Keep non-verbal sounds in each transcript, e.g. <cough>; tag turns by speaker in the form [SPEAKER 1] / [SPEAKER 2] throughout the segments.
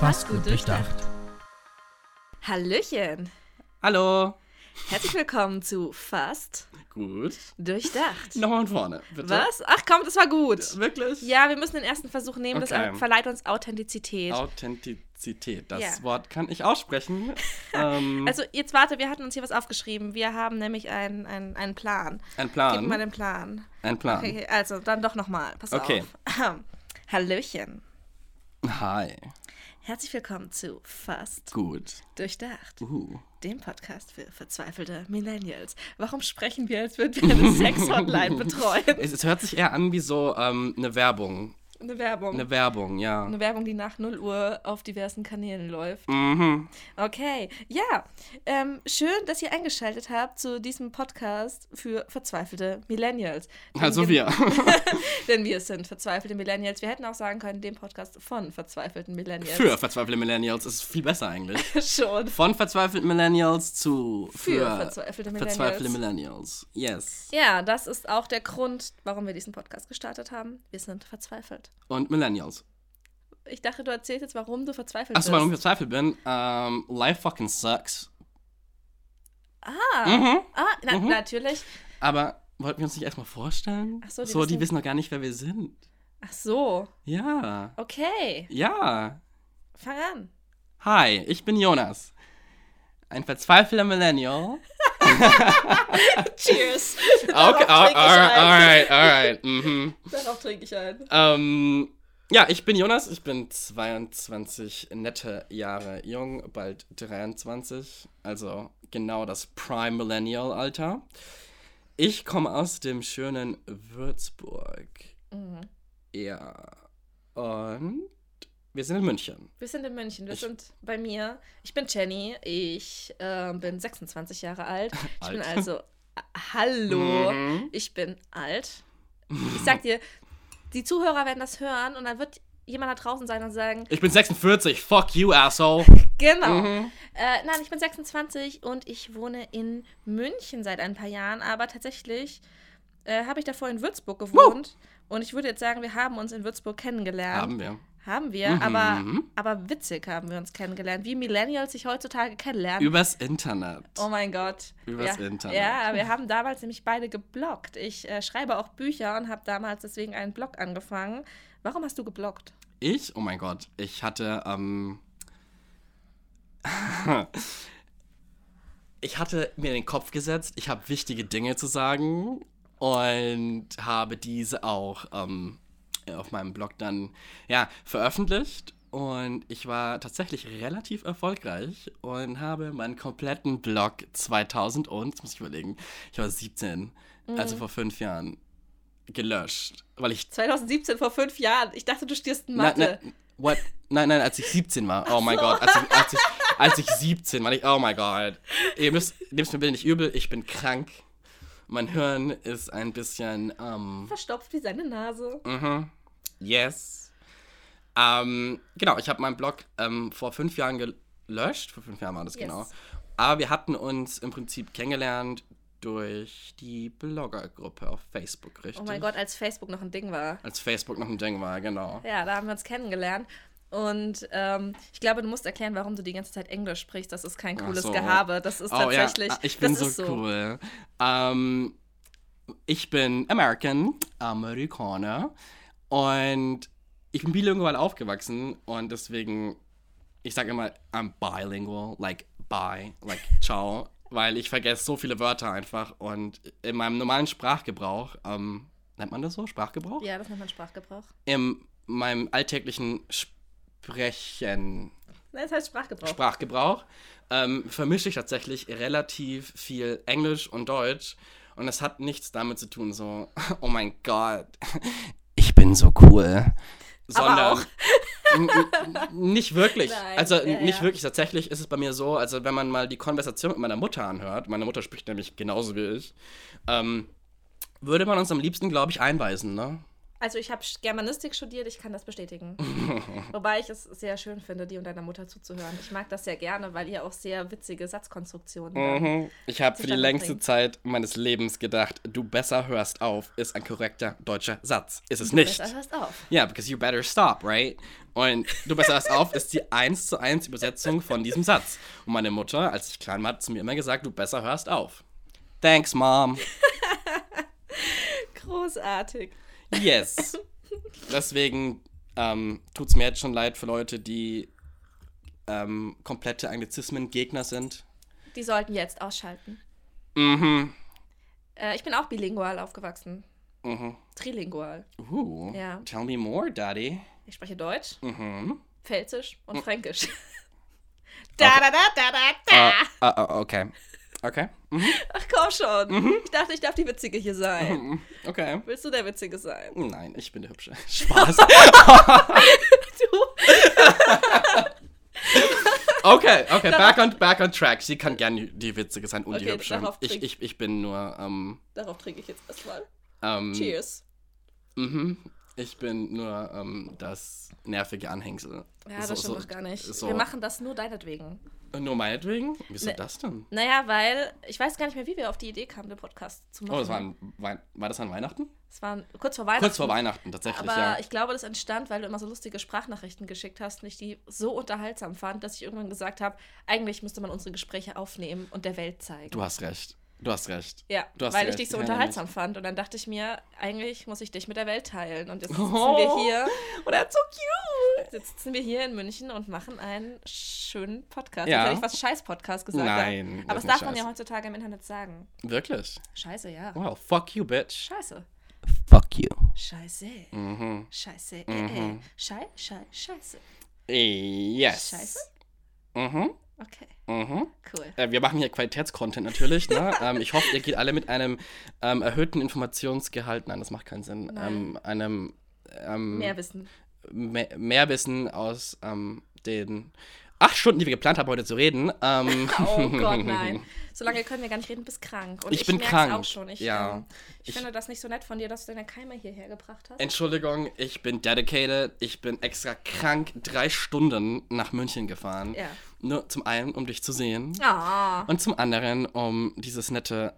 [SPEAKER 1] Fast gut durchdacht.
[SPEAKER 2] Hallöchen.
[SPEAKER 1] Hallo.
[SPEAKER 2] Herzlich willkommen zu Fast
[SPEAKER 1] Gut.
[SPEAKER 2] durchdacht. <laughs>
[SPEAKER 1] Nochmal von vorne, bitte.
[SPEAKER 2] Was? Ach komm, das war gut.
[SPEAKER 1] Wirklich?
[SPEAKER 2] Ja, wir müssen den ersten Versuch nehmen. Das
[SPEAKER 1] Okay.
[SPEAKER 2] verleiht uns Authentizität.
[SPEAKER 1] Authentizität, das
[SPEAKER 2] Ja.
[SPEAKER 1] Wort kann ich aussprechen. <laughs> ähm,
[SPEAKER 2] Also jetzt warte, wir hatten uns hier was aufgeschrieben. Wir haben nämlich einen, einen, einen Plan.
[SPEAKER 1] ein
[SPEAKER 2] Gib mal
[SPEAKER 1] Plan.
[SPEAKER 2] den Plan.
[SPEAKER 1] Ein Plan.
[SPEAKER 2] Okay, also dann doch nochmal. Pass
[SPEAKER 1] Okay.
[SPEAKER 2] auf. <clears throat> Hallöchen.
[SPEAKER 1] Hi.
[SPEAKER 2] Herzlich willkommen zu Fast
[SPEAKER 1] Gut.
[SPEAKER 2] durchdacht.
[SPEAKER 1] Uh.
[SPEAKER 2] dem Podcast für verzweifelte Millennials. Warum sprechen wir, als würden wir eine Sex-Hotline <laughs> betreuen?
[SPEAKER 1] Es, es hört sich eher an wie so ähm, eine Werbung.
[SPEAKER 2] Eine Werbung.
[SPEAKER 1] Eine Werbung, ja.
[SPEAKER 2] Eine Werbung, die nach 0 Uhr auf diversen Kanälen läuft.
[SPEAKER 1] Mhm.
[SPEAKER 2] Okay, ja. Ähm, schön, dass ihr eingeschaltet habt zu diesem Podcast für verzweifelte Millennials. Denn
[SPEAKER 1] Also wir. <laughs> <laughs>
[SPEAKER 2] Denn wir sind verzweifelte Millennials. Wir hätten auch sagen können, dem Podcast von verzweifelten Millennials.
[SPEAKER 1] Für verzweifelte Millennials ist viel besser eigentlich. <laughs>
[SPEAKER 2] Schon.
[SPEAKER 1] Von verzweifelten Millennials zu
[SPEAKER 2] Für
[SPEAKER 1] für,
[SPEAKER 2] verzweifelte Millennials.
[SPEAKER 1] verzweifelte Millennials. Yes.
[SPEAKER 2] Ja, das ist auch der Grund, warum wir diesen Podcast gestartet haben. Wir sind verzweifelt.
[SPEAKER 1] Und Millennials.
[SPEAKER 2] Ich dachte, du erzählst jetzt, warum du verzweifelt
[SPEAKER 1] Achso,
[SPEAKER 2] bist.
[SPEAKER 1] warum ich verzweifelt bin? Ähm, life fucking sucks.
[SPEAKER 2] Ah,
[SPEAKER 1] Mhm.
[SPEAKER 2] ah na,
[SPEAKER 1] Mhm.
[SPEAKER 2] natürlich.
[SPEAKER 1] Aber wollten wir uns nicht erstmal vorstellen?
[SPEAKER 2] Ach so, die
[SPEAKER 1] so, die
[SPEAKER 2] wissen-
[SPEAKER 1] wissen noch gar nicht, wer wir sind.
[SPEAKER 2] Ach so,
[SPEAKER 1] Ja.
[SPEAKER 2] okay.
[SPEAKER 1] Ja.
[SPEAKER 2] Fang an.
[SPEAKER 1] Hi, ich bin Jonas. Ein verzweifelter Millennial. <laughs>
[SPEAKER 2] Cheers.
[SPEAKER 1] Okay,
[SPEAKER 2] ich
[SPEAKER 1] alright,
[SPEAKER 2] ein.
[SPEAKER 1] alright, alright. Mhm. <laughs>
[SPEAKER 2] Darauf trinke ich ein.
[SPEAKER 1] Ähm, ja, ich bin Jonas, ich bin 22 nette Jahre jung, bald 23, also genau das Prime Millennial Alter. Ich komme aus dem schönen Würzburg.
[SPEAKER 2] Mhm.
[SPEAKER 1] Ja. Und wir sind in München.
[SPEAKER 2] Wir sind in München. Wir
[SPEAKER 1] Ich-
[SPEAKER 2] sind bei mir. Ich bin Jenny. Ich äh, bin 26 Jahre alt. Ich bin
[SPEAKER 1] Alt.
[SPEAKER 2] also. äh, hallo.
[SPEAKER 1] Mhm.
[SPEAKER 2] Ich bin alt. Ich sag dir, die Zuhörer werden das hören und dann wird jemand da draußen sein und sagen:
[SPEAKER 1] Ich bin 46, fuck you, asshole.
[SPEAKER 2] Genau.
[SPEAKER 1] Mhm.
[SPEAKER 2] Äh, nein, ich bin 26 und ich wohne in München seit ein paar Jahren, aber tatsächlich äh, habe ich davor in Würzburg gewohnt. Und ich würde jetzt sagen, wir haben uns in Würzburg kennengelernt.
[SPEAKER 1] Haben wir.
[SPEAKER 2] Haben wir,
[SPEAKER 1] Mhm.
[SPEAKER 2] aber, aber witzig haben wir uns kennengelernt. Wie Millennials sich heutzutage kennenlernen.
[SPEAKER 1] Übers Internet.
[SPEAKER 2] oh mein Gott.
[SPEAKER 1] Übers
[SPEAKER 2] ja,
[SPEAKER 1] Internet.
[SPEAKER 2] Ja, wir haben damals nämlich beide geblockt. Ich äh, schreibe auch Bücher und habe damals deswegen einen Blog angefangen. Warum hast du geblockt?
[SPEAKER 1] Ich? Oh mein Gott. Ich hatte, ähm. <laughs> ich hatte mir in den Kopf gesetzt, ich habe wichtige Dinge zu sagen und habe diese auch ähm, auf meinem Blog dann ja, veröffentlicht. Und ich war tatsächlich relativ erfolgreich und habe meinen kompletten Blog 2000 und, jetzt muss ich überlegen, ich war 17, also vor fünf Jahren, gelöscht, weil ich
[SPEAKER 2] 2017, vor fünf Jahren. Ich dachte, du stierst Mathe.
[SPEAKER 1] nein, what? Nein, nein, als ich 17 war. Oh mein Gott, als ich, als, ich, als ich 17 war, ich, oh mein Gott. Ihr müsst, nehmt mir bitte nicht übel, ich bin krank. Mein Hirn ist ein bisschen, ähm,
[SPEAKER 2] Verstopft wie seine Nase.
[SPEAKER 1] mhm, yes. Ähm, genau, ich habe meinen Blog ähm, vor fünf Jahren gelöscht. Vor fünf Jahren war das
[SPEAKER 2] Yes.
[SPEAKER 1] genau. Aber wir hatten uns im Prinzip kennengelernt durch die Bloggergruppe auf Facebook, richtig?
[SPEAKER 2] Oh mein Gott, als Facebook noch ein Ding war.
[SPEAKER 1] Als Facebook noch ein Ding war, genau.
[SPEAKER 2] Ja, da haben wir uns kennengelernt. Und ähm, ich glaube, du musst erklären, warum du die ganze Zeit Englisch sprichst. Das ist kein cooles
[SPEAKER 1] so.
[SPEAKER 2] Gehabe. Das ist
[SPEAKER 1] Oh ja,
[SPEAKER 2] tatsächlich.
[SPEAKER 1] ah, ich bin so,
[SPEAKER 2] ist
[SPEAKER 1] cool. Ähm, ich bin American, Amerikaner und ich bin bilingual aufgewachsen und deswegen, ich sage immer, I'm bilingual, like bye, like <laughs> ciao, weil ich vergesse so viele Wörter einfach und in meinem normalen Sprachgebrauch, ähm, nennt man das so, Sprachgebrauch?
[SPEAKER 2] Ja, das nennt man Sprachgebrauch.
[SPEAKER 1] In meinem alltäglichen Sprechen,
[SPEAKER 2] Nein, das heißt Sprachgebrauch.
[SPEAKER 1] Sprachgebrauch ähm, vermische ich tatsächlich relativ viel Englisch und Deutsch. Und es hat nichts damit zu tun, so, <laughs> oh mein Gott, bin so cool. Sondern <laughs> nicht wirklich.
[SPEAKER 2] Nein,
[SPEAKER 1] also
[SPEAKER 2] ja,
[SPEAKER 1] nicht
[SPEAKER 2] ja.
[SPEAKER 1] wirklich. Tatsächlich ist es bei mir so, also wenn man mal die Konversation mit meiner Mutter anhört, meine Mutter spricht nämlich genauso wie ich, ähm, würde man uns am liebsten, glaube ich, einweisen, ne?
[SPEAKER 2] Also ich habe Germanistik studiert, ich kann das bestätigen. <laughs> Wobei ich es sehr schön finde, dir und deiner Mutter zuzuhören. Ich mag das sehr gerne, weil ihr auch sehr witzige Satzkonstruktionen habt.
[SPEAKER 1] Mhm. Ich habe für die längste
[SPEAKER 2] bringt.
[SPEAKER 1] Zeit meines Lebens gedacht, du besser hörst auf, ist ein korrekter deutscher Satz. Ist es nicht.
[SPEAKER 2] Besser hörst auf.
[SPEAKER 1] Ja, because you better stop, right? Und du besser hörst auf ist die 1 zu 1 Übersetzung von diesem Satz. Und meine Mutter, als ich klein war, hat zu mir immer gesagt, du besser hörst auf. Thanks, Mom. <laughs>
[SPEAKER 2] Großartig.
[SPEAKER 1] Yes. <laughs> Deswegen ähm, tut es mir jetzt schon leid für Leute, die ähm, komplette Anglizismen-Gegner sind.
[SPEAKER 2] Die sollten jetzt ausschalten.
[SPEAKER 1] Mhm.
[SPEAKER 2] Äh, ich bin auch bilingual aufgewachsen.
[SPEAKER 1] Mhm.
[SPEAKER 2] Trilingual.
[SPEAKER 1] Uh,
[SPEAKER 2] Ja.
[SPEAKER 1] Tell me more, Daddy.
[SPEAKER 2] Ich spreche Deutsch,
[SPEAKER 1] Mhm.
[SPEAKER 2] Pfälzisch und
[SPEAKER 1] Hm.
[SPEAKER 2] Fränkisch. <laughs> da, da, da, da, da, da.
[SPEAKER 1] Ah, ah, ah, okay. Okay. Mhm.
[SPEAKER 2] Ach komm schon. Ich dachte, ich darf die Witzige hier sein.
[SPEAKER 1] Mhm. Okay.
[SPEAKER 2] Willst du der Witzige sein?
[SPEAKER 1] Nein, ich bin der Hübsche. <laughs> Spaß.
[SPEAKER 2] Du. <laughs>
[SPEAKER 1] Okay, okay, back on, back on track. Sie kann gerne die Witzige sein und die
[SPEAKER 2] Okay,
[SPEAKER 1] Hübsche.
[SPEAKER 2] darauf
[SPEAKER 1] Ich, ich, ich bin nur, ähm,
[SPEAKER 2] Darauf trinke ich jetzt erstmal.
[SPEAKER 1] ähm,
[SPEAKER 2] Cheers.
[SPEAKER 1] Mhm. Ich bin nur ähm, das nervige Anhängsel.
[SPEAKER 2] Ja,
[SPEAKER 1] So-
[SPEAKER 2] das stimmt
[SPEAKER 1] so-
[SPEAKER 2] doch gar nicht.
[SPEAKER 1] so-
[SPEAKER 2] Wir machen das nur deinetwegen.
[SPEAKER 1] Nur meinetwegen? Wieso
[SPEAKER 2] Ne-
[SPEAKER 1] das denn?
[SPEAKER 2] Naja, weil ich weiß gar nicht mehr, wie wir auf die Idee kamen, den Podcast zu machen.
[SPEAKER 1] Oh, das war, Wei- war das an Weihnachten?
[SPEAKER 2] Es war kurz vor Weihnachten.
[SPEAKER 1] Kurz vor Weihnachten, tatsächlich,
[SPEAKER 2] Aber
[SPEAKER 1] ja.
[SPEAKER 2] ich glaube, das entstand, weil du immer so lustige Sprachnachrichten geschickt hast und ich die so unterhaltsam fand, dass ich irgendwann gesagt habe, eigentlich müsste man unsere Gespräche aufnehmen und der Welt zeigen.
[SPEAKER 1] Du hast recht. Du hast recht.
[SPEAKER 2] ja,
[SPEAKER 1] hast
[SPEAKER 2] weil
[SPEAKER 1] recht,
[SPEAKER 2] ich dich so unterhaltsam fand. Und dann dachte ich mir, eigentlich muss ich dich mit der Welt teilen. Und jetzt sitzen
[SPEAKER 1] Oh.
[SPEAKER 2] wir hier. <laughs>
[SPEAKER 1] Oh, that's so cute.
[SPEAKER 2] Jetzt sitzen wir hier in München und machen einen schönen Podcast.
[SPEAKER 1] Ja.
[SPEAKER 2] Jetzt hätte ich fast Scheiß-Podcast gesagt.
[SPEAKER 1] Nein,
[SPEAKER 2] Ja.
[SPEAKER 1] das
[SPEAKER 2] Aber das darf
[SPEAKER 1] nicht
[SPEAKER 2] man ja
[SPEAKER 1] Scheiß.
[SPEAKER 2] heutzutage im Internet sagen.
[SPEAKER 1] Wirklich?
[SPEAKER 2] Scheiße, ja.
[SPEAKER 1] Well, fuck you, bitch.
[SPEAKER 2] Scheiße.
[SPEAKER 1] Fuck you.
[SPEAKER 2] Scheiße.
[SPEAKER 1] Mhm.
[SPEAKER 2] Scheiße. Äh, äh. Schei, schei, scheiße.
[SPEAKER 1] Yes.
[SPEAKER 2] Scheiße?
[SPEAKER 1] Mhm.
[SPEAKER 2] Okay,
[SPEAKER 1] Mhm.
[SPEAKER 2] cool.
[SPEAKER 1] Äh, wir machen hier Qualitätscontent natürlich. Ne? <laughs> ähm, ich hoffe, ihr geht alle mit einem ähm, erhöhten Informationsgehalt, nein, das macht keinen Sinn, ähm, einem ähm,
[SPEAKER 2] Mehr Wissen.
[SPEAKER 1] mehr, mehr Wissen aus ähm, den acht Stunden, die wir geplant haben, heute zu reden. Ähm, <laughs>
[SPEAKER 2] Oh Gott, nein. <laughs> So lange können wir gar nicht reden, du bist krank. Und
[SPEAKER 1] Ich bin
[SPEAKER 2] merk's
[SPEAKER 1] krank,
[SPEAKER 2] auch schon. Ich,
[SPEAKER 1] ja.
[SPEAKER 2] ähm, ich,
[SPEAKER 1] Ich-
[SPEAKER 2] finde das nicht so nett von dir, dass du deine Keime hierher gebracht hast.
[SPEAKER 1] Entschuldigung, ich bin dedicated. Ich bin extra krank drei Stunden nach München gefahren.
[SPEAKER 2] Ja.
[SPEAKER 1] Nur zum einen, um dich zu sehen.
[SPEAKER 2] Ah.
[SPEAKER 1] Und zum anderen, um dieses nette,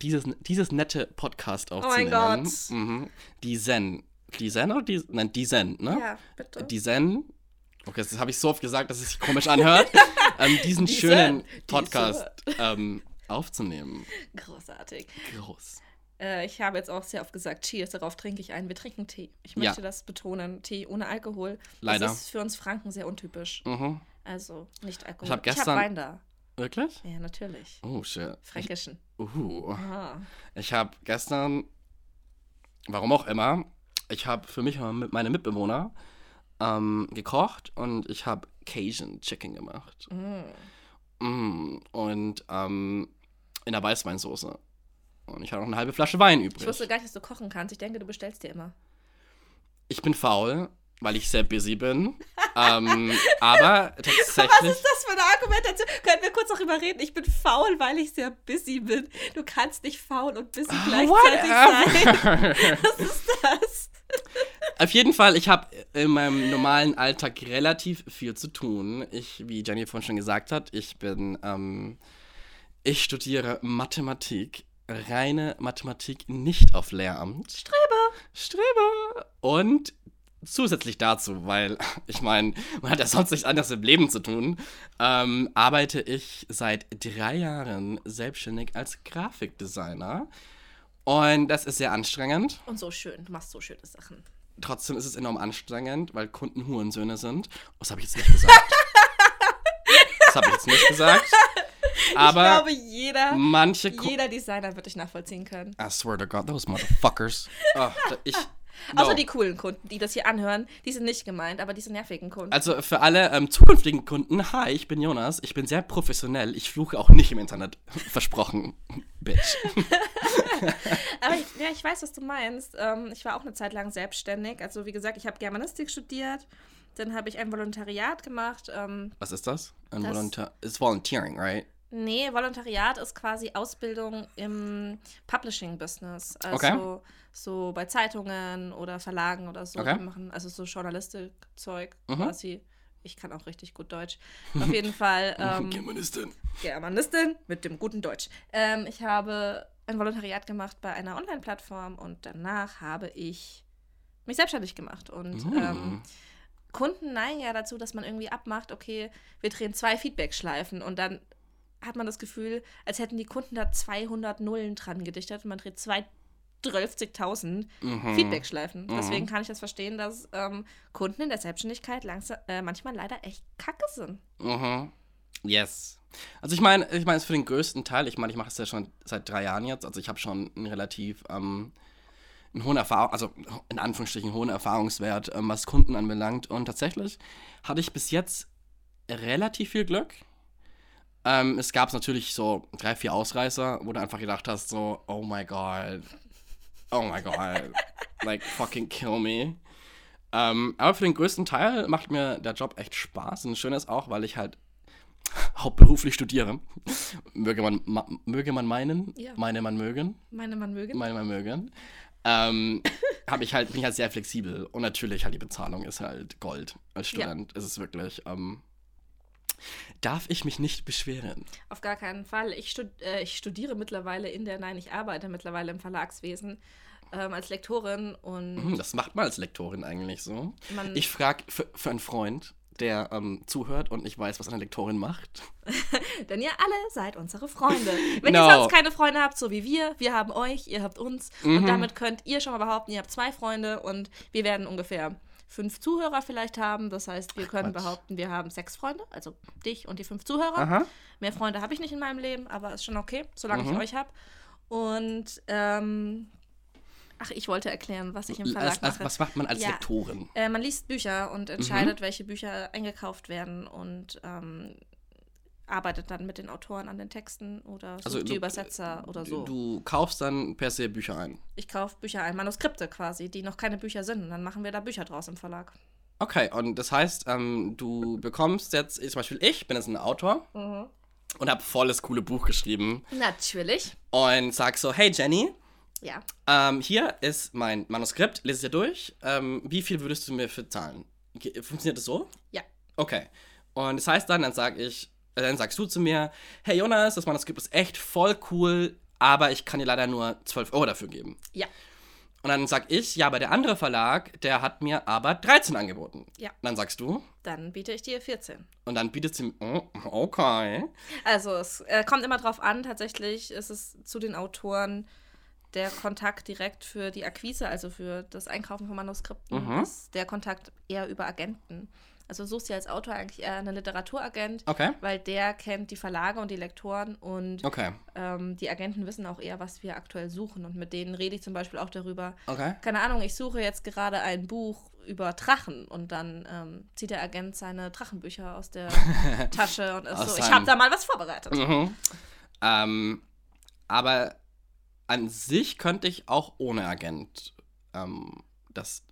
[SPEAKER 1] dieses, dieses nette Podcast
[SPEAKER 2] mein
[SPEAKER 1] aufzunehmen.
[SPEAKER 2] Gott.
[SPEAKER 1] Mhm. Die Zen. Die Zen oder die, nein, die Zen, ne?
[SPEAKER 2] Ja, bitte.
[SPEAKER 1] Die Zen. Okay, das habe ich so oft gesagt, dass es sich komisch anhört. <laughs> ähm, diesen
[SPEAKER 2] Die
[SPEAKER 1] schönen Podcast ähm, aufzunehmen.
[SPEAKER 2] Großartig.
[SPEAKER 1] Groß.
[SPEAKER 2] Äh, ich habe jetzt auch sehr oft gesagt, Cheers, darauf trinke ich einen. Wir trinken Tee. Ich
[SPEAKER 1] Ja.
[SPEAKER 2] möchte das betonen. Tee ohne Alkohol.
[SPEAKER 1] Leider.
[SPEAKER 2] Das ist für uns Franken sehr untypisch.
[SPEAKER 1] Mhm.
[SPEAKER 2] Also nicht Alkohol.
[SPEAKER 1] Ich hab gestern-
[SPEAKER 2] Wein da.
[SPEAKER 1] Wirklich?
[SPEAKER 2] Ja, natürlich.
[SPEAKER 1] Oh, shit.
[SPEAKER 2] Fränkischen.
[SPEAKER 1] Uh.
[SPEAKER 2] Ah.
[SPEAKER 1] Ich habe gestern, warum auch immer, ich habe für mich und mit meine Mitbewohner ähm, gekocht und ich habe Cajun Chicken gemacht.
[SPEAKER 2] Mm.
[SPEAKER 1] Mm, und ähm, in der Weißweinsoße. Und ich hatte noch eine halbe Flasche Wein übrig.
[SPEAKER 2] Ich wusste gar nicht, dass du kochen kannst. Ich denke, du bestellst dir immer.
[SPEAKER 1] Ich bin faul, weil ich sehr busy bin. <laughs> ähm, aber <laughs>
[SPEAKER 2] Was
[SPEAKER 1] tatsächlich.
[SPEAKER 2] ist das für eine Argumentation? Können wir kurz darüber reden? Ich bin faul, weil ich sehr busy bin. Du kannst nicht faul und busy gleichzeitig sein. <laughs> Was ist das?
[SPEAKER 1] Auf jeden Fall, ich habe in meinem normalen Alltag relativ viel zu tun. Ich, wie Jenny vorhin schon gesagt hat, ich bin, ähm, ich studiere Mathematik, reine Mathematik, nicht auf Lehramt.
[SPEAKER 2] Streber.
[SPEAKER 1] Streber. Und zusätzlich dazu, weil <laughs> ich meine, man hat ja sonst nichts anderes im Leben zu tun, ähm, arbeite ich seit drei Jahren selbstständig als Grafikdesigner. Und das ist sehr anstrengend.
[SPEAKER 2] Und so schön. Du machst so schöne Sachen.
[SPEAKER 1] Trotzdem ist es enorm anstrengend, weil Kunden Hurensöhne sind. Oh, das habe ich jetzt nicht gesagt. das habe ich jetzt nicht gesagt. <laughs> Aber
[SPEAKER 2] ich glaube, jeder,
[SPEAKER 1] manche
[SPEAKER 2] jeder Designer wird dich nachvollziehen können.
[SPEAKER 1] I swear to God, those motherfuckers. Oh, ich. No.
[SPEAKER 2] Außer die coolen Kunden, die das hier anhören, die sind nicht gemeint, aber diese nervigen Kunden.
[SPEAKER 1] Also für alle ähm, zukünftigen Kunden, hi, ich bin Jonas, ich bin sehr professionell, ich fluche auch nicht im Internet. <laughs> Versprochen, <laughs> Bitch. <laughs>
[SPEAKER 2] Aber ich, ja, ich weiß, was du meinst. Ähm, ich war auch eine Zeit lang selbstständig. Also wie gesagt, ich habe Germanistik studiert, dann habe ich ein Volontariat gemacht. Ähm,
[SPEAKER 1] Was ist das? Ein
[SPEAKER 2] Das-
[SPEAKER 1] Volunteer. It's volunteering, right?
[SPEAKER 2] Nee, Volontariat ist quasi Ausbildung im Publishing-Business. Also
[SPEAKER 1] Okay.
[SPEAKER 2] so bei Zeitungen oder Verlagen oder so.
[SPEAKER 1] Okay.
[SPEAKER 2] Machen also so Journalistik-Zeug
[SPEAKER 1] Mhm.
[SPEAKER 2] quasi. Ich kann auch richtig gut Deutsch. Auf jeden <laughs> Fall. Ähm,
[SPEAKER 1] Germanistin.
[SPEAKER 2] Germanistin mit dem guten Deutsch. Ähm, ich habe ein Volontariat gemacht bei einer Online-Plattform und danach habe ich mich selbstständig gemacht. Und
[SPEAKER 1] Mm.
[SPEAKER 2] ähm, Kunden neigen ja dazu, dass man irgendwie abmacht, okay, wir drehen zwei Feedback-Schleifen und dann hat man das Gefühl, als hätten die Kunden da 200 Nullen dran gedichtet und man dreht zwei 12.000
[SPEAKER 1] Mhm.
[SPEAKER 2] Feedback-Schleifen. Deswegen kann ich das verstehen, dass ähm, Kunden in der Selbstständigkeit langsam, äh, manchmal leider echt kacke sind.
[SPEAKER 1] Mhm. Yes. Also ich meine, ich meine es für den größten Teil, ich meine, ich mache es ja schon seit drei Jahren jetzt, also ich habe schon einen relativ ähm, einen hohen Erfahrung, also in Anführungsstrichen hohen Erfahrungswert, ähm, was Kunden anbelangt. Und tatsächlich hatte ich bis jetzt relativ viel Glück. Ähm, es gab natürlich so drei, vier Ausreißer, wo du einfach gedacht hast, so, oh my god, oh my god, <laughs> like fucking kill me. Ähm, aber für den größten Teil macht mir der Job echt Spaß. Und schön ist auch, weil ich halt hauptberuflich studiere. möge, man, ma, möge man meinen,
[SPEAKER 2] Ja.
[SPEAKER 1] meine man mögen,
[SPEAKER 2] Meine man mögen.
[SPEAKER 1] meine man mögen. Ähm, <laughs> habe ich halt, bin ich halt sehr flexibel. Und natürlich halt die Bezahlung ist halt Gold. Als
[SPEAKER 2] Ja.
[SPEAKER 1] Student ist es wirklich. Ähm, darf ich mich nicht beschweren?
[SPEAKER 2] Auf gar keinen Fall. Ich, stud äh, ich studiere mittlerweile in der, nein, ich arbeite mittlerweile im Verlagswesen ähm, als Lektorin und
[SPEAKER 1] Hm, das macht man als Lektorin eigentlich so. Ich frage für, für einen Freund, der ähm, zuhört und nicht weiß, was eine Lektorin macht. <laughs>
[SPEAKER 2] denn ihr alle seid unsere Freunde. Wenn
[SPEAKER 1] No.
[SPEAKER 2] ihr sonst keine Freunde habt, so wie wir, wir haben euch, ihr habt uns
[SPEAKER 1] Mhm.
[SPEAKER 2] und damit könnt ihr schon mal behaupten, ihr habt zwei Freunde und wir werden ungefähr fünf Zuhörer vielleicht haben. Das heißt, wir können
[SPEAKER 1] Quatsch.
[SPEAKER 2] behaupten, wir haben sechs Freunde, also dich und die fünf Zuhörer.
[SPEAKER 1] Aha.
[SPEAKER 2] Mehr Freunde habe ich nicht in meinem Leben, aber ist schon okay, solange
[SPEAKER 1] Mhm.
[SPEAKER 2] ich euch habe. Und ähm, ach, ich wollte erklären, was ich im Verlag
[SPEAKER 1] Als, als,
[SPEAKER 2] mache.
[SPEAKER 1] was macht man als
[SPEAKER 2] Ja.
[SPEAKER 1] Lektorin?
[SPEAKER 2] Äh, man liest Bücher
[SPEAKER 1] Mhm.
[SPEAKER 2] und entscheidet, welche Bücher eingekauft werden und ähm, arbeitet dann mit den Autoren an den Texten oder
[SPEAKER 1] Also
[SPEAKER 2] die
[SPEAKER 1] du-
[SPEAKER 2] Übersetzer oder so.
[SPEAKER 1] Du kaufst dann per se Bücher ein.
[SPEAKER 2] Ich kaufe Bücher ein, Manuskripte quasi, die noch keine Bücher sind. Und dann machen wir da Bücher draus im Verlag.
[SPEAKER 1] Okay, und das heißt, ähm, du bekommst jetzt, zum Beispiel ich bin jetzt ein Autor und habe volles coole Buch geschrieben
[SPEAKER 2] Natürlich.
[SPEAKER 1] und sag so, hey Jenny,
[SPEAKER 2] Ja.
[SPEAKER 1] ähm, hier ist mein Manuskript, lese es dir durch. Ähm, wie viel würdest du mir für zahlen? Funktioniert das so?
[SPEAKER 2] Ja.
[SPEAKER 1] Okay. Und das heißt dann, dann sag ich, äh, dann sagst du zu mir, hey Jonas, das Manuskript ist echt voll cool, aber ich kann dir leider nur 12 Euro dafür geben.
[SPEAKER 2] Ja.
[SPEAKER 1] Und dann sag ich, ja, aber der andere Verlag, der hat mir aber 13 angeboten.
[SPEAKER 2] Ja.
[SPEAKER 1] Und dann sagst du,
[SPEAKER 2] Dann biete ich dir 14.
[SPEAKER 1] und dann bietest du, oh, okay.
[SPEAKER 2] Also es äh, kommt immer drauf an, tatsächlich ist es zu den Autoren der Kontakt direkt für die Akquise, also für das Einkaufen von Manuskripten,
[SPEAKER 1] Mhm.
[SPEAKER 2] ist der Kontakt eher über Agenten. Also suchst dir als Autor eigentlich eher einen Literaturagent,
[SPEAKER 1] Okay.
[SPEAKER 2] weil der kennt die Verlage und die Lektoren und
[SPEAKER 1] Okay.
[SPEAKER 2] ähm, die Agenten wissen auch eher, was wir aktuell suchen. Und mit denen rede ich zum Beispiel auch darüber,
[SPEAKER 1] Okay.
[SPEAKER 2] keine Ahnung, ich suche jetzt gerade ein Buch über Drachen und dann ähm, zieht der Agent seine Drachenbücher aus der <laughs> Tasche und ist
[SPEAKER 1] Aus
[SPEAKER 2] so, ich habe da mal was vorbereitet.
[SPEAKER 1] Mhm. Ähm, aber an sich könnte ich auch ohne Agent ähm, das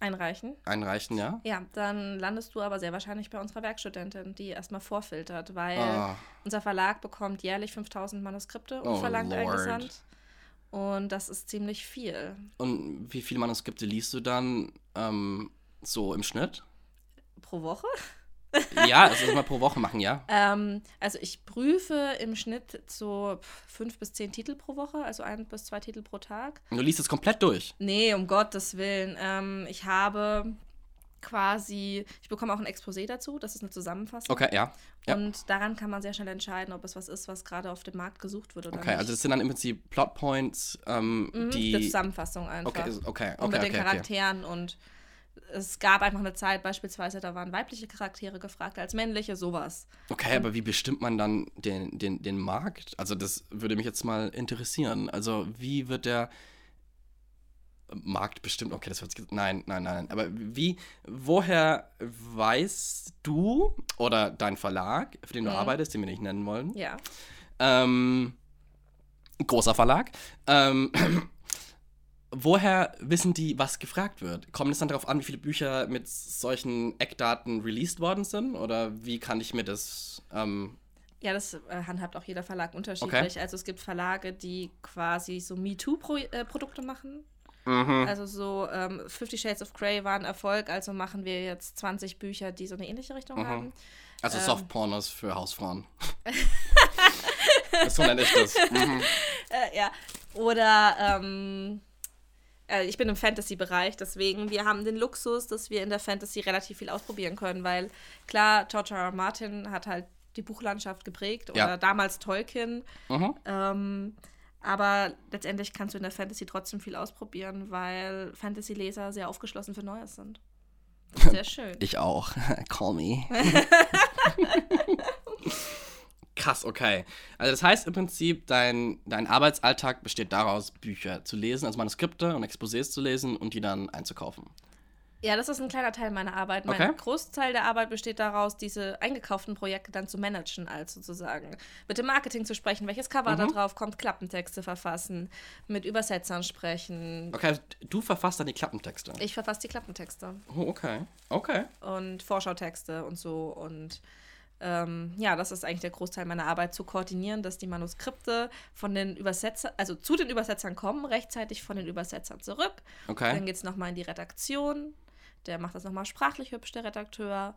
[SPEAKER 2] Einreichen.
[SPEAKER 1] einreichen, ja?
[SPEAKER 2] Ja, dann landest du aber sehr wahrscheinlich bei unserer Werkstudentin, die erstmal vorfiltert, weil
[SPEAKER 1] Ah.
[SPEAKER 2] unser Verlag bekommt jährlich 5000 Manuskripte
[SPEAKER 1] Oh,
[SPEAKER 2] unverlangt
[SPEAKER 1] Lord.
[SPEAKER 2] eingesandt. Und das ist ziemlich viel.
[SPEAKER 1] Und wie viele Manuskripte liest du dann ähm, so im Schnitt?
[SPEAKER 2] Pro Woche?
[SPEAKER 1] Ja, das ist mal pro Woche machen, ja?
[SPEAKER 2] Ähm, also ich prüfe im Schnitt so fünf bis zehn Titel pro Woche, also ein bis zwei Titel pro Tag.
[SPEAKER 1] Und du liest es komplett durch.
[SPEAKER 2] Nee, um Gottes Willen. Ähm, ich habe quasi, ich bekomme auch ein Exposé dazu, das ist eine Zusammenfassung.
[SPEAKER 1] Okay, ja. ja.
[SPEAKER 2] Und daran kann man sehr schnell entscheiden, ob es was ist, was gerade auf dem Markt gesucht wird oder
[SPEAKER 1] Okay,
[SPEAKER 2] nicht.
[SPEAKER 1] also das sind dann im Prinzip Plotpoints, ähm,
[SPEAKER 2] Mhm,
[SPEAKER 1] die.
[SPEAKER 2] eine Zusammenfassung einfach.
[SPEAKER 1] Okay, ist- okay,
[SPEAKER 2] und
[SPEAKER 1] okay,
[SPEAKER 2] mit den
[SPEAKER 1] okay, okay.
[SPEAKER 2] Charakteren und es gab einfach eine Zeit, beispielsweise, da waren weibliche Charaktere gefragt als männliche, sowas.
[SPEAKER 1] Okay, aber wie bestimmt man dann den, den, den Markt? Also das würde mich jetzt mal interessieren. Also wie wird der Markt bestimmt? Okay, das wird nein, nein, nein. Aber wie, woher weißt du oder dein Verlag, für den du
[SPEAKER 2] Mhm.
[SPEAKER 1] arbeitest, den wir nicht nennen wollen,
[SPEAKER 2] Ja.
[SPEAKER 1] ähm, großer Verlag, ähm, <clears throat> woher wissen die, was gefragt wird? Kommt es dann darauf an, wie viele Bücher mit solchen Eckdaten released worden sind? Oder wie kann ich mir das ähm,
[SPEAKER 2] Ja, das äh, handhabt auch jeder Verlag unterschiedlich.
[SPEAKER 1] Okay.
[SPEAKER 2] Also es gibt Verlage, die quasi so MeToo-Produkte machen.
[SPEAKER 1] Mhm.
[SPEAKER 2] Also so ähm, Fifty Shades of Grey war ein Erfolg, also machen wir jetzt 20 Bücher, die so eine ähnliche Richtung haben.
[SPEAKER 1] Also
[SPEAKER 2] ähm.
[SPEAKER 1] Softpornos für Hausfrauen. <laughs> so nenne ich das. Mhm.
[SPEAKER 2] Äh, ja. Oder ähm, äh, ich bin im Fantasy-Bereich, deswegen wir haben den Luxus, dass wir in der Fantasy relativ viel ausprobieren können, weil klar, George R. R. Martin hat halt die Buchlandschaft geprägt
[SPEAKER 1] Ja.
[SPEAKER 2] oder damals Tolkien.
[SPEAKER 1] Mhm.
[SPEAKER 2] Ähm, aber letztendlich kannst du in der Fantasy trotzdem viel ausprobieren, weil Fantasy-Leser sehr aufgeschlossen für Neues sind. Sehr <laughs> schön.
[SPEAKER 1] Ich auch. <laughs> Call me. <laughs> Krass, okay. Also das heißt im Prinzip, dein, dein Arbeitsalltag besteht daraus, Bücher zu lesen, also Manuskripte und Exposés zu lesen und die dann einzukaufen.
[SPEAKER 2] Ja, das ist ein kleiner Teil meiner Arbeit. Mein
[SPEAKER 1] Okay.
[SPEAKER 2] Großteil der Arbeit besteht daraus, diese eingekauften Projekte dann zu managen, als sozusagen mit dem Marketing zu sprechen, welches Cover da drauf kommt, Klappentexte verfassen, mit Übersetzern sprechen.
[SPEAKER 1] Okay, du verfasst dann die Klappentexte.
[SPEAKER 2] Ich verfasse die Klappentexte
[SPEAKER 1] Oh, okay. Okay.
[SPEAKER 2] und Vorschautexte und so. Und ähm, ja, das ist eigentlich der Großteil meiner Arbeit, zu koordinieren, dass die Manuskripte von den Übersetzern, also zu den Übersetzern kommen, rechtzeitig von den Übersetzern zurück.
[SPEAKER 1] Okay.
[SPEAKER 2] Dann geht es nochmal in die Redaktion. Der macht das nochmal sprachlich hübsch, der Redakteur.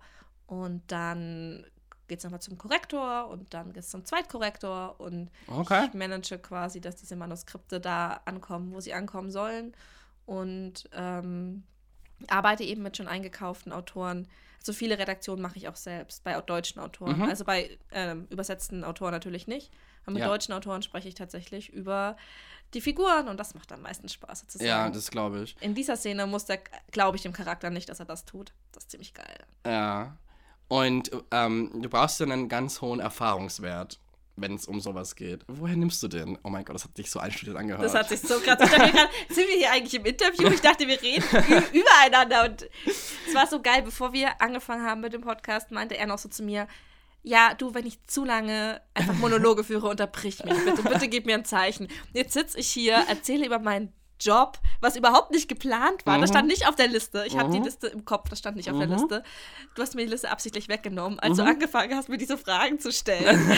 [SPEAKER 2] Und dann geht es nochmal zum Korrektor und dann geht es zum Zweitkorrektor. Und
[SPEAKER 1] Okay.
[SPEAKER 2] ich manage quasi, dass diese Manuskripte da ankommen, wo sie ankommen sollen. Und ähm, arbeite eben mit schon eingekauften Autoren. Also viele Redaktionen mache ich auch selbst, bei deutschen Autoren.
[SPEAKER 1] Mhm.
[SPEAKER 2] Also bei ähm, übersetzten Autoren natürlich nicht. Aber mit
[SPEAKER 1] Ja.
[SPEAKER 2] deutschen Autoren spreche ich tatsächlich über die Figuren und das macht am meisten Spaß sozusagen.
[SPEAKER 1] Ja, das glaube ich.
[SPEAKER 2] In dieser Szene muss der, glaube ich, dem Charakter nicht, dass er das tut. Das ist ziemlich geil.
[SPEAKER 1] Ja. Und ähm, du brauchst dann einen ganz hohen Erfahrungswert, wenn es um sowas geht. Woher nimmst du den? Oh mein Gott, das hat sich so einstudiert angehört.
[SPEAKER 2] Das hat sich so krass. <laughs> Sind wir hier eigentlich im Interview? Ich dachte, wir reden <laughs> übereinander. Und es war so geil, bevor wir angefangen haben mit dem Podcast, meinte er noch so zu mir, ja, du, wenn ich zu lange einfach Monologe führe, unterbrich mich bitte. Bitte gib mir ein Zeichen. Jetzt sitze ich hier, erzähle über meinen Job, was überhaupt nicht geplant war. Das stand nicht auf der Liste. Ich habe die Liste im Kopf, das stand nicht auf der Liste. Du hast mir die Liste absichtlich weggenommen, als du angefangen hast, mir diese Fragen zu stellen. <laughs>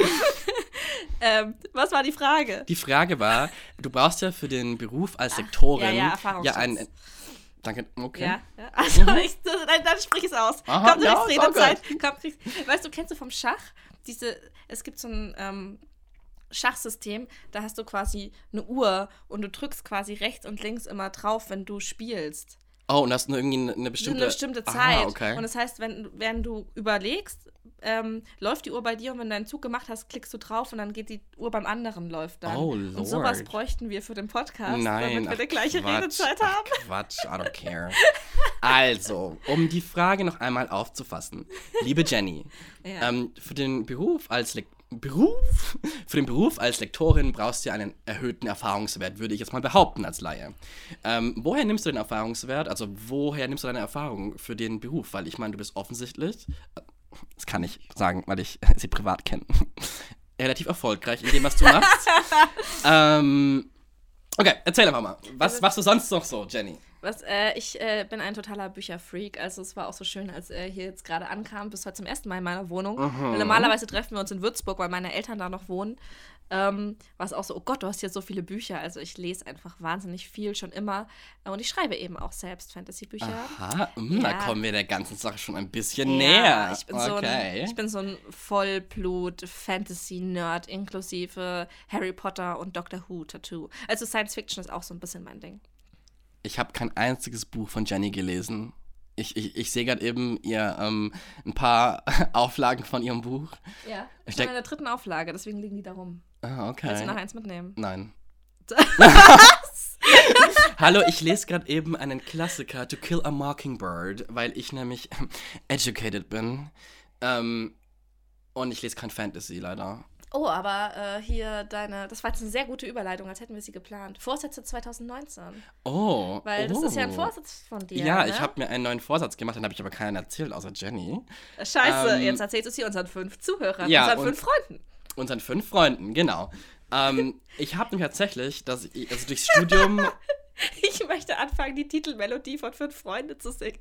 [SPEAKER 2] <laughs> ähm, was war die Frage?
[SPEAKER 1] Die Frage war, du brauchst ja für den Beruf als Lektorin
[SPEAKER 2] ja, ja,
[SPEAKER 1] ja
[SPEAKER 2] Erfahrungsschatz.
[SPEAKER 1] ein. Danke, okay.
[SPEAKER 2] Ja, ja. Also, ich, dann, dann sprich es aus.
[SPEAKER 1] Mhm. Aha,
[SPEAKER 2] Komm, du
[SPEAKER 1] ja, auch
[SPEAKER 2] Redezeit. Komm, kriegst, weißt du, kennst du vom Schach diese, es gibt so ein ähm, Schachsystem, da hast du quasi eine Uhr und du drückst quasi rechts und links immer drauf, wenn du spielst.
[SPEAKER 1] Oh, und hast nur irgendwie eine, bestimmte.
[SPEAKER 2] eine bestimmte
[SPEAKER 1] Aha,
[SPEAKER 2] Zeit.
[SPEAKER 1] okay.
[SPEAKER 2] Und das heißt, wenn, während du überlegst, ähm, läuft die Uhr bei dir und wenn du deinen Zug gemacht hast, klickst du drauf und dann geht die Uhr beim anderen läuft dann.
[SPEAKER 1] Oh,
[SPEAKER 2] und sowas
[SPEAKER 1] Lord.
[SPEAKER 2] bräuchten wir für den Podcast,
[SPEAKER 1] Nein,
[SPEAKER 2] damit wir
[SPEAKER 1] ach,
[SPEAKER 2] die gleiche
[SPEAKER 1] Quatsch,
[SPEAKER 2] Redezeit
[SPEAKER 1] ach,
[SPEAKER 2] haben.
[SPEAKER 1] Quatsch, I don't care. <laughs> Also, um die Frage noch einmal aufzufassen. Liebe Jenny, <laughs>
[SPEAKER 2] Ja.
[SPEAKER 1] ähm, für den Beruf als Lek Beruf? Für den Beruf als Lektorin brauchst du ja einen erhöhten Erfahrungswert, würde ich jetzt mal behaupten als Laie. Ähm, woher nimmst du den Erfahrungswert? Also, woher nimmst du deine Erfahrung für den Beruf? Weil ich meine, du bist offensichtlich, äh, das kann ich sagen, weil ich <laughs> sie privat kenne, <laughs> relativ erfolgreich in dem, was du machst. <laughs> ähm, okay, erzähl einfach mal. Was machst du sonst noch so, Jenny?
[SPEAKER 2] Was, äh, ich äh, bin ein totaler Bücherfreak. Also es war auch so schön, als er hier jetzt gerade ankam, bis heute zum ersten Mal in meiner Wohnung. Weil normalerweise treffen wir uns in Würzburg, weil meine Eltern da noch wohnen. Ähm, war es auch so, oh Gott, du hast hier so viele Bücher. Also ich lese einfach wahnsinnig viel, schon immer. Und ich schreibe eben auch selbst Fantasy-Bücher.
[SPEAKER 1] Aha, mm, da
[SPEAKER 2] Ja.
[SPEAKER 1] kommen wir der ganzen Sache schon ein bisschen
[SPEAKER 2] Ja,
[SPEAKER 1] näher.
[SPEAKER 2] Ich bin, so
[SPEAKER 1] okay.
[SPEAKER 2] ein, ich bin so ein Vollblut-Fantasy-Nerd, inklusive Harry Potter und Doctor Who-Tattoo. Also Science Fiction ist auch so ein bisschen mein Ding.
[SPEAKER 1] Ich habe kein einziges Buch von Jenny gelesen. Ich, ich, ich sehe gerade eben ihr ähm, ein paar <laughs> Auflagen von ihrem Buch.
[SPEAKER 2] Ja.
[SPEAKER 1] Ich
[SPEAKER 2] bin in der dritten Auflage, deswegen liegen die da rum.
[SPEAKER 1] Ah,
[SPEAKER 2] Willst du noch
[SPEAKER 1] okay.
[SPEAKER 2] eins mitnehmen?
[SPEAKER 1] Nein. <laughs> Hallo, ich lese gerade eben einen Klassiker, To Kill a Mockingbird, weil ich nämlich educated bin. Ähm, und ich lese kein Fantasy, leider.
[SPEAKER 2] Oh, aber äh, hier deine, das war jetzt eine sehr gute Überleitung, als hätten wir sie geplant. Vorsätze 2019.
[SPEAKER 1] Oh.
[SPEAKER 2] Weil das
[SPEAKER 1] oh.
[SPEAKER 2] ist ja ein Vorsatz von dir.
[SPEAKER 1] Ja,
[SPEAKER 2] ne?
[SPEAKER 1] ich habe mir einen neuen Vorsatz gemacht, den habe ich aber keinen erzählt, außer Jenny.
[SPEAKER 2] Scheiße,
[SPEAKER 1] ähm,
[SPEAKER 2] jetzt erzählst du es hier unseren fünf Zuhörern,
[SPEAKER 1] Ja,
[SPEAKER 2] unseren
[SPEAKER 1] und-
[SPEAKER 2] fünf Freunden.
[SPEAKER 1] Unseren fünf Freunden, genau. ähm, <laughs> ich habe nämlich tatsächlich, dass ich, also durchs Studium, <laughs>
[SPEAKER 2] Ich möchte anfangen, die Titelmelodie von Fünf Freunde zu singen.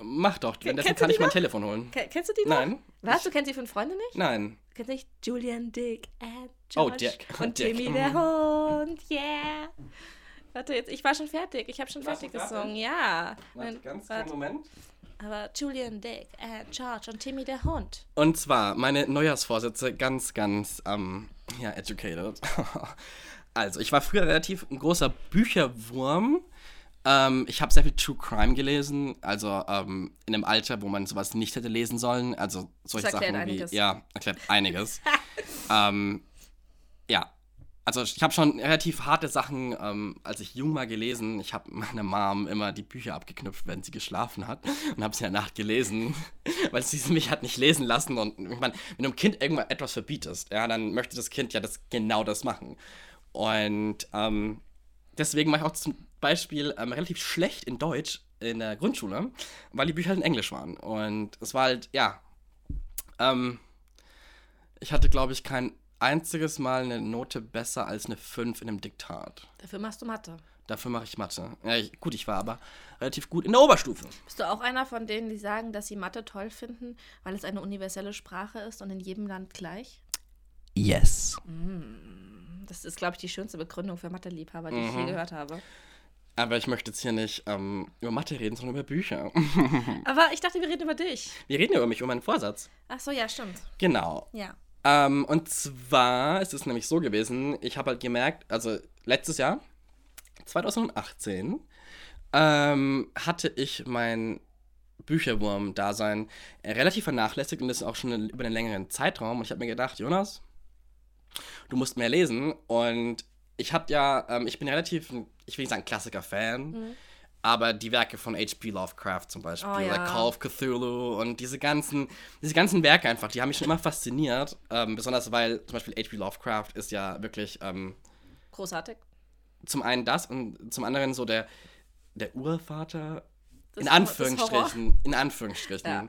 [SPEAKER 1] Mach doch, währenddessen kann ich mein
[SPEAKER 2] noch?
[SPEAKER 1] Telefon holen.
[SPEAKER 2] Ke- Kennst du die noch?
[SPEAKER 1] Nein.
[SPEAKER 2] Was? Du kennst die fünf Freunde nicht?
[SPEAKER 1] Nein.
[SPEAKER 2] Du kennst nicht Julian, Dick,
[SPEAKER 1] Oh,
[SPEAKER 2] George
[SPEAKER 1] Dick.
[SPEAKER 2] und <laughs>
[SPEAKER 1] Dick.
[SPEAKER 2] Timmy der Hund. Yeah. Warte, jetzt, ich war schon fertig. Ich habe schon
[SPEAKER 1] Warst
[SPEAKER 2] fertig
[SPEAKER 1] du
[SPEAKER 2] gesungen. Ja.
[SPEAKER 1] Warte, ganz
[SPEAKER 2] warte.
[SPEAKER 1] Moment.
[SPEAKER 2] Aber Julian, Dick, Ed, George und Timmy der Hund.
[SPEAKER 1] Und zwar meine Neujahrsvorsätze ganz, ganz, ähm, ja, educated. <laughs> also, ich war früher relativ ein großer Bücherwurm. Ähm, ich habe sehr viel True Crime gelesen, also ähm, in einem Alter, wo man sowas nicht hätte lesen sollen. Also solche
[SPEAKER 2] Das
[SPEAKER 1] Sachen wie,
[SPEAKER 2] einiges.
[SPEAKER 1] ja, erklärt einiges. <laughs> ähm, ja, also ich habe schon relativ harte Sachen, ähm, als ich jung war, gelesen. Ich habe meiner Mom immer die Bücher abgeknüpft, wenn sie geschlafen hat <laughs> und habe sie in der Nacht gelesen, <laughs> weil sie mich hat nicht lesen lassen. Und ich meine, wenn du einem Kind irgendwann etwas verbietest, ja, dann möchte das Kind ja das, genau das machen. Und ähm, deswegen war ich auch zum Beispiel ähm, relativ schlecht in Deutsch in der Grundschule, weil die Bücher halt in Englisch waren. Und es war halt, ja, ähm, ich hatte, glaube ich, kein einziges Mal eine Note besser als eine 5 in einem Diktat.
[SPEAKER 2] Dafür machst du Mathe.
[SPEAKER 1] Dafür mache ich Mathe. Ja, ich, gut, ich war aber relativ gut in der Oberstufe.
[SPEAKER 2] Bist du auch einer von denen, die sagen, dass sie Mathe toll finden, weil es eine universelle Sprache ist und in jedem Land gleich?
[SPEAKER 1] Yes.
[SPEAKER 2] Das ist, glaube ich, die schönste Begründung für Mathe-Liebhaber, die ich
[SPEAKER 1] Mhm.
[SPEAKER 2] je gehört habe.
[SPEAKER 1] Aber ich möchte jetzt hier nicht ähm, über Mathe reden, sondern über Bücher. <laughs>
[SPEAKER 2] Aber ich dachte, wir reden über dich.
[SPEAKER 1] Wir reden ja über mich, über meinen Vorsatz.
[SPEAKER 2] Ach so, ja, stimmt.
[SPEAKER 1] Genau.
[SPEAKER 2] Ja.
[SPEAKER 1] Ähm, und zwar ist es nämlich so gewesen, ich habe halt gemerkt, also letztes Jahr, 2018, ähm, hatte ich mein Bücherwurm-Dasein relativ vernachlässigt und das auch schon über einen längeren Zeitraum. Und ich habe mir gedacht, Jonas, du musst mehr lesen. Und ich habe ja, ähm, ich bin relativ, ein- ich will nicht sagen Klassiker-Fan, aber die Werke von H.P. Lovecraft zum Beispiel,
[SPEAKER 2] Oh, ja.
[SPEAKER 1] like Call of Cthulhu und diese ganzen, diese ganzen Werke einfach, die haben mich schon immer fasziniert. Ähm, besonders weil zum Beispiel H.P. Lovecraft ist ja wirklich ähm,
[SPEAKER 2] Großartig.
[SPEAKER 1] zum einen das und zum anderen so der, der Urvater,
[SPEAKER 2] Das
[SPEAKER 1] in Anführungsstrichen, in Anführungsstrichen.
[SPEAKER 2] Ja.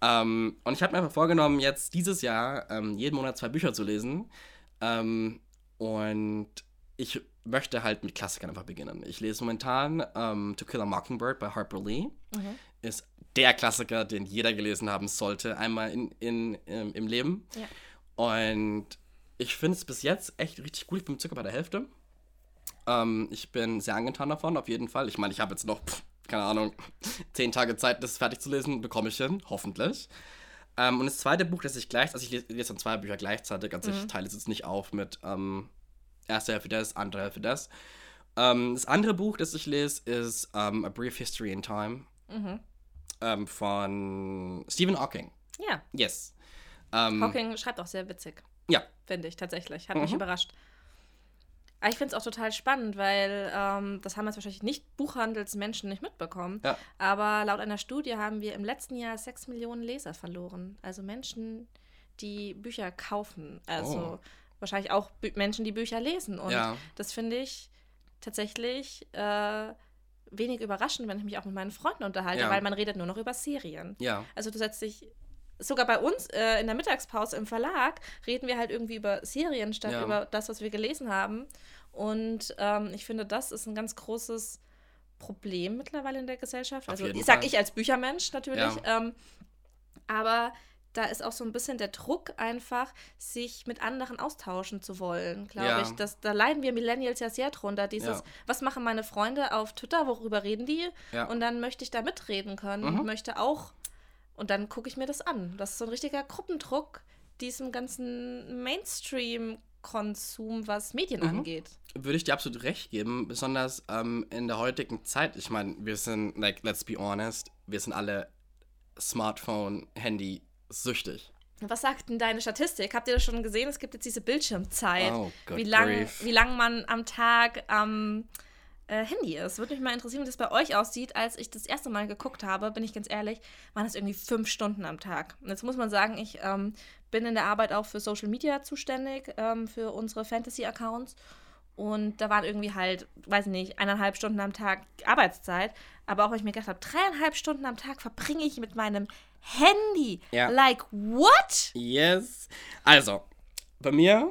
[SPEAKER 1] Ähm, und ich habe mir einfach vorgenommen, jetzt dieses Jahr ähm, jeden Monat zwei Bücher zu lesen. Ähm, und ich möchte halt mit Klassikern einfach beginnen. Ich lese momentan ähm, To Kill a Mockingbird bei Harper Lee.
[SPEAKER 2] Mhm.
[SPEAKER 1] Ist der Klassiker, den jeder gelesen haben sollte, einmal in, in, im, im Leben.
[SPEAKER 2] Ja.
[SPEAKER 1] Und ich finde es bis jetzt echt richtig gut. Ich bin circa bei der Hälfte. Ähm, ich bin sehr angetan davon, auf jeden Fall. Ich meine, ich habe jetzt noch, pff, keine Ahnung, <laughs> zehn Tage Zeit, das fertig zu lesen. Bekomme ich hin, hoffentlich. Ähm, und das zweite Buch, das ich gleich, also ich lese, lese dann zwei Bücher gleichzeitig, also ich teile es jetzt nicht auf mit ähm, erste Hälfte das, andere Hälfte das. Ähm, das andere Buch, das ich lese, ist ähm, A Brief History in Time
[SPEAKER 2] Mhm.
[SPEAKER 1] ähm, von Stephen Hawking.
[SPEAKER 2] Ja.
[SPEAKER 1] Yes. Ähm,
[SPEAKER 2] Hawking schreibt auch sehr witzig,
[SPEAKER 1] Ja,
[SPEAKER 2] finde ich tatsächlich. Hat mich
[SPEAKER 1] Mhm.
[SPEAKER 2] überrascht. Aber ich finde es auch total spannend, weil ähm, das haben jetzt wahrscheinlich nicht Buchhandelsmenschen nicht mitbekommen.
[SPEAKER 1] Ja.
[SPEAKER 2] Aber laut einer Studie haben wir im letzten Jahr sechs Millionen Leser verloren. Also Menschen, die Bücher kaufen. Also
[SPEAKER 1] Oh.
[SPEAKER 2] Wahrscheinlich auch Bü Menschen, die Bücher lesen. Und
[SPEAKER 1] Ja.
[SPEAKER 2] das finde ich tatsächlich äh, wenig überraschend, wenn ich mich auch mit meinen Freunden unterhalte,
[SPEAKER 1] Ja.
[SPEAKER 2] weil man redet nur noch über Serien.
[SPEAKER 1] ja.
[SPEAKER 2] Also du setzt dich, sogar bei uns äh, in der Mittagspause im Verlag reden wir halt irgendwie über Serien statt
[SPEAKER 1] Ja.
[SPEAKER 2] über das, was wir gelesen haben. Und ähm, ich finde, das ist ein ganz großes Problem mittlerweile in der Gesellschaft.
[SPEAKER 1] Auf
[SPEAKER 2] Also
[SPEAKER 1] jeden
[SPEAKER 2] sag
[SPEAKER 1] Fall.
[SPEAKER 2] ich als Büchermensch natürlich.
[SPEAKER 1] Ja.
[SPEAKER 2] Ähm, aber da ist auch so ein bisschen der Druck einfach, sich mit anderen austauschen zu wollen, glaube
[SPEAKER 1] Ja.
[SPEAKER 2] ich. Das, da leiden wir Millennials ja sehr drunter. Dieses,
[SPEAKER 1] Ja.
[SPEAKER 2] was machen meine Freunde auf Twitter, worüber reden die?
[SPEAKER 1] Ja.
[SPEAKER 2] Und dann möchte ich da mitreden können
[SPEAKER 1] Mhm.
[SPEAKER 2] und möchte auch. Und dann gucke ich mir das an. Das ist so ein richtiger Gruppendruck diesem ganzen Mainstream-Konsum, was Medien
[SPEAKER 1] Mhm.
[SPEAKER 2] angeht.
[SPEAKER 1] Würde ich dir absolut recht geben, besonders ähm, in der heutigen Zeit. Ich meine, wir sind, like, let's be honest, wir sind alle Smartphone, Handy süchtig.
[SPEAKER 2] Was sagt denn deine Statistik? Habt ihr das schon gesehen? Es gibt jetzt diese Bildschirmzeit.
[SPEAKER 1] Oh,
[SPEAKER 2] wie, lang,
[SPEAKER 1] grief.
[SPEAKER 2] wie lang man am Tag am äh, Handy ist. Würde mich mal interessieren, wie das bei euch aussieht. Als ich das erste Mal geguckt habe, bin ich ganz ehrlich, waren es irgendwie fünf Stunden am Tag. Und jetzt muss man sagen, ich ähm, bin in der Arbeit auch für Social Media zuständig, ähm, für unsere Fantasy-Accounts. Und da waren irgendwie halt, weiß ich nicht, eineinhalb Stunden am Tag Arbeitszeit. Aber auch, wenn ich mir gedacht habe, dreieinhalb Stunden am Tag verbringe ich mit meinem Handy.
[SPEAKER 1] Ja.
[SPEAKER 2] Like, what?
[SPEAKER 1] Yes. Also, bei mir,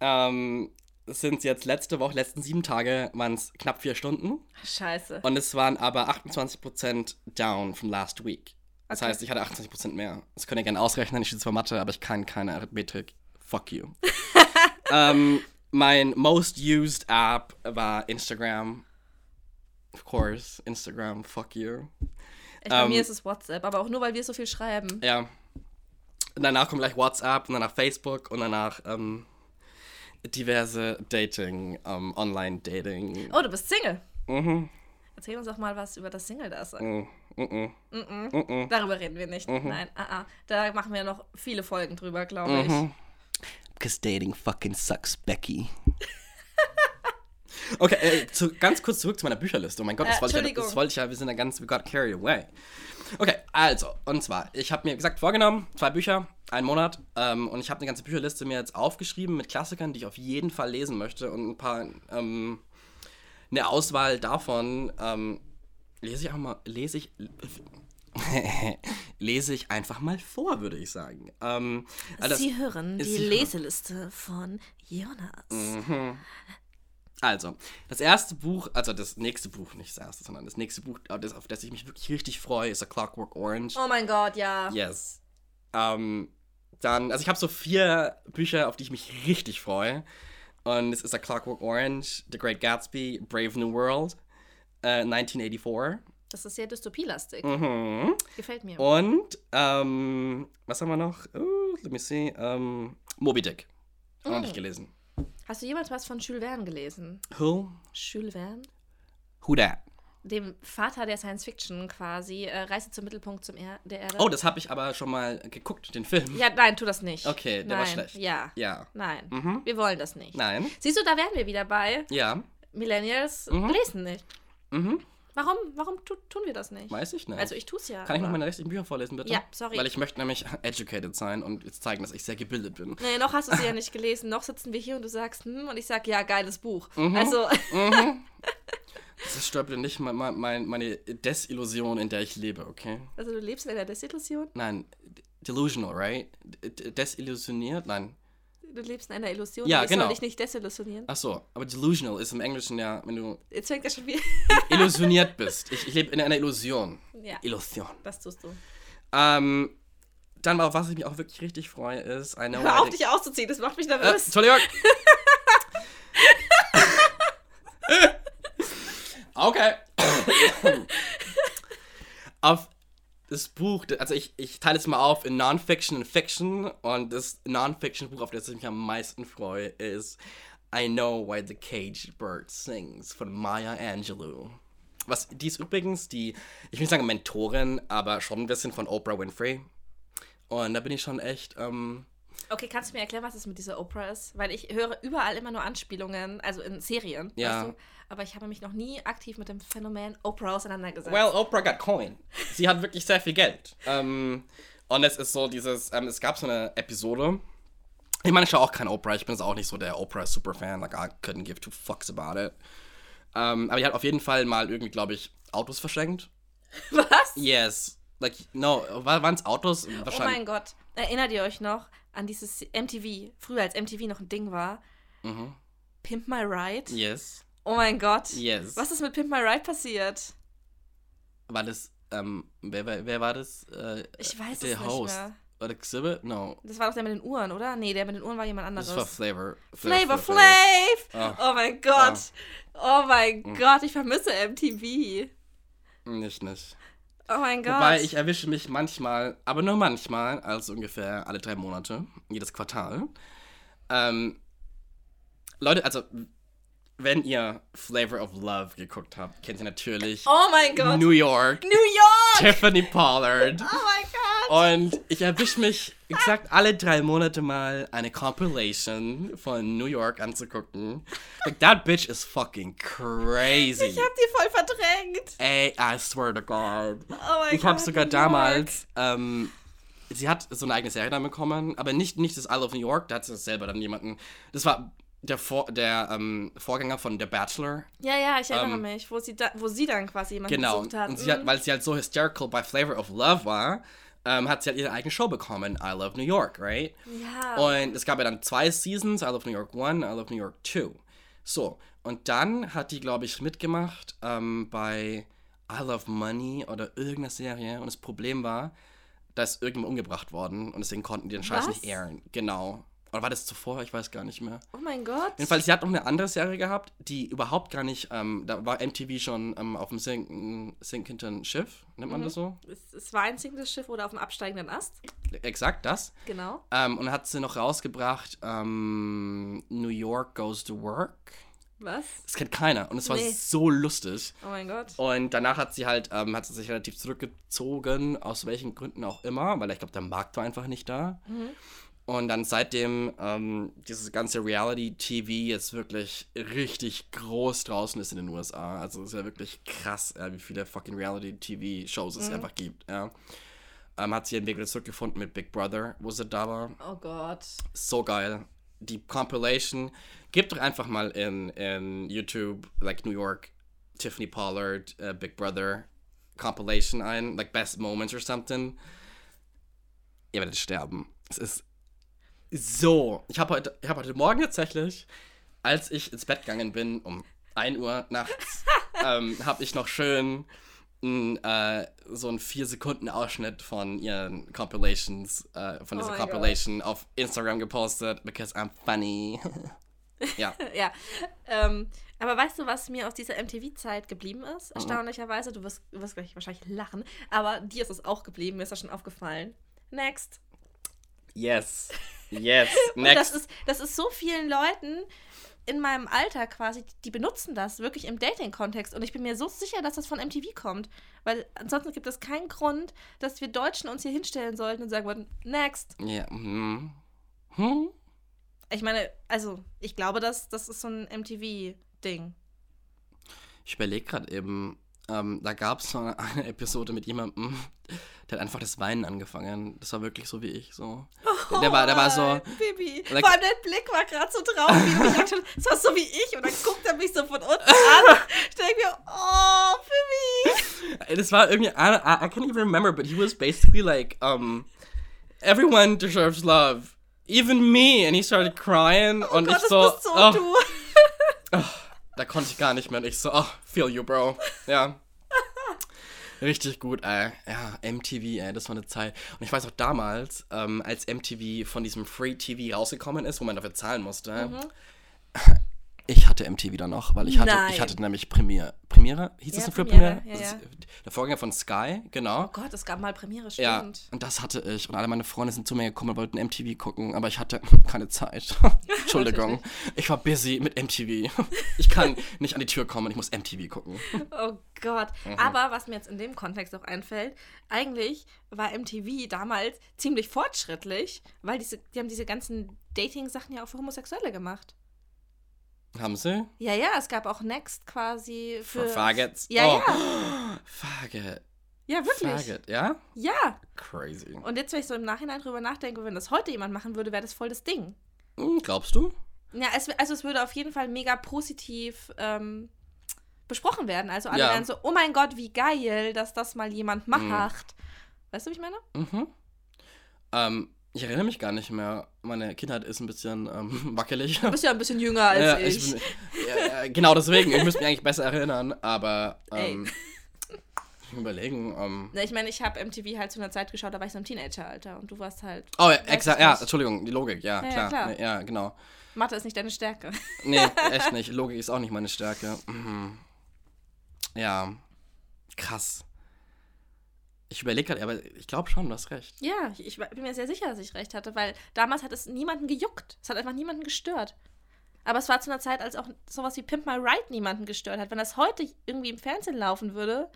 [SPEAKER 1] ähm, es sind jetzt letzte Woche, letzten sieben Tage, waren es knapp vier Stunden.
[SPEAKER 2] Scheiße.
[SPEAKER 1] Und es waren aber 28% down from last week. Das
[SPEAKER 2] Okay.
[SPEAKER 1] heißt, ich hatte 28% mehr. Das könnt ihr gerne ausrechnen. Ich stehe zwar Mathe, aber ich kann keine Arithmetik. Fuck you. <laughs> ähm, mein most used App war Instagram. Of course, Instagram, fuck you.
[SPEAKER 2] Echt, bei
[SPEAKER 1] ähm,
[SPEAKER 2] mir ist es WhatsApp, aber auch nur, weil wir so viel schreiben.
[SPEAKER 1] Ja. Und danach kommt gleich WhatsApp und danach Facebook und danach ähm, diverse Dating, ähm, Online-Dating.
[SPEAKER 2] Oh, du bist Single.
[SPEAKER 1] Mhm.
[SPEAKER 2] Erzähl uns doch mal was über das Single-Dasein.
[SPEAKER 1] Mhm. Mhm.
[SPEAKER 2] Mhm.
[SPEAKER 1] Mhm.
[SPEAKER 2] Darüber reden wir nicht. Nein, ah, ah. da machen wir noch viele Folgen drüber, glaube ich.
[SPEAKER 1] Mhm. Because dating fucking sucks, Becky. Okay, äh, zu, ganz kurz zurück zu meiner Bücherliste. Oh mein Gott, das,
[SPEAKER 2] Äh,
[SPEAKER 1] wollte ich, ja, das wollte ich ja, wir sind ja ganz, we got carried away. Okay, also, und zwar, ich habe mir gesagt, vorgenommen, zwei Bücher, einen Monat, ähm, und ich habe eine ganze Bücherliste mir jetzt aufgeschrieben mit Klassikern, die ich auf jeden Fall lesen möchte und ein paar, ähm, eine Auswahl davon, ähm, lese ich auch mal, lese ich, <laughs> lese ich einfach mal vor, würde ich sagen. Ähm, also
[SPEAKER 2] Sie hören die Leseliste von Jonas.
[SPEAKER 1] Mhm. Also, das erste Buch, also das nächste Buch, nicht das erste, sondern das nächste Buch, auf das, auf das ich mich wirklich richtig freue, ist A Clockwork Orange.
[SPEAKER 2] Oh mein Gott, ja.
[SPEAKER 1] Yes. Ähm, dann, also ich habe so vier Bücher, auf die ich mich richtig freue. Und es ist A Clockwork Orange, The Great Gatsby, Brave New World, äh, 1984.
[SPEAKER 2] Das ist sehr dystopielastig.
[SPEAKER 1] Mhm.
[SPEAKER 2] Gefällt mir.
[SPEAKER 1] Und, ähm, was haben wir noch? Uh, let me see. Ähm, Moby Dick. Noch
[SPEAKER 2] Mm.
[SPEAKER 1] nicht gelesen.
[SPEAKER 2] Hast du jemals was von Jules Verne gelesen?
[SPEAKER 1] Who?
[SPEAKER 2] Jules Verne?
[SPEAKER 1] Who that?
[SPEAKER 2] Dem Vater der Science Fiction quasi, äh, Reise zum Mittelpunkt zum er der Erde.
[SPEAKER 1] Oh, das habe ich aber schon mal geguckt, den Film.
[SPEAKER 2] Ja, nein, tu das nicht.
[SPEAKER 1] Okay, der
[SPEAKER 2] nein.
[SPEAKER 1] war schlecht.
[SPEAKER 2] Ja.
[SPEAKER 1] Ja.
[SPEAKER 2] Nein.
[SPEAKER 1] Mhm.
[SPEAKER 2] Wir wollen das nicht.
[SPEAKER 1] Nein.
[SPEAKER 2] Siehst du, da wären wir wieder bei.
[SPEAKER 1] Ja.
[SPEAKER 2] Millennials
[SPEAKER 1] Mhm.
[SPEAKER 2] lesen nicht.
[SPEAKER 1] Mhm.
[SPEAKER 2] Warum, warum tu, tun wir das nicht?
[SPEAKER 1] Weiß ich nicht.
[SPEAKER 2] Also ich tu's ja.
[SPEAKER 1] Kann ich noch meine restlichen Bücher vorlesen, bitte?
[SPEAKER 2] Ja, sorry.
[SPEAKER 1] Weil ich möchte nämlich <laughs> educated sein und jetzt zeigen, dass ich sehr gebildet bin.
[SPEAKER 2] Nee, noch hast du sie ja nicht gelesen. Noch sitzen wir hier und du sagst, hm, und ich sag, ja, geiles Buch.
[SPEAKER 1] Mhm.
[SPEAKER 2] Also, <laughs>
[SPEAKER 1] Das zerstört mir nicht mein, mein, meine Desillusion, in der ich lebe, okay?
[SPEAKER 2] also du lebst in einer Desillusion?
[SPEAKER 1] Nein, delusional, right? Desillusioniert? Nein.
[SPEAKER 2] Du lebst in einer Illusion.
[SPEAKER 1] Ja,
[SPEAKER 2] ich
[SPEAKER 1] genau.
[SPEAKER 2] soll dich nicht desillusionieren.
[SPEAKER 1] Ach so, aber delusional ist im Englischen ja, wenn du
[SPEAKER 2] Jetzt fängt er schon wieder.
[SPEAKER 1] illusioniert bist. Ich, ich lebe in einer Illusion.
[SPEAKER 2] ja,
[SPEAKER 1] Illusion.
[SPEAKER 2] das tust du.
[SPEAKER 1] Ähm, dann, auf was ich mich auch wirklich richtig freue, ist know
[SPEAKER 2] Hör auf, dich auszuziehen, das macht mich
[SPEAKER 1] Äh,
[SPEAKER 2] nervös.
[SPEAKER 1] Entschuldigung. <laughs> okay. <laughs> auf das Buch, also ich, ich teile es mal auf in Non-Fiction und Fiction und das Non-Fiction-Buch, auf das ich mich am meisten freue, ist I Know Why the Caged Bird Sings von Maya Angelou. Was, die ist übrigens die, ich will nicht sagen Mentorin, aber schon ein bisschen von Oprah Winfrey. Und da bin ich schon echt, ähm,
[SPEAKER 2] Okay, kannst du mir erklären, was es mit dieser Oprah ist? Weil ich höre überall immer nur Anspielungen, also in Serien,
[SPEAKER 1] Ja.
[SPEAKER 2] weißt du? Aber ich habe mich noch nie aktiv mit dem Phänomen Oprah auseinandergesetzt.
[SPEAKER 1] Well, Oprah got coin. Sie hat wirklich sehr viel Geld. Ähm, und es ist so dieses, ähm, es gab so eine Episode. Ich meine, ich schaue auch kein Oprah. Ich bin jetzt auch nicht so der Oprah-Superfan. Like, I couldn't give two fucks about it. Ähm, aber die hat auf jeden Fall mal irgendwie, glaube ich, Autos verschenkt. <laughs>
[SPEAKER 2] was?
[SPEAKER 1] Yes. Like, no, waren es Autos?
[SPEAKER 2] Oh
[SPEAKER 1] Wahrscheinlich.
[SPEAKER 2] mein Gott. Erinnert ihr euch noch an dieses MTV, früher als MTV noch ein Ding war?
[SPEAKER 1] Mhm.
[SPEAKER 2] Pimp My Ride?
[SPEAKER 1] Yes.
[SPEAKER 2] Oh mein Gott.
[SPEAKER 1] Yes.
[SPEAKER 2] Was ist mit Pimp My Ride passiert?
[SPEAKER 1] War das, ähm, wer, wer, wer war das? Äh,
[SPEAKER 2] Ich weiß
[SPEAKER 1] der
[SPEAKER 2] es nicht
[SPEAKER 1] Host.
[SPEAKER 2] mehr.
[SPEAKER 1] War der Exhibit? No.
[SPEAKER 2] Das war doch der mit den Uhren, oder? Nee, der mit den Uhren war jemand
[SPEAKER 1] Das
[SPEAKER 2] anderes.
[SPEAKER 1] war Flavor.
[SPEAKER 2] Flavor
[SPEAKER 1] Flav.
[SPEAKER 2] Flav!
[SPEAKER 1] Ah.
[SPEAKER 2] Oh mein Gott. Oh mein
[SPEAKER 1] Mhm.
[SPEAKER 2] Gott, ich vermisse MTV.
[SPEAKER 1] Nicht, nicht.
[SPEAKER 2] Oh mein Gott.
[SPEAKER 1] Wobei ich erwische mich manchmal, aber nur manchmal, also ungefähr alle drei Monate, jedes Quartal. Ähm, Leute, also, wenn ihr Flavor of Love geguckt habt, kennt ihr natürlich
[SPEAKER 2] oh mein Gott.
[SPEAKER 1] New York,
[SPEAKER 2] New York!
[SPEAKER 1] Tiffany Pollard.
[SPEAKER 2] Oh mein Gott.
[SPEAKER 1] Und ich erwische mich, gesagt, alle drei Monate mal eine Compilation von New York anzugucken. Like, that bitch is fucking crazy.
[SPEAKER 2] Ich hab die voll verdrängt.
[SPEAKER 1] Ey, I swear to God.
[SPEAKER 2] Oh mein
[SPEAKER 1] Ich
[SPEAKER 2] Gott.
[SPEAKER 1] habe sogar
[SPEAKER 2] New
[SPEAKER 1] damals, ähm, sie hat so eine eigene Serie dann bekommen, aber nicht, nicht das I Love New York, da hat sie selber dann jemanden, das war der, Vor der ähm, Vorgänger von The Bachelor.
[SPEAKER 2] Ja, ja, ich erinnere
[SPEAKER 1] Ähm,
[SPEAKER 2] mich, wo sie, da, wo sie dann quasi jemanden
[SPEAKER 1] Genau.
[SPEAKER 2] gesucht hat.
[SPEAKER 1] Hat,
[SPEAKER 2] Mhm.
[SPEAKER 1] weil sie halt so hysterical bei Flavor of Love war, ähm, hat sie halt ihre eigene Show bekommen, I Love New York, right?
[SPEAKER 2] Ja.
[SPEAKER 1] Und es gab ja dann zwei Seasons, I Love New York 1, I Love New York 2. So, und dann hat die, glaube ich, mitgemacht ähm, bei I Love Money oder irgendeiner Serie. Und das Problem war, da ist irgendjemand umgebracht worden und deswegen konnten die den Scheiß
[SPEAKER 2] Was?
[SPEAKER 1] nicht airen. Genau. Oder war das zuvor? Ich weiß gar nicht mehr.
[SPEAKER 2] oh mein Gott.
[SPEAKER 1] Jedenfalls, sie hat noch eine andere Serie gehabt, die überhaupt gar nicht, ähm, da war MTV schon ähm, auf dem sinken, sinkenden Schiff, nennt man das so?
[SPEAKER 2] Es, es war ein sinkendes Schiff oder auf dem absteigenden Ast.
[SPEAKER 1] Exakt das.
[SPEAKER 2] Genau.
[SPEAKER 1] Ähm, und dann hat sie noch rausgebracht, ähm, New York Goes to Work.
[SPEAKER 2] Was?
[SPEAKER 1] Das kennt keiner und es war
[SPEAKER 2] Nee.
[SPEAKER 1] so lustig.
[SPEAKER 2] Oh mein Gott.
[SPEAKER 1] Und danach hat sie halt, ähm, hat sie sich relativ zurückgezogen, aus welchen Gründen auch immer, weil ich glaube, der Markt war einfach nicht da. Und dann seitdem ähm, dieses ganze Reality-TV jetzt wirklich richtig groß draußen ist in den USA. Also es ist ja wirklich krass, ja, wie viele fucking Reality-TV-Shows es einfach gibt. Ja. Ähm, hat sie ihren Weg wieder zurückgefunden mit Big Brother, wo sie da war.
[SPEAKER 2] Oh Gott.
[SPEAKER 1] So geil. Die Compilation. Gebt doch einfach mal in, in YouTube, like New York, Tiffany Pollard, äh, Big Brother Compilation ein, like Best Moments or something. Ihr werdet sterben. Es ist so. Ich habe heute, ich hab heute Morgen tatsächlich, als ich ins Bett gegangen bin, um 1 Uhr nachts, <laughs> ähm, habe ich noch schön n, äh, so einen 4-Sekunden-Ausschnitt von ihren Compilations, äh, von
[SPEAKER 2] Oh
[SPEAKER 1] dieser
[SPEAKER 2] Gott.
[SPEAKER 1] Compilation auf Instagram gepostet, because I'm funny. <laughs> ja.
[SPEAKER 2] Ja. Ähm, aber weißt du, was mir aus dieser MTV-Zeit geblieben ist? Erstaunlicherweise, du wirst, du wirst gleich wahrscheinlich lachen, aber dir ist es auch geblieben, mir ist das schon aufgefallen. Next.
[SPEAKER 1] Yes. <laughs> Yes. <laughs>
[SPEAKER 2] Und das
[SPEAKER 1] Next.
[SPEAKER 2] ist, das ist so vielen Leuten in meinem Alter quasi, die benutzen das wirklich im Dating-Kontext. Und ich bin mir so sicher, dass das von MTV kommt. Weil ansonsten gibt es keinen Grund, dass wir Deutschen uns hier hinstellen sollten und sagen würden, next.
[SPEAKER 1] Ja. Hm. Hm?
[SPEAKER 2] Ich meine, also, ich glaube, das, das ist so ein MTV-Ding.
[SPEAKER 1] Ich überlege gerade eben, ähm, da gab es so eine, eine Episode mit jemandem, der hat einfach das Weinen angefangen. Das war wirklich so wie ich. So. Der, war, der war so.
[SPEAKER 2] Oh, Bibi.
[SPEAKER 1] like-
[SPEAKER 2] Vor allem dein Blick war gerade so traurig. wie du mich angeschaut. <laughs> Das war so wie ich. Und dann guckt er mich so von unten an. Ich denke mir, oh, Bibi.
[SPEAKER 1] Das war irgendwie. I, I, I can't even remember, but he was basically like, um, everyone deserves love. Even me. And he started crying. und
[SPEAKER 2] Oh Gott,
[SPEAKER 1] ich
[SPEAKER 2] das
[SPEAKER 1] so.
[SPEAKER 2] bist so
[SPEAKER 1] oh,
[SPEAKER 2] du.
[SPEAKER 1] Da konnte ich gar nicht mehr. Und ich so, oh, feel you, bro. Ja. Richtig gut, ey. Ja, MTV, ey, das war eine Zeit. Und ich weiß auch damals, ähm, als MTV von diesem Free TV rausgekommen ist, wo man dafür zahlen musste, <laughs> ich hatte MTV dann noch, weil ich hatte,
[SPEAKER 2] Nein.
[SPEAKER 1] ich hatte nämlich Premiere. Premiere? Hieß
[SPEAKER 2] Ja,
[SPEAKER 1] das so für
[SPEAKER 2] Premiere,
[SPEAKER 1] Premiere?
[SPEAKER 2] ja, ja.
[SPEAKER 1] Der Vorgänger von Sky, genau.
[SPEAKER 2] Oh Gott, es gab mal Premiere,
[SPEAKER 1] Ja,
[SPEAKER 2] stimmt.
[SPEAKER 1] und das hatte ich. Und alle meine Freunde sind zu mir gekommen und wollten MTV gucken, aber ich hatte <laughs> keine Zeit. <laughs> Entschuldigung. Ich war busy mit MTV. <laughs> Ich kann nicht an die Tür kommen, ich muss MTV gucken.
[SPEAKER 2] Oh Gott.
[SPEAKER 1] Mhm.
[SPEAKER 2] Aber was mir jetzt in dem Kontext auch einfällt, eigentlich war MTV damals ziemlich fortschrittlich, weil diese, die haben diese ganzen Dating-Sachen ja auch für Homosexuelle gemacht.
[SPEAKER 1] Haben sie?
[SPEAKER 2] Ja, ja, es gab auch Next quasi für.
[SPEAKER 1] Faggots?
[SPEAKER 2] Ja,
[SPEAKER 1] oh.
[SPEAKER 2] ja.
[SPEAKER 1] Faggot.
[SPEAKER 2] Ja, wirklich.
[SPEAKER 1] Faggot, ja?
[SPEAKER 2] Ja.
[SPEAKER 1] Crazy.
[SPEAKER 2] Und jetzt, wenn ich so im Nachhinein drüber nachdenke, wenn das heute jemand machen würde, wäre das voll das Ding.
[SPEAKER 1] Hm, glaubst du?
[SPEAKER 2] Ja, es, also es würde auf jeden Fall mega positiv ähm, besprochen werden. Also alle
[SPEAKER 1] Ja.
[SPEAKER 2] wären so, oh mein Gott, wie geil, dass das mal jemand macht. Weißt du, wie ich meine?
[SPEAKER 1] Mhm. Ähm, ich erinnere mich gar nicht mehr. Meine Kindheit ist ein bisschen ähm, <laughs> wackelig.
[SPEAKER 2] Du bist ja ein bisschen jünger als
[SPEAKER 1] ja,
[SPEAKER 2] ich.
[SPEAKER 1] bin, ja, ja, genau deswegen. Ich müsste mich eigentlich besser erinnern, aber ähm, ich überlegen. Ähm,
[SPEAKER 2] Na, ich meine, ich habe MTV halt zu einer Zeit geschaut, da war ich so im Teenageralter und du warst halt.
[SPEAKER 1] oh, ja, exakt.
[SPEAKER 2] ich
[SPEAKER 1] Ja. Entschuldigung, die Logik, ja,
[SPEAKER 2] Ja, ja,
[SPEAKER 1] klar.
[SPEAKER 2] klar.
[SPEAKER 1] Nee, Ja, genau.
[SPEAKER 2] Mathe ist nicht deine Stärke.
[SPEAKER 1] Nee, <laughs> echt nicht. Logik ist auch nicht meine Stärke. Mhm. Ja, krass. Ich überlege gerade, aber ich glaube schon, du hast recht.
[SPEAKER 2] Ja, ich, ich bin mir sehr sicher, dass ich recht hatte, weil damals hat es niemanden gejuckt. Es hat einfach niemanden gestört. Aber es war zu einer Zeit, als auch sowas wie Pimp My Ride niemanden gestört hat. Wenn das heute irgendwie im Fernsehen laufen würde,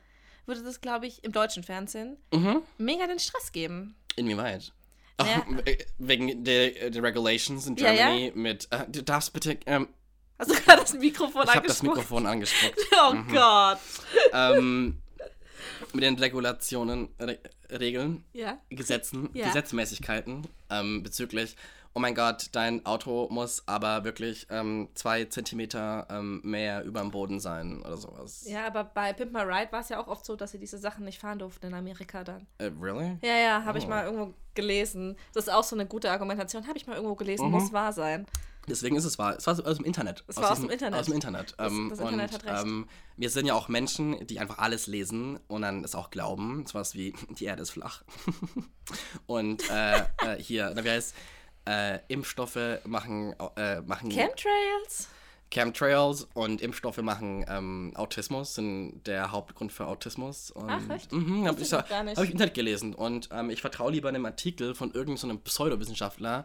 [SPEAKER 2] würde das, glaube ich, im deutschen Fernsehen
[SPEAKER 1] Mhm.
[SPEAKER 2] mega den Stress geben.
[SPEAKER 1] Inwieweit? Ach,
[SPEAKER 2] Ja.
[SPEAKER 1] wegen der, der Regulations in
[SPEAKER 2] Ja, ja.
[SPEAKER 1] Germany mit, äh, du darfst bitte, ähm,
[SPEAKER 2] Hast du gerade das Mikrofon
[SPEAKER 1] ich habe das? Mikrofon angespuckt. <laughs>
[SPEAKER 2] Oh Gott.
[SPEAKER 1] ähm, mit den Regulationen, Re Regeln,
[SPEAKER 2] Ja.
[SPEAKER 1] Gesetzen,
[SPEAKER 2] Ja.
[SPEAKER 1] Gesetzmäßigkeiten ähm, bezüglich. oh mein Gott, dein Auto muss aber wirklich ähm, zwei Zentimeter ähm, mehr über dem Boden sein oder sowas.
[SPEAKER 2] Ja, aber bei Pimp My Ride war es ja auch oft so, dass sie diese Sachen nicht fahren durften in Amerika dann.
[SPEAKER 1] Äh, really?
[SPEAKER 2] Ja, ja, habe ich
[SPEAKER 1] Oh.
[SPEAKER 2] mal irgendwo gelesen. Das ist auch so eine gute Argumentation. Habe ich mal irgendwo gelesen,
[SPEAKER 1] Mhm.
[SPEAKER 2] muss wahr sein.
[SPEAKER 1] Deswegen ist es wahr. Es war aus dem Internet.
[SPEAKER 2] Es war aus
[SPEAKER 1] diesem-
[SPEAKER 2] dem Internet.
[SPEAKER 1] Aus dem Internet.
[SPEAKER 2] Das-
[SPEAKER 1] ähm,
[SPEAKER 2] das Internet
[SPEAKER 1] und,
[SPEAKER 2] hat recht.
[SPEAKER 1] Ähm, wir sind ja auch Menschen, die einfach alles lesen und dann es auch glauben. Sowas wie, die Erde ist flach. <laughs> und äh, äh, hier, na, wie heißt äh, Impfstoffe machen, äh, machen
[SPEAKER 2] Chemtrails?
[SPEAKER 1] Chemtrails und Impfstoffe machen ähm, Autismus, sind der Hauptgrund für Autismus. Und,
[SPEAKER 2] Ach, echt?
[SPEAKER 1] Mhm, habe ich,
[SPEAKER 2] ich
[SPEAKER 1] hab
[SPEAKER 2] nicht.
[SPEAKER 1] ich im Internet gelesen. Und ähm, ich vertraue lieber einem Artikel von irgendeinem so einem Pseudowissenschaftler,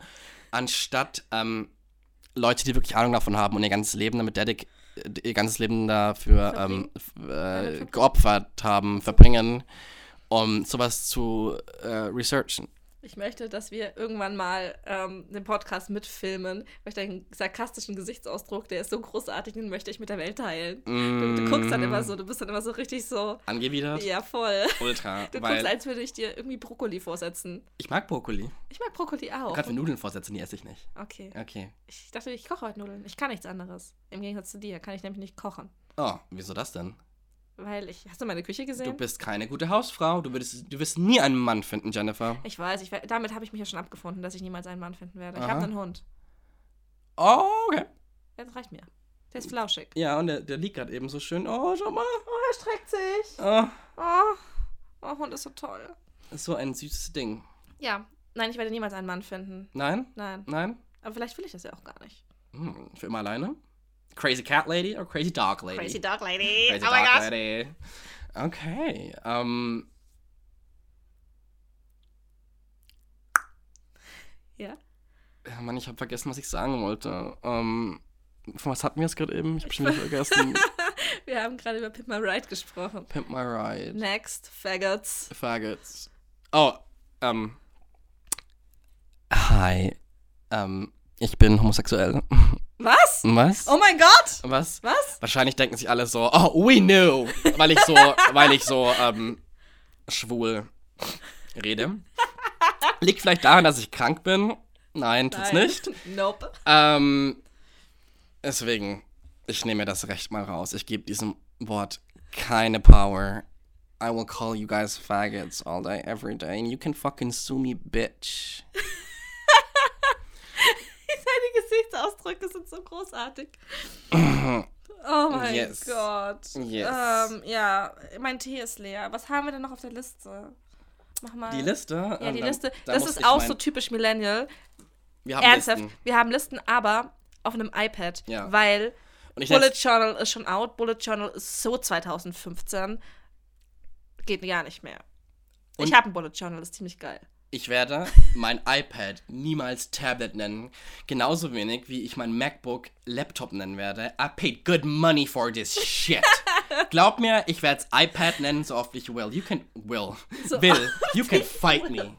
[SPEAKER 1] anstatt ähm, Leute, die wirklich Ahnung davon haben und ihr ganzes Leben damit dedic ihr ganzes Leben dafür ähm, äh, geopfert haben, verbringen, um sowas zu äh, researchen.
[SPEAKER 2] Ich möchte, dass wir irgendwann mal ähm, den Podcast mitfilmen, weil ich deinen sarkastischen Gesichtsausdruck, der ist so großartig, den möchte ich mit der Welt teilen. Du, du guckst dann immer so, du bist dann immer so richtig so,
[SPEAKER 1] Angewidert?
[SPEAKER 2] ja voll.
[SPEAKER 1] Ultra.
[SPEAKER 2] Du guckst, als würde ich dir irgendwie Brokkoli vorsetzen.
[SPEAKER 1] ich mag Brokkoli.
[SPEAKER 2] Ich mag Brokkoli auch.
[SPEAKER 1] Gerade für Nudeln vorsetzen, die esse ich nicht.
[SPEAKER 2] Okay.
[SPEAKER 1] Okay.
[SPEAKER 2] Ich dachte, ich koche heute Nudeln. Ich kann nichts anderes. Im Gegensatz zu dir kann ich nämlich nicht kochen.
[SPEAKER 1] Oh, wieso das denn?
[SPEAKER 2] Weil ich. Hast du meine Küche
[SPEAKER 1] Du
[SPEAKER 2] gesehen?
[SPEAKER 1] bist keine gute Hausfrau. Du, würdest, du wirst nie einen Mann finden, Jennifer.
[SPEAKER 2] Ich weiß, ich, damit habe ich mich ja schon abgefunden, dass ich niemals einen Mann finden werde. Ich
[SPEAKER 1] Aha.
[SPEAKER 2] habe einen Hund.
[SPEAKER 1] Oh, okay.
[SPEAKER 2] Das reicht mir. Der ist flauschig.
[SPEAKER 1] Ja, und der, der liegt gerade eben so schön. Oh, schau mal.
[SPEAKER 2] Oh, er streckt sich.
[SPEAKER 1] Oh,
[SPEAKER 2] Oh, oh Hund ist so toll.
[SPEAKER 1] ist so ein süßes Ding.
[SPEAKER 2] Ja, nein, ich werde niemals einen Mann finden.
[SPEAKER 1] Nein?
[SPEAKER 2] Nein.
[SPEAKER 1] Nein?
[SPEAKER 2] Aber vielleicht will ich das ja auch gar nicht.
[SPEAKER 1] Hm, für immer alleine? Crazy Cat Lady oder Crazy Dog Lady?
[SPEAKER 2] Dog Lady.
[SPEAKER 1] Crazy Dog Lady. Okay. Ähm,
[SPEAKER 2] Ja.
[SPEAKER 1] ja, Mann, ich habe vergessen, was ich sagen wollte. Ähm, von was hatten wir es gerade eben? Ich habe schon wieder <laughs> vergessen.
[SPEAKER 2] Wir haben gerade über Pimp My Ride gesprochen.
[SPEAKER 1] Pimp My Ride.
[SPEAKER 2] Next, Faggots.
[SPEAKER 1] Faggots. Oh, ähm. Hi. Ähm, ich bin homosexuell.
[SPEAKER 2] Was?
[SPEAKER 1] Was?
[SPEAKER 2] Oh mein Gott!
[SPEAKER 1] Was?
[SPEAKER 2] Was?
[SPEAKER 1] Wahrscheinlich denken sich alle so, oh, we knew, weil ich so, weil ich so, ähm, schwul rede. Liegt vielleicht daran, dass ich krank bin. Nein, tut's
[SPEAKER 2] Nein.
[SPEAKER 1] nicht. <laughs>
[SPEAKER 2] Nope.
[SPEAKER 1] Ähm, deswegen, ich nehme mir das Recht mal raus. Ich gebe diesem Wort keine Power. I will call you guys faggots all day, every day, and you can fucking sue me, bitch. <laughs>
[SPEAKER 2] Gesichtsausdrücke sind so großartig. Oh mein
[SPEAKER 1] Yes.
[SPEAKER 2] Gott.
[SPEAKER 1] Yes.
[SPEAKER 2] Ähm, ja, mein Tee ist leer. Was haben wir denn noch auf der Liste? Mach mal.
[SPEAKER 1] Die Liste?
[SPEAKER 2] Ja,
[SPEAKER 1] ähm,
[SPEAKER 2] die
[SPEAKER 1] da-
[SPEAKER 2] Liste.
[SPEAKER 1] da
[SPEAKER 2] das
[SPEAKER 1] muss
[SPEAKER 2] ist
[SPEAKER 1] ich
[SPEAKER 2] auch
[SPEAKER 1] mein-
[SPEAKER 2] so typisch Millennial.
[SPEAKER 1] Wir haben
[SPEAKER 2] Ernsthaft,
[SPEAKER 1] Listen.
[SPEAKER 2] wir haben Listen, aber auf einem iPad.
[SPEAKER 1] Ja.
[SPEAKER 2] Weil
[SPEAKER 1] ich
[SPEAKER 2] Bullet Journal ist schon out. Bullet Journal ist so 2015. Geht gar nicht mehr. ich
[SPEAKER 1] Und-
[SPEAKER 2] habe ein Bullet Journal, ist ziemlich geil.
[SPEAKER 1] Ich werde mein iPad niemals Tablet nennen. Genauso wenig wie ich mein MacBook Laptop nennen werde. I paid good money for this shit. <laughs> Glaub mir, ich werde es iPad nennen, so oft ich will. You can. Will.
[SPEAKER 2] So
[SPEAKER 1] will. You can fight me.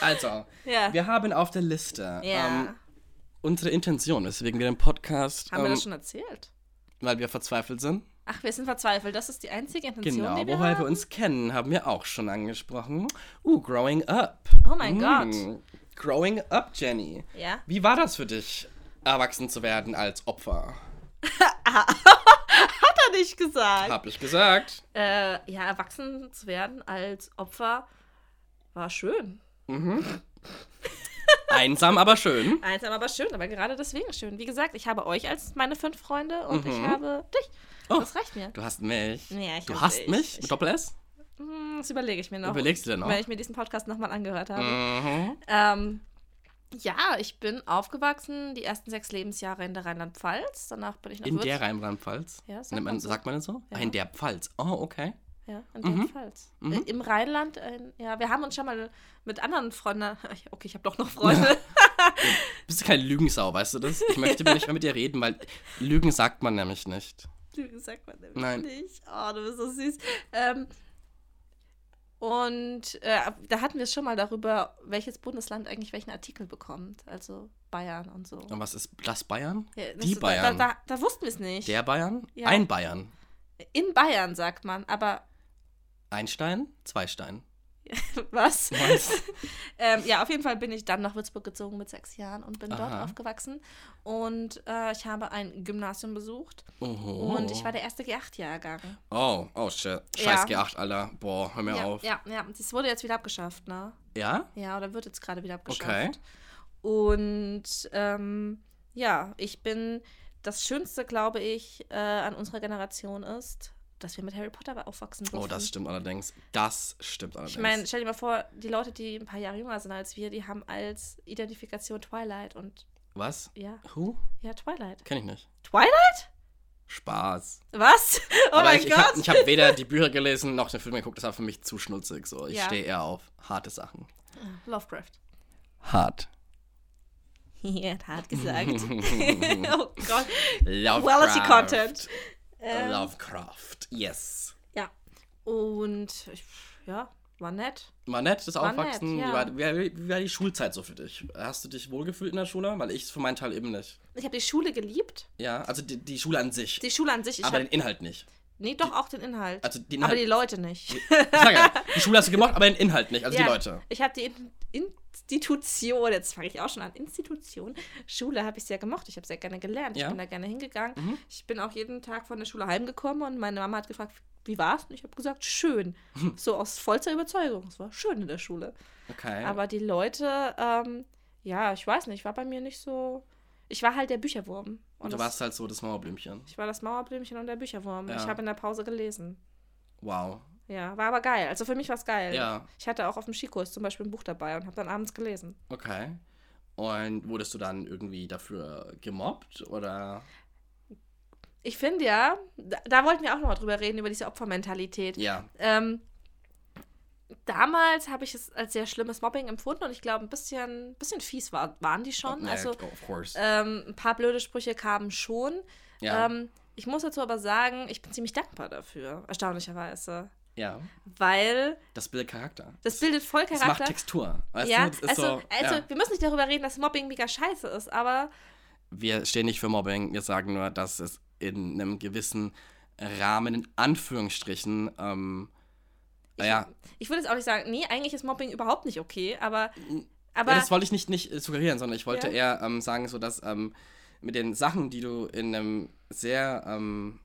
[SPEAKER 1] Also,
[SPEAKER 2] Ja.
[SPEAKER 1] wir haben auf der Liste
[SPEAKER 2] Ja.
[SPEAKER 1] ähm, unsere Intention, weswegen wir den Podcast,
[SPEAKER 2] haben wir
[SPEAKER 1] ähm,
[SPEAKER 2] das schon erzählt?
[SPEAKER 1] weil wir verzweifelt sind.
[SPEAKER 2] Ach, wir sind verzweifelt. Das ist die einzige Intention,
[SPEAKER 1] Genau,
[SPEAKER 2] die wir
[SPEAKER 1] woher
[SPEAKER 2] haben.
[SPEAKER 1] wir uns kennen, haben wir auch schon angesprochen. Uh, growing up.
[SPEAKER 2] Oh mein Gott.
[SPEAKER 1] Mm, Growing up, Jenny.
[SPEAKER 2] Ja.
[SPEAKER 1] Wie war das für dich, erwachsen zu werden als Opfer? <laughs>
[SPEAKER 2] Hat er nicht gesagt.
[SPEAKER 1] Hab ich gesagt.
[SPEAKER 2] Äh, ja, erwachsen zu werden als Opfer war schön. <laughs>
[SPEAKER 1] Einsam, aber schön.
[SPEAKER 2] Einsam, aber schön, aber gerade deswegen schön. Wie gesagt, ich habe euch als meine fünf Freunde und ich
[SPEAKER 1] Mhm.
[SPEAKER 2] habe dich.
[SPEAKER 1] Oh.
[SPEAKER 2] Das reicht mir.
[SPEAKER 1] Du hast mich.
[SPEAKER 2] Ja, ich
[SPEAKER 1] du hast
[SPEAKER 2] dich.
[SPEAKER 1] mich?
[SPEAKER 2] Ich-
[SPEAKER 1] Mit Doppel-S?
[SPEAKER 2] Hm, Das überlege ich mir noch.
[SPEAKER 1] Überlegst du dir noch?
[SPEAKER 2] Wenn ich mir diesen Podcast nochmal angehört habe.
[SPEAKER 1] Mhm.
[SPEAKER 2] Ähm, ja, ich bin aufgewachsen, die ersten sechs Lebensjahre in der Rheinland-Pfalz. Danach bin ich nach
[SPEAKER 1] In
[SPEAKER 2] Würz-
[SPEAKER 1] der Rheinland-Pfalz?
[SPEAKER 2] Ja, sagt
[SPEAKER 1] man,
[SPEAKER 2] man so.
[SPEAKER 1] sagt man das so?
[SPEAKER 2] Ja.
[SPEAKER 1] Ah, in der Pfalz. Oh, okay.
[SPEAKER 2] Ja, in der
[SPEAKER 1] Mhm.
[SPEAKER 2] Pfalz.
[SPEAKER 1] Mhm.
[SPEAKER 2] Äh, Im Rheinland, äh, ja, wir haben uns schon mal mit anderen Freunden. <laughs> Okay, ich habe doch noch Freunde.
[SPEAKER 1] Bist du keine Lügensau, weißt du das? Ich möchte mir nicht mehr mit dir reden, weil Lügen sagt man nämlich nicht.
[SPEAKER 2] Lügen sagt man nämlich
[SPEAKER 1] Nein.
[SPEAKER 2] nicht. Oh, du bist so süß. Ähm, und äh, da hatten wir es schon mal darüber, welches Bundesland eigentlich welchen Artikel bekommt. Also Bayern und so.
[SPEAKER 1] Und was ist das Bayern?
[SPEAKER 2] Ja, das-
[SPEAKER 1] Die Bayern.
[SPEAKER 2] Da, da, da wussten wir es nicht.
[SPEAKER 1] Der Bayern?
[SPEAKER 2] Ja.
[SPEAKER 1] Ein Bayern.
[SPEAKER 2] In Bayern sagt man, aber
[SPEAKER 1] Ein Stein? Zwei Stein. <laughs>
[SPEAKER 2] Was? <laughs> Ähm, ja, auf jeden Fall bin ich dann nach Würzburg gezogen mit sechs Jahren und bin dort
[SPEAKER 1] Aha.
[SPEAKER 2] aufgewachsen. Und äh, ich habe ein Gymnasium besucht
[SPEAKER 1] Oho.
[SPEAKER 2] und ich war der erste G8-Jahrgang.
[SPEAKER 1] Oh, oh shit. Scheiß
[SPEAKER 2] Ja.
[SPEAKER 1] G8, Alter. Boah, hör mir
[SPEAKER 2] Ja,
[SPEAKER 1] auf.
[SPEAKER 2] ja, ja. Das wurde jetzt wieder abgeschafft, ne?
[SPEAKER 1] Ja?
[SPEAKER 2] Ja, oder wird jetzt gerade wieder abgeschafft.
[SPEAKER 1] Okay.
[SPEAKER 2] Und ähm, ja, ich bin, das Schönste, glaube ich, äh, an unserer Generation ist, dass wir mit Harry Potter aufwachsen durften.
[SPEAKER 1] Oh, das stimmt allerdings. Das stimmt allerdings.
[SPEAKER 2] Ich meine, stell dir mal vor, die Leute, die ein paar Jahre jünger sind als wir, die haben als Identifikation Twilight und
[SPEAKER 1] Was?
[SPEAKER 2] ja,
[SPEAKER 1] Who?
[SPEAKER 2] ja, Twilight.
[SPEAKER 1] Kenn ich nicht.
[SPEAKER 2] Twilight?
[SPEAKER 1] Spaß.
[SPEAKER 2] Was? <laughs> Oh
[SPEAKER 1] Aber
[SPEAKER 2] mein
[SPEAKER 1] ich, ich
[SPEAKER 2] Gott.
[SPEAKER 1] habe ich hab <laughs> weder die Bücher gelesen noch den Film geguckt. Das war für mich zu schnulzig. So. Ich
[SPEAKER 2] Ja.
[SPEAKER 1] stehe eher auf harte Sachen.
[SPEAKER 2] Lovecraft.
[SPEAKER 1] Hart. <laughs>
[SPEAKER 2] Ja, hart gesagt. oh Gott.
[SPEAKER 1] Lovecraft.
[SPEAKER 2] Quality Content. Ähm,
[SPEAKER 1] Lovecraft. Yes.
[SPEAKER 2] Ja. Und ja, war nett.
[SPEAKER 1] War nett, das
[SPEAKER 2] War
[SPEAKER 1] Aufwachsen.
[SPEAKER 2] nett,
[SPEAKER 1] wie,
[SPEAKER 2] ja.
[SPEAKER 1] war, wie, wie war die Schulzeit so für dich? Hast du dich wohlgefühlt in der Schule? Weil ich es für meinen Teil eben nicht.
[SPEAKER 2] Ich habe die Schule geliebt.
[SPEAKER 1] Ja, also die, die Schule an sich.
[SPEAKER 2] Die Schule an sich. Ich
[SPEAKER 1] aber
[SPEAKER 2] hab,
[SPEAKER 1] den Inhalt nicht.
[SPEAKER 2] Nee, doch auch den Inhalt.
[SPEAKER 1] Also den
[SPEAKER 2] aber
[SPEAKER 1] Inhalt-
[SPEAKER 2] die Leute nicht.
[SPEAKER 1] Ich ja, die Schule hast du gemacht, aber den Inhalt nicht. Also
[SPEAKER 2] Ja,
[SPEAKER 1] die Leute.
[SPEAKER 2] Ich habe die In Institution, jetzt fange ich auch schon an, Institution. Schule habe ich sehr gemocht. Ich habe sehr gerne gelernt. Ich
[SPEAKER 1] Ja.
[SPEAKER 2] bin da gerne hingegangen.
[SPEAKER 1] Mhm.
[SPEAKER 2] Ich bin auch jeden Tag von der Schule heimgekommen und meine Mama hat gefragt, wie war's? Und ich habe gesagt, schön. So aus vollster Überzeugung. Es war schön in der Schule.
[SPEAKER 1] Okay.
[SPEAKER 2] Aber die Leute, ähm, ja, ich weiß nicht, war bei mir nicht so. Ich war halt der Bücherwurm. Und
[SPEAKER 1] du warst halt so das Mauerblümchen.
[SPEAKER 2] ich war das Mauerblümchen und der Bücherwurm.
[SPEAKER 1] Ja.
[SPEAKER 2] Ich habe in der Pause gelesen.
[SPEAKER 1] Wow.
[SPEAKER 2] Ja, war aber geil. Also für mich war es geil.
[SPEAKER 1] Ja.
[SPEAKER 2] Ich hatte auch auf dem Skikurs zum Beispiel ein Buch dabei und habe dann abends gelesen.
[SPEAKER 1] Okay. Und wurdest du dann irgendwie dafür gemobbt oder?
[SPEAKER 2] Ich finde ja, da, da wollten wir auch nochmal drüber reden, über diese Opfermentalität.
[SPEAKER 1] Ja.
[SPEAKER 2] Ähm, damals habe ich es als sehr schlimmes Mobbing empfunden und ich glaube, ein bisschen, bisschen fies war, waren die schon.
[SPEAKER 1] Ja,
[SPEAKER 2] also
[SPEAKER 1] of course.
[SPEAKER 2] ähm, ein paar blöde Sprüche kamen schon.
[SPEAKER 1] ja.
[SPEAKER 2] Ähm, ich muss dazu aber sagen, ich bin ziemlich dankbar dafür, erstaunlicherweise.
[SPEAKER 1] ja.
[SPEAKER 2] Weil
[SPEAKER 1] Das bildet Charakter.
[SPEAKER 2] das bildet voll
[SPEAKER 1] Das macht
[SPEAKER 2] Charakter.
[SPEAKER 1] Textur. Weißt
[SPEAKER 2] ja,
[SPEAKER 1] du? Das ist
[SPEAKER 2] also,
[SPEAKER 1] so,
[SPEAKER 2] also
[SPEAKER 1] ja.
[SPEAKER 2] wir müssen nicht darüber reden, dass Mobbing mega scheiße ist, aber
[SPEAKER 1] Wir stehen nicht für Mobbing. Wir sagen nur, dass es in einem gewissen Rahmen, in Anführungsstrichen, ähm, naja,
[SPEAKER 2] ich würde jetzt auch nicht sagen, nee, eigentlich ist Mobbing überhaupt nicht okay, aber. aber
[SPEAKER 1] ja, das wollte ich nicht, nicht äh, suggerieren, sondern ich wollte
[SPEAKER 2] Ja.
[SPEAKER 1] eher ähm, sagen, so dass ähm, mit den Sachen, die du in einem sehr ähm,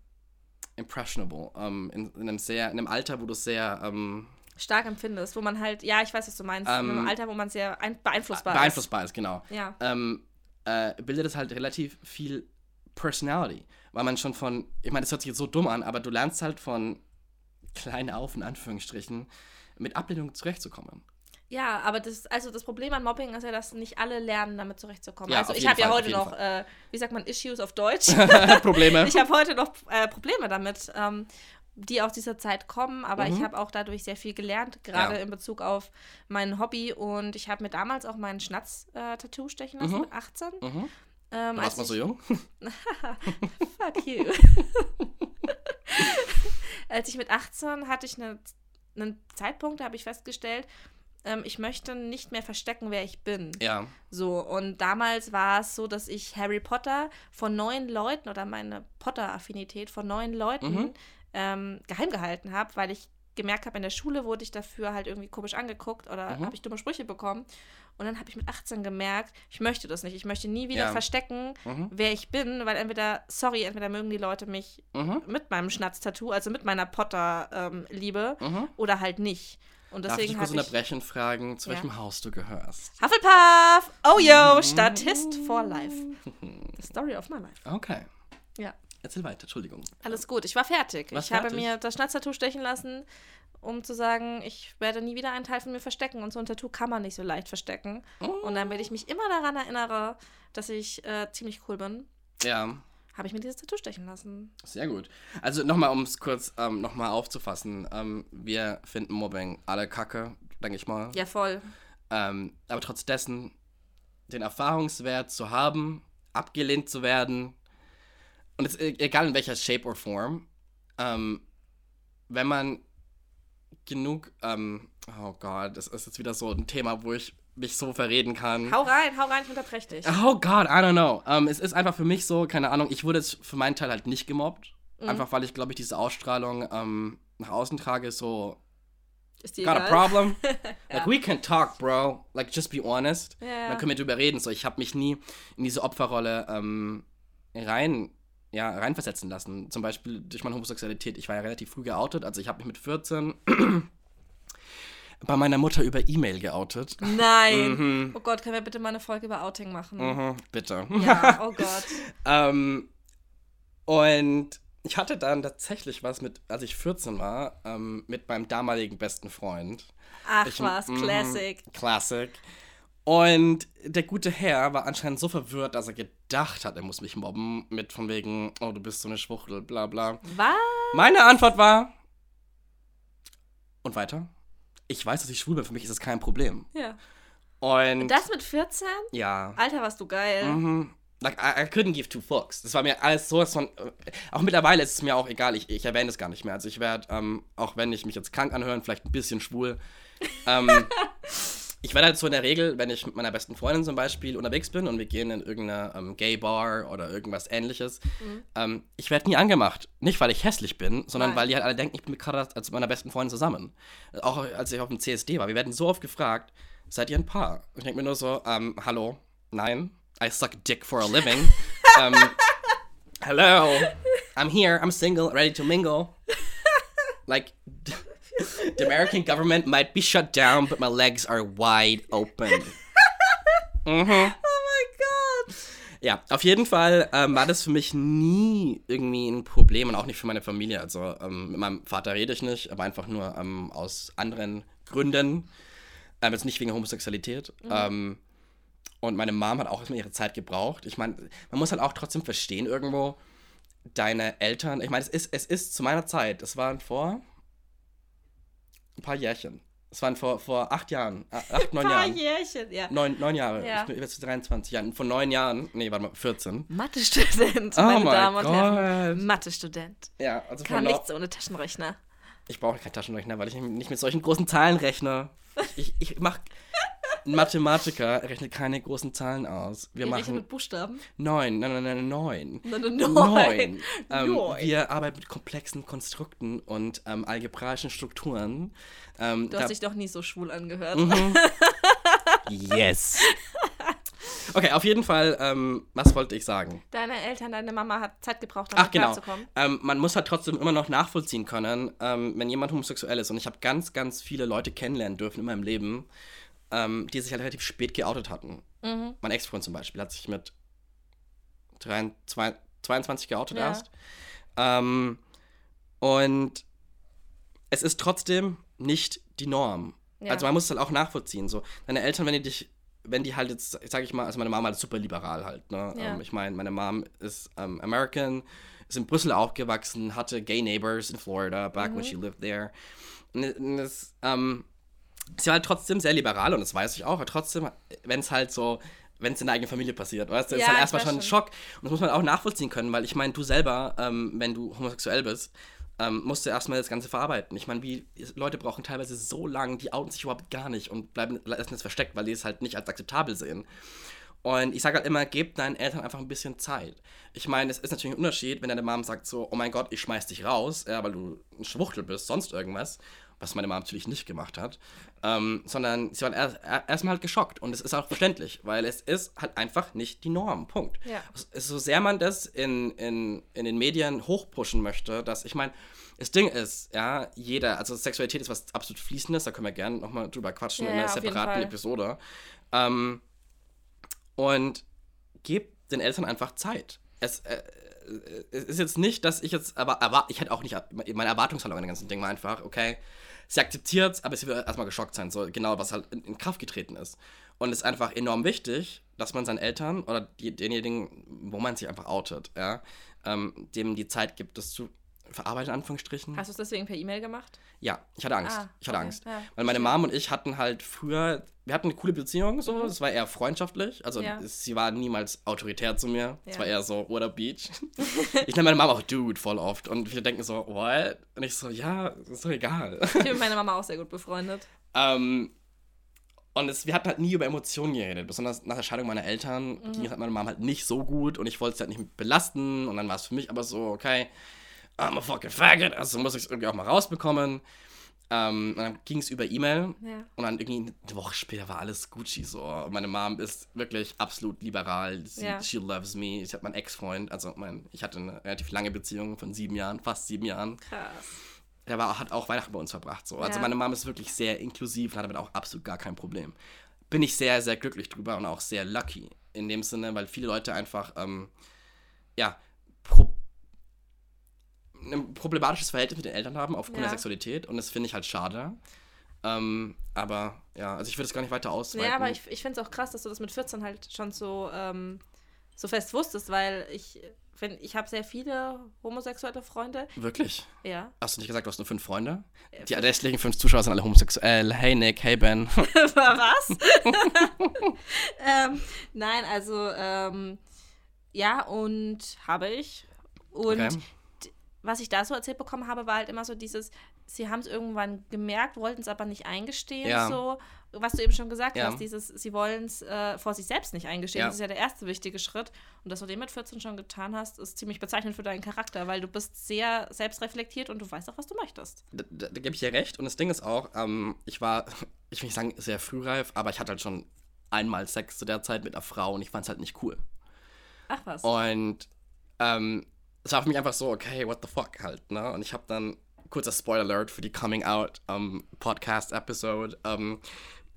[SPEAKER 1] impressionable, ähm, in, in einem sehr, in einem Alter, wo du sehr ähm,
[SPEAKER 2] stark empfindest, wo man halt, ja, ich weiß, was du meinst, in
[SPEAKER 1] Ähm,
[SPEAKER 2] einem Alter, wo man sehr ein, beeinflussbar,
[SPEAKER 1] beeinflussbar ist, genau.
[SPEAKER 2] ist. Ja.
[SPEAKER 1] ähm, äh, bildet es halt relativ viel Personality. Weil man schon von, ich meine, das hört sich jetzt so dumm an, aber du lernst halt von klein auf, in Anführungsstrichen, mit Ablehnung zurechtzukommen.
[SPEAKER 2] ja, aber das, also das Problem an Mobbing ist ja, dass nicht alle lernen, damit zurechtzukommen.
[SPEAKER 1] Ja,
[SPEAKER 2] also ich habe ja heute noch, äh, wie sagt man, Issues auf Deutsch. <laughs>
[SPEAKER 1] Probleme.
[SPEAKER 2] ich habe heute noch äh, Probleme damit, ähm, die aus dieser Zeit kommen, aber ich
[SPEAKER 1] Mhm.
[SPEAKER 2] habe auch dadurch sehr viel gelernt, gerade
[SPEAKER 1] Ja.
[SPEAKER 2] in Bezug auf mein Hobby und ich habe mir damals auch meinen Schnatz-Tattoo stechen lassen
[SPEAKER 1] Mhm.
[SPEAKER 2] mit 18.
[SPEAKER 1] mhm.
[SPEAKER 2] Ähm,
[SPEAKER 1] warst mal so
[SPEAKER 2] ich-
[SPEAKER 1] jung? <laughs>
[SPEAKER 2] Fuck you. <laughs> Als ich mit 18 hatte ich eine, einen Zeitpunkt, da habe ich festgestellt, ähm, ich möchte nicht mehr verstecken, wer ich bin.
[SPEAKER 1] ja.
[SPEAKER 2] So, und damals war es so, dass ich Harry Potter von neun Leuten oder meine Potter-Affinität von neun Leuten
[SPEAKER 1] Mhm.
[SPEAKER 2] ähm, geheim gehalten habe, weil ich gemerkt habe, in der Schule wurde ich dafür halt irgendwie komisch angeguckt oder
[SPEAKER 1] Mhm.
[SPEAKER 2] habe ich dumme Sprüche bekommen. Und dann habe ich mit 18 gemerkt, ich möchte das nicht. Ich möchte nie wieder
[SPEAKER 1] Ja.
[SPEAKER 2] verstecken,
[SPEAKER 1] Mhm.
[SPEAKER 2] wer ich bin, weil entweder, sorry, entweder mögen die Leute mich
[SPEAKER 1] Mhm.
[SPEAKER 2] mit meinem Schnatz-Tattoo, also mit meiner Potter-Liebe,
[SPEAKER 1] Mhm.
[SPEAKER 2] oder halt nicht. Und
[SPEAKER 1] Darf ich
[SPEAKER 2] deswegen
[SPEAKER 1] kurz unterbrechen, fragen, zu
[SPEAKER 2] Ja.
[SPEAKER 1] welchem Haus du gehörst?
[SPEAKER 2] Hufflepuff! Oh
[SPEAKER 1] Mhm.
[SPEAKER 2] yo, Statist for life. <laughs> The story of my life.
[SPEAKER 1] Okay. Erzähl weiter, Entschuldigung.
[SPEAKER 2] Alles gut, ich war fertig.
[SPEAKER 1] Warst
[SPEAKER 2] ich habe
[SPEAKER 1] fertig?
[SPEAKER 2] mir das Schnatz-Tattoo stechen lassen, um zu sagen, ich werde nie wieder einen Teil von mir verstecken. Und so ein Tattoo kann man nicht so leicht verstecken. Und dann, wenn ich mich immer daran erinnere, dass ich äh, ziemlich cool bin,
[SPEAKER 1] Ja.
[SPEAKER 2] habe ich mir dieses Tattoo stechen lassen.
[SPEAKER 1] Sehr gut. Also nochmal, um es kurz ähm, nochmal aufzufassen. Ähm, wir finden Mobbing alle kacke, denke ich mal.
[SPEAKER 2] Ja, voll.
[SPEAKER 1] Ähm, aber trotz dessen den Erfahrungswert zu haben, abgelehnt zu werden, und es, e- egal in welcher Shape or Form, ähm, wenn man genug, ähm, oh Gott, das ist jetzt wieder so ein Thema, wo ich mich so verreden kann.
[SPEAKER 2] Hau rein, hau rein, ich unterbreche dich.
[SPEAKER 1] Oh Gott, I don't know. Ähm, es ist einfach für mich so, keine Ahnung, ich wurde jetzt für meinen Teil halt nicht gemobbt.
[SPEAKER 2] Mhm.
[SPEAKER 1] Einfach weil ich, glaube ich, diese Ausstrahlung ähm, nach außen trage, so
[SPEAKER 2] Ist dir
[SPEAKER 1] got a
[SPEAKER 2] egal?
[SPEAKER 1] problem? <laughs> Like, we can talk, bro. Like, just be honest.
[SPEAKER 2] Ja.
[SPEAKER 1] Dann können wir drüber reden. So, ich habe mich nie in diese Opferrolle ähm, rein, ja, reinversetzen lassen. Zum Beispiel durch meine Homosexualität. Ich war ja relativ früh geoutet. Also, ich habe mich mit 14 bei meiner Mutter über E-Mail geoutet.
[SPEAKER 2] Nein. Oh Gott, können wir bitte mal eine Folge über Outing machen?
[SPEAKER 1] Mhm, bitte.
[SPEAKER 2] Ja, oh Gott. <laughs>
[SPEAKER 1] Ähm, und ich hatte dann tatsächlich was mit, als ich 14 war, ähm, mit meinem damaligen besten Freund.
[SPEAKER 2] Ach
[SPEAKER 1] Ich-
[SPEAKER 2] was,
[SPEAKER 1] mhm,
[SPEAKER 2] Classic.
[SPEAKER 1] Classic. Und der gute Herr war anscheinend so verwirrt, dass er gedacht hat, er muss mich mobben mit von wegen, oh, du bist so eine Schwuchtel, bla bla.
[SPEAKER 2] Was?
[SPEAKER 1] Meine Antwort war, und weiter? Ich weiß, dass ich schwul bin, für mich ist das kein Problem.
[SPEAKER 2] Ja.
[SPEAKER 1] Und
[SPEAKER 2] Das mit 14?
[SPEAKER 1] ja.
[SPEAKER 2] Alter, warst du geil.
[SPEAKER 1] Mhm. Like, I, I couldn't give two fucks. Das war mir alles sowas von. äh, Auch mittlerweile ist es mir auch egal, ich, ich erwähne es gar nicht mehr. Also ich werde, ähm, auch wenn ich mich jetzt krank anhöre, vielleicht ein bisschen schwul. Ähm, <laughs> ich werde halt so in der Regel, wenn ich mit meiner besten Freundin zum Beispiel unterwegs bin und wir gehen in irgendeine ähm, Gay-Bar oder irgendwas ähnliches, ähm, ich werde nie angemacht. Nicht, weil ich hässlich bin, sondern
[SPEAKER 2] Nein.
[SPEAKER 1] weil die halt alle denken, ich bin gerade als mit meiner besten Freundin zusammen. Auch als ich auf dem CSD war. Wir werden so oft gefragt, seid ihr ein Paar? Und ich denke mir nur so, ähm, hallo, nein, I suck dick for a living. um, <laughs> hello, I'm here, I'm single, ready to mingle. Like, the American government might be shut down, but my legs are wide open. Mhm.
[SPEAKER 2] Oh mein Gott.
[SPEAKER 1] Ja, auf jeden Fall ähm, war das für mich nie irgendwie ein Problem und auch nicht für meine Familie. Also ähm, mit meinem Vater rede ich nicht, aber einfach nur ähm, aus anderen Gründen. Ähm, jetzt nicht wegen Homosexualität. Ähm, und meine Mom hat auch erstmal ihre Zeit gebraucht. Ich meine, man muss halt auch trotzdem verstehen irgendwo, deine Eltern, ich meine, es ist, es ist zu meiner Zeit, es waren vor ein paar Jährchen. Es waren vor, vor acht Jahren, äh, acht, neun
[SPEAKER 2] Paar
[SPEAKER 1] Jahren.
[SPEAKER 2] Jährchen, ja.
[SPEAKER 1] Neun, neun Jahre.
[SPEAKER 2] Ja.
[SPEAKER 1] Ich bin jetzt 23 Jahren. Vor neun Jahren, nee, warte mal, 14.
[SPEAKER 2] Mathe-Student,
[SPEAKER 1] Oh
[SPEAKER 2] meine
[SPEAKER 1] mein
[SPEAKER 2] Damen und Herren. Mathe-Student.
[SPEAKER 1] Ja, also
[SPEAKER 2] Kann nichts ohne Taschenrechner.
[SPEAKER 1] Ich brauche keinen Taschenrechner, weil ich nicht mit solchen großen Zahlen rechne. Ich, ich mach. Ein Mathematiker rechnet keine großen Zahlen aus. Wir
[SPEAKER 2] rechne
[SPEAKER 1] machen
[SPEAKER 2] mit Buchstaben.
[SPEAKER 1] neun, nein, nein, nein, neun.
[SPEAKER 2] Nein, nein, neun.
[SPEAKER 1] Neun. Ähm,
[SPEAKER 2] Neun.
[SPEAKER 1] Wir arbeiten mit komplexen Konstrukten und ähm, algebraischen Strukturen. Ähm,
[SPEAKER 2] Du hast dich doch nie so schwul angehört. <laughs>
[SPEAKER 1] yes. Okay, auf jeden Fall, ähm, was wollte ich sagen?
[SPEAKER 2] Deine Eltern, deine Mama hat Zeit gebraucht, um
[SPEAKER 1] Ach genau.
[SPEAKER 2] klarzukommen.
[SPEAKER 1] Ähm, man muss halt trotzdem immer noch nachvollziehen können, ähm, wenn jemand homosexuell ist. Und ich habe ganz, ganz viele Leute kennenlernen dürfen in meinem Leben, ähm, die sich halt relativ spät geoutet hatten.
[SPEAKER 2] Mhm.
[SPEAKER 1] Mein Ex-Freund zum Beispiel hat sich mit 23, zwei- 22 geoutet
[SPEAKER 2] Ja.
[SPEAKER 1] erst. Ähm, und es ist trotzdem nicht die Norm.
[SPEAKER 2] Ja.
[SPEAKER 1] Also man muss es halt auch nachvollziehen. So, deine Eltern, wenn die dich, wenn die halt jetzt, sag ich mal, also meine Mama ist super liberal halt. Ne?
[SPEAKER 2] Ja.
[SPEAKER 1] Ähm, ich meine, meine Mom ist ähm, American, ist in Brüssel aufgewachsen, hatte Gay Neighbors in Florida, back when she lived there. Und und es, ähm, sie war halt trotzdem sehr liberal und das weiß ich auch, aber trotzdem, wenn es halt so, wenn es in der eigenen Familie passiert, weißt du, ist
[SPEAKER 2] Ja,
[SPEAKER 1] halt
[SPEAKER 2] ich
[SPEAKER 1] erstmal schon ein. Schock. Und das muss man auch nachvollziehen können, weil ich meine, du selber, ähm, wenn du homosexuell bist, ähm, musst du erstmal das Ganze verarbeiten. Ich meine, wie Leute brauchen teilweise so lange, die outen sich überhaupt gar nicht und bleiben lassen es versteckt, weil die es halt nicht als akzeptabel sehen. Und ich sage halt immer, gebt deinen Eltern einfach ein bisschen Zeit. Ich meine, es ist natürlich ein Unterschied, wenn deine Mom sagt so, oh mein Gott, ich schmeiß dich raus, ja, weil du ein Schwuchtel bist, sonst irgendwas, was meine Mom natürlich nicht gemacht hat, ähm, sondern sie waren erst- er- erstmal halt geschockt und es ist auch verständlich, weil es ist halt einfach nicht die Norm, Punkt.
[SPEAKER 2] Ja.
[SPEAKER 1] So- sehr man das in, in, in den Medien hochpushen möchte, dass, ich meine, das Ding ist, ja, jeder, also Sexualität ist was absolut Fließendes, da können wir gerne nochmal drüber quatschen
[SPEAKER 2] Ja,
[SPEAKER 1] in einer separaten. Episode. Ähm, und gebt den Eltern einfach Zeit. Es, äh, es ist jetzt nicht, dass ich jetzt, aber, aber ich hätte auch nicht, meine Erwartungshaltung an dem ganzen Ding war einfach, okay, sie akzeptiert aber sie wird erstmal geschockt sein, so genau, was halt in, in Kraft getreten ist. Und es ist einfach enorm wichtig, dass man seinen Eltern oder die, denjenigen, wo man sich einfach outet, ja, ähm, dem die Zeit gibt, das zu verarbeiten, in Anführungsstrichen.
[SPEAKER 2] Hast du es deswegen per E-Mail gemacht?
[SPEAKER 1] Ja, ich hatte Angst.
[SPEAKER 2] Ah,
[SPEAKER 1] ich hatte
[SPEAKER 2] okay,
[SPEAKER 1] Angst.
[SPEAKER 2] ja.
[SPEAKER 1] Weil meine Mom und ich hatten halt früher, wir hatten eine coole Beziehung, so, es war eher freundschaftlich. Also
[SPEAKER 2] Mhm. Ja.
[SPEAKER 1] sie war niemals autoritär zu mir. Es
[SPEAKER 2] Ja.
[SPEAKER 1] war eher so, what a beach. <laughs> ich nenne meine Mama auch Dude voll oft. Und wir denken so, what? Und ich so, ja, ist doch egal.
[SPEAKER 2] Ich bin mit meiner Mama auch sehr gut befreundet. <laughs>
[SPEAKER 1] ähm, und es, wir hatten halt nie über Emotionen geredet. Besonders nach der Scheidung meiner Eltern
[SPEAKER 2] Mhm.
[SPEAKER 1] ging es halt meiner Mom halt nicht so gut und ich wollte es halt nicht belasten. Und dann war es für mich aber so, okay, I'm a fucking faggot, also muss ich es irgendwie auch mal rausbekommen. Ähm, und dann ging es über E-Mail
[SPEAKER 2] Ja.
[SPEAKER 1] und dann irgendwie eine Woche später war alles Gucci so. Und meine Mom ist wirklich absolut liberal. Sie,
[SPEAKER 2] Ja.
[SPEAKER 1] She loves me. Ich habe meinen Ex-Freund, also mein, ich hatte eine relativ lange Beziehung von sieben Jahren, fast sieben Jahren.
[SPEAKER 2] Krass.
[SPEAKER 1] Der war, hat auch Weihnachten bei uns verbracht. So. Also
[SPEAKER 2] Ja.
[SPEAKER 1] meine Mom ist wirklich sehr inklusiv und hat damit auch absolut gar kein Problem. Bin ich sehr, sehr glücklich drüber und auch sehr lucky. In dem Sinne, weil viele Leute einfach, ähm, ja, pro ein problematisches Verhältnis mit den Eltern haben aufgrund
[SPEAKER 2] Ja.
[SPEAKER 1] der Sexualität und das finde ich halt schade. Ähm, aber ja, also ich würde es gar nicht weiter ausweiten.
[SPEAKER 2] Ja, aber ich, ich finde es auch krass, dass du das mit 14 halt schon so, ähm, so fest wusstest, weil ich, wenn, ich habe sehr viele homosexuelle Freunde.
[SPEAKER 1] Wirklich?
[SPEAKER 2] Ja.
[SPEAKER 1] Hast du nicht gesagt, du hast nur fünf Freunde?
[SPEAKER 2] Äh,
[SPEAKER 1] Die restlichen fünf Zuschauer sind alle homosexuell. Hey Nick, hey Ben. <laughs>
[SPEAKER 2] Was? <laughs> ähm, nein, also, ähm, ja, und habe ich. Und
[SPEAKER 1] Okay.
[SPEAKER 2] Was ich da so erzählt bekommen habe, war halt immer so dieses, sie haben es irgendwann gemerkt, wollten es aber nicht eingestehen,
[SPEAKER 1] Ja.
[SPEAKER 2] so, was du eben schon gesagt
[SPEAKER 1] Ja.
[SPEAKER 2] hast, dieses, sie wollen es äh, vor sich selbst nicht eingestehen,
[SPEAKER 1] Ja.
[SPEAKER 2] das ist ja der erste wichtige Schritt. Und das, was du mit 14 schon getan hast, ist ziemlich bezeichnend für deinen Charakter, weil du bist sehr selbstreflektiert und du weißt auch, was du möchtest.
[SPEAKER 1] Da, da, da gebe ich dir recht. Und das Ding ist auch, ähm, ich war, <laughs> ich will nicht sagen sehr frühreif, aber ich hatte halt schon einmal Sex zu der Zeit mit einer Frau und ich fand es halt nicht cool.
[SPEAKER 2] Ach was.
[SPEAKER 1] Und ähm, es war für mich einfach so, okay, what the fuck halt, ne? Und ich habe dann, kurzer Spoiler Alert für die Coming Out ähm, Podcast Episode, ähm,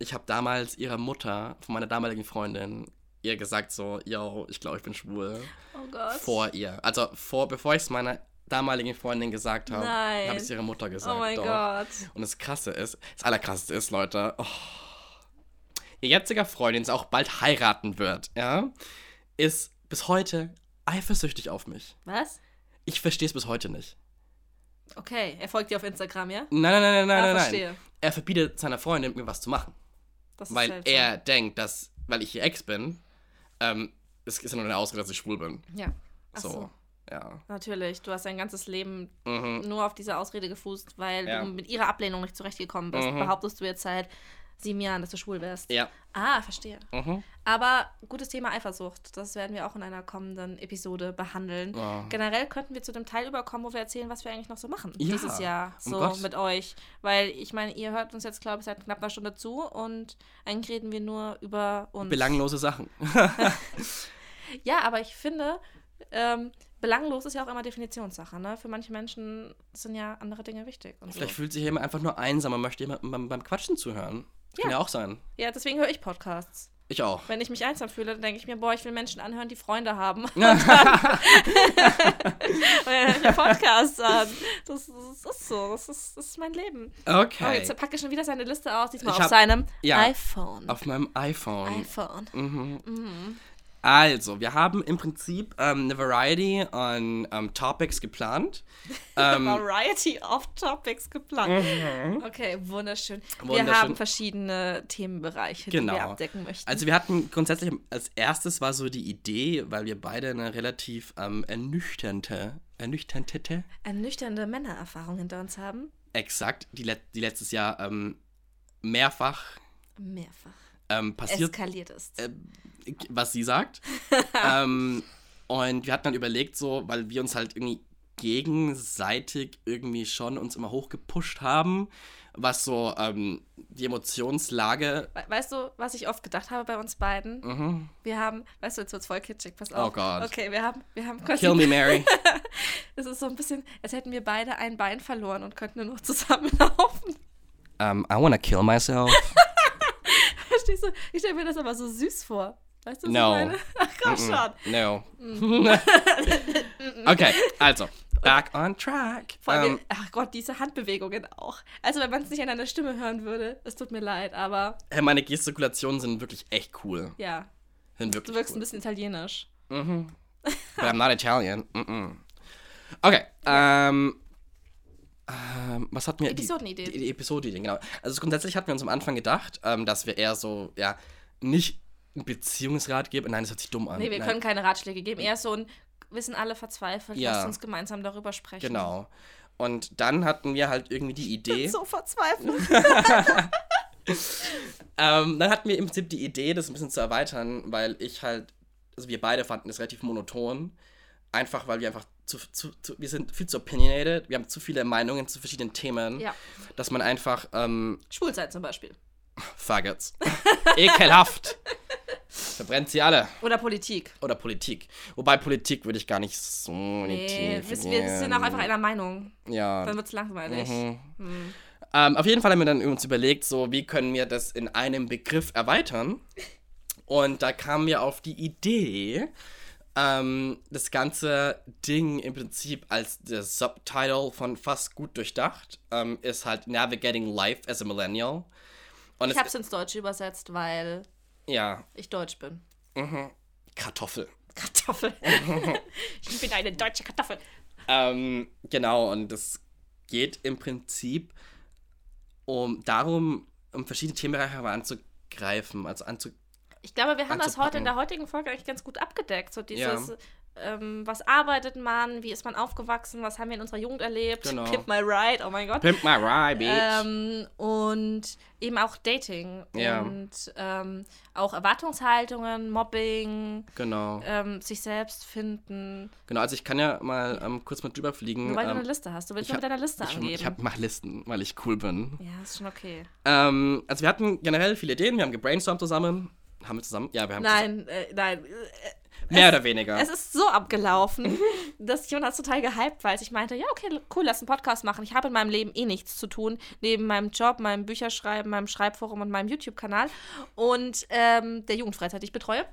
[SPEAKER 1] ich habe damals ihrer Mutter, von meiner damaligen Freundin, ihr gesagt so, yo, ich glaube, ich bin schwul.
[SPEAKER 2] oh Gott.
[SPEAKER 1] Vor ihr. Also vor, bevor ich es meiner damaligen Freundin gesagt habe, habe ich es ihrer Mutter gesagt.
[SPEAKER 2] oh mein
[SPEAKER 1] doch.
[SPEAKER 2] Gott.
[SPEAKER 1] Und das Krasse ist, das Allerkrasseste ist, Leute, oh, ihr jetziger Freund, den sie auch bald heiraten wird, ja, ist bis heute eifersüchtig auf mich.
[SPEAKER 2] Was?
[SPEAKER 1] Ich verstehe es bis heute nicht.
[SPEAKER 2] Okay, er folgt dir auf Instagram, ja?
[SPEAKER 1] Nein, nein, nein, nein,
[SPEAKER 2] Ah,
[SPEAKER 1] nein, nein.
[SPEAKER 2] verstehe.
[SPEAKER 1] Er verbietet seiner Freundin, mir was zu machen.
[SPEAKER 2] Das ist
[SPEAKER 1] Weil
[SPEAKER 2] seltsam.
[SPEAKER 1] er denkt, dass, weil ich ihr Ex bin, ähm, es ist ja nur eine Ausrede, dass ich schwul bin.
[SPEAKER 2] Ja. Ach
[SPEAKER 1] So,
[SPEAKER 2] so.
[SPEAKER 1] ja.
[SPEAKER 2] Natürlich, du hast dein ganzes Leben
[SPEAKER 1] Mhm.
[SPEAKER 2] nur auf dieser Ausrede gefußt, weil
[SPEAKER 1] Ja.
[SPEAKER 2] du mit ihrer Ablehnung nicht zurechtgekommen bist.
[SPEAKER 1] Mhm.
[SPEAKER 2] Behauptest du jetzt seit sieben Jahren, dass du schwul wärst.
[SPEAKER 1] Ja.
[SPEAKER 2] Ah, verstehe.
[SPEAKER 1] Mhm.
[SPEAKER 2] Aber gutes Thema Eifersucht. Das werden wir auch in einer kommenden Episode behandeln.
[SPEAKER 1] Oh.
[SPEAKER 2] Generell könnten wir zu dem Teil überkommen, wo wir erzählen, was wir eigentlich noch so machen
[SPEAKER 1] Ja,
[SPEAKER 2] dieses Jahr. So
[SPEAKER 1] Gott.
[SPEAKER 2] mit euch. Weil ich meine, ihr hört uns jetzt, glaube ich, seit knapp einer Stunde zu und eigentlich reden wir nur über uns.
[SPEAKER 1] Belanglose Sachen. <laughs> <laughs>
[SPEAKER 2] Ja, aber ich finde, ähm, belanglos ist ja auch immer Definitionssache. Ne? Für manche Menschen sind ja andere Dinge wichtig. Und so.
[SPEAKER 1] Vielleicht fühlt sich jemand einfach nur einsam und möchte jemandem beim, beim Quatschen zuhören. Das Kann
[SPEAKER 2] Ja.
[SPEAKER 1] ja auch sein.
[SPEAKER 2] Ja, deswegen höre ich Podcasts.
[SPEAKER 1] Ich auch.
[SPEAKER 2] Wenn ich mich einsam fühle, dann denke ich mir, boah, ich will Menschen anhören, die Freunde haben. <laughs> <laughs> Und dann höre ich mir Podcasts an. Das, das ist so, das ist, das ist mein Leben.
[SPEAKER 1] Okay.
[SPEAKER 2] Oh, jetzt packe ich schon wieder seine Liste aus, diesmal
[SPEAKER 1] Ich
[SPEAKER 2] auf
[SPEAKER 1] hab-
[SPEAKER 2] seinem
[SPEAKER 1] ja,
[SPEAKER 2] iPhone.
[SPEAKER 1] Auf meinem iPhone.
[SPEAKER 2] iPhone.
[SPEAKER 1] Mhm. Also, wir haben im Prinzip ähm, eine Variety an ähm, Topics geplant. <laughs> Ähm,
[SPEAKER 2] Variety of Topics geplant. Okay, wunderschön. Wir
[SPEAKER 1] Wunderschön.
[SPEAKER 2] haben verschiedene Themenbereiche, die wir
[SPEAKER 1] Genau.
[SPEAKER 2] abdecken möchten.
[SPEAKER 1] also wir hatten grundsätzlich als erstes war so die Idee, weil wir beide eine relativ ähm, ernüchternde, ernüchternde,
[SPEAKER 2] Ernüchternde Männererfahrung hinter uns haben.
[SPEAKER 1] exakt, die, let die letztes Jahr ähm, mehrfach
[SPEAKER 2] Mehrfach.
[SPEAKER 1] Ähm, passiert
[SPEAKER 2] Eskaliert ist.
[SPEAKER 1] äh, was sie sagt. <laughs> ähm, und wir hatten dann überlegt, so, weil wir uns halt irgendwie gegenseitig irgendwie schon uns immer hochgepusht haben, was so ähm, die Emotionslage.
[SPEAKER 2] We weißt du, was ich oft gedacht habe bei uns beiden?
[SPEAKER 1] Mhm.
[SPEAKER 2] Wir haben, weißt du, jetzt wird's voll kitschig, pass
[SPEAKER 1] Oh
[SPEAKER 2] auf.
[SPEAKER 1] Gott.
[SPEAKER 2] Okay, wir haben, wir haben quasi,
[SPEAKER 1] Kill me, Mary. <laughs>
[SPEAKER 2] es ist so ein bisschen, als hätten wir beide ein Bein verloren und könnten nur noch <laughs> zusammenlaufen.
[SPEAKER 1] um, I wanna kill myself.
[SPEAKER 2] Verstehst du? Ich stelle mir das aber so süß vor. Weißt du, was
[SPEAKER 1] No.
[SPEAKER 2] ich meine? Ach komm schon.
[SPEAKER 1] No. <laughs> okay, also, back on track.
[SPEAKER 2] Vor allem,
[SPEAKER 1] Ähm,
[SPEAKER 2] ach Gott, diese Handbewegungen auch. Also, wenn man es nicht an deiner Stimme hören würde, es tut mir leid, aber
[SPEAKER 1] hey, meine Gestikulationen sind wirklich echt cool.
[SPEAKER 2] ja,
[SPEAKER 1] Sind
[SPEAKER 2] du
[SPEAKER 1] wirklich
[SPEAKER 2] wirkst ein
[SPEAKER 1] cool.
[SPEAKER 2] bisschen italienisch.
[SPEAKER 1] But I'm not Italian. Mm -mm. Okay, ähm, ähm, was hatten wir?
[SPEAKER 2] Episodenidee.
[SPEAKER 1] Die, die, die Episodenidee, genau. Also grundsätzlich hatten wir uns am Anfang gedacht, ähm, dass wir eher so, ja, nicht einen Beziehungsrat geben. Nein, das hört sich dumm an.
[SPEAKER 2] Nee, wir
[SPEAKER 1] Nein.
[SPEAKER 2] können keine Ratschläge geben. Eher so ein, wir sind alle verzweifelt,
[SPEAKER 1] Ja.
[SPEAKER 2] lasst uns gemeinsam darüber sprechen.
[SPEAKER 1] Genau. Und dann hatten wir halt irgendwie die <laughs> Idee.
[SPEAKER 2] So verzweifelt. <laughs>
[SPEAKER 1] Ähm, dann hatten wir im Prinzip die Idee, das ein bisschen zu erweitern, weil ich halt, also wir beide fanden es relativ monoton. Einfach weil wir einfach zu, zu, zu, wir sind viel zu opinionated, wir haben zu viele Meinungen zu verschiedenen Themen,
[SPEAKER 2] Ja.
[SPEAKER 1] dass man einfach, ähm,
[SPEAKER 2] Schwulzeit zum Beispiel.
[SPEAKER 1] Faggots. <laughs> Ekelhaft. Verbrennt sie alle.
[SPEAKER 2] Oder Politik.
[SPEAKER 1] Oder Politik. Wobei Politik würde ich gar nicht so
[SPEAKER 2] Nee, wir, wir sind auch einfach einer Meinung.
[SPEAKER 1] Ja.
[SPEAKER 2] Dann wird es langweilig.
[SPEAKER 1] Mhm.
[SPEAKER 2] Hm.
[SPEAKER 1] Ähm, auf jeden Fall haben wir dann uns überlegt, so wie können wir das in einem Begriff erweitern. Und da kamen wir auf die Idee, ähm, das ganze Ding im Prinzip als der Subtitle von fast gut durchdacht ähm, ist halt Navigating Life as a Millennial. Und
[SPEAKER 2] Ich habe es ins Deutsche übersetzt, weil
[SPEAKER 1] ja,
[SPEAKER 2] ich Deutsch bin.
[SPEAKER 1] mhm. Kartoffel.
[SPEAKER 2] Kartoffel. <laughs> ich bin eine deutsche Kartoffel.
[SPEAKER 1] Ähm, genau, und es geht im Prinzip um darum, um verschiedene Themenbereiche anzugreifen, also anzu
[SPEAKER 2] Ich glaube, wir haben das heute in der heutigen Folge eigentlich ganz gut abgedeckt. So dieses, ähm, was arbeitet man, wie ist man aufgewachsen, was haben wir in unserer Jugend erlebt.
[SPEAKER 1] Genau.
[SPEAKER 2] Pimp my ride, oh mein Gott.
[SPEAKER 1] Pimp my ride, bitch.
[SPEAKER 2] Ähm, und eben auch Dating
[SPEAKER 1] Ja.
[SPEAKER 2] und ähm, auch Erwartungshaltungen, Mobbing,
[SPEAKER 1] genau.
[SPEAKER 2] ähm, sich selbst finden.
[SPEAKER 1] Genau, also ich kann ja mal ähm, kurz mal drüber fliegen.
[SPEAKER 2] Weil du
[SPEAKER 1] ähm,
[SPEAKER 2] eine Liste hast. Du willst nur mit deiner Liste
[SPEAKER 1] ich,
[SPEAKER 2] angeben.
[SPEAKER 1] ich hab, mach Listen, weil ich cool bin.
[SPEAKER 2] ja, ist schon okay.
[SPEAKER 1] Also wir hatten generell viele Ideen, wir haben gebrainstormt zusammen. Haben wir zusammen? Ja, wir haben
[SPEAKER 2] Nein, äh, nein.
[SPEAKER 1] zusammen, mehr oder weniger.
[SPEAKER 2] Es ist so abgelaufen, <laughs> dass Jonas total gehypt war, als ich meinte, ja, okay, cool, lass einen Podcast machen. Ich habe in meinem Leben eh nichts zu tun, neben meinem Job, meinem Bücherschreiben, meinem Schreibforum und meinem YouTube-Kanal und ähm, der Jugendfreizeit, die ich betreue.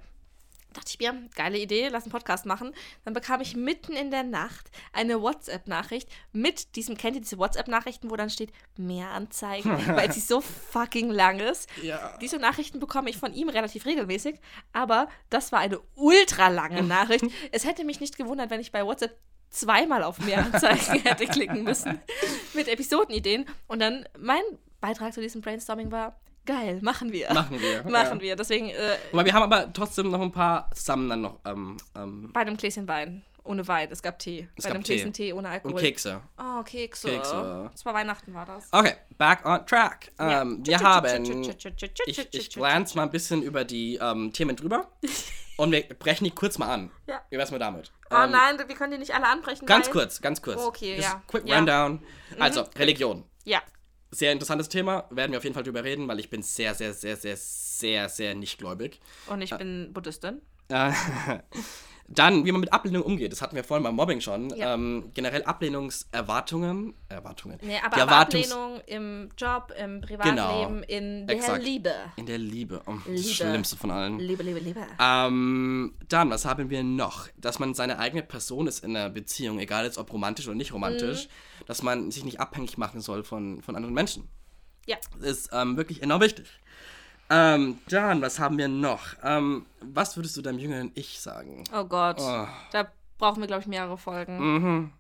[SPEAKER 2] Dachte ich mir, geile Idee, lass einen Podcast machen. Dann bekam ich mitten in der Nacht eine WhatsApp-Nachricht mit diesem, kennt ihr diese WhatsApp-Nachrichten, wo dann steht, mehr Anzeigen, <laughs> weil sie so fucking lang ist.
[SPEAKER 1] ja.
[SPEAKER 2] Diese Nachrichten bekomme ich von ihm relativ regelmäßig, aber das war eine ultra lange Nachricht. <laughs> es hätte mich nicht gewundert, wenn ich bei WhatsApp zweimal auf mehr Anzeigen <laughs> hätte klicken müssen mit Episodenideen. Und dann mein Beitrag zu diesem Brainstorming war, geil, machen wir.
[SPEAKER 1] Machen wir. <laughs>
[SPEAKER 2] machen
[SPEAKER 1] ja.
[SPEAKER 2] wir. Deswegen äh,
[SPEAKER 1] wir haben aber trotzdem noch ein paar zusammen dann noch ähm, ähm,
[SPEAKER 2] bei einem Gläschen Wein. Ohne Wein, es gab Tee.
[SPEAKER 1] Es
[SPEAKER 2] bei
[SPEAKER 1] gab
[SPEAKER 2] einem
[SPEAKER 1] Tee.
[SPEAKER 2] Gläschen Tee ohne Alkohol.
[SPEAKER 1] und Kekse.
[SPEAKER 2] Oh, Kekse.
[SPEAKER 1] Kekse.
[SPEAKER 2] Das war Weihnachten, war das.
[SPEAKER 1] Okay, back on track.
[SPEAKER 2] Ja.
[SPEAKER 1] Ähm, wir haben Ich, ich glance mal ein bisschen über die ähm, Themen drüber <laughs> und wir brechen die kurz mal an.
[SPEAKER 2] Ja.
[SPEAKER 1] Wie wär's mal damit?
[SPEAKER 2] Oh
[SPEAKER 1] Ähm,
[SPEAKER 2] nein, wir können die nicht alle anbrechen.
[SPEAKER 1] Ganz kurz, ganz kurz.
[SPEAKER 2] Okay,
[SPEAKER 1] Just
[SPEAKER 2] ja.
[SPEAKER 1] Quick.
[SPEAKER 2] Mhm.
[SPEAKER 1] Rundown. Also, Religion.
[SPEAKER 2] Ja.
[SPEAKER 1] Sehr interessantes Thema. Werden wir auf jeden Fall drüber reden, weil ich bin sehr, sehr, sehr, sehr, sehr, sehr nicht gläubig.
[SPEAKER 2] Und ich bin Buddhistin.
[SPEAKER 1] Äh, <laughs> Dann, wie man mit Ablehnung umgeht. Das hatten wir vorhin beim Mobbing schon.
[SPEAKER 2] Ja.
[SPEAKER 1] Ähm, generell Ablehnungserwartungen. Erwartungen.
[SPEAKER 2] Nee, aber, aber Ablehnung im Job, im Privatleben, in der
[SPEAKER 1] Exakt.
[SPEAKER 2] Liebe.
[SPEAKER 1] In der Liebe. Oh,
[SPEAKER 2] Liebe.
[SPEAKER 1] Das Schlimmste von allen.
[SPEAKER 2] Liebe, Liebe, Liebe.
[SPEAKER 1] Ähm, dann, was haben wir noch? Dass man seine eigene Person ist in einer Beziehung, egal jetzt ob romantisch oder nicht romantisch,
[SPEAKER 2] Mhm.
[SPEAKER 1] dass man sich nicht abhängig machen soll von, von anderen Menschen.
[SPEAKER 2] Ja.
[SPEAKER 1] Das ist ähm, wirklich enorm wichtig. Ähm, dann, was haben wir noch? Ähm, was würdest du deinem jüngeren Ich sagen?
[SPEAKER 2] Oh Gott.
[SPEAKER 1] Oh.
[SPEAKER 2] Da brauchen wir, glaube ich, mehrere Folgen.
[SPEAKER 1] Mhm.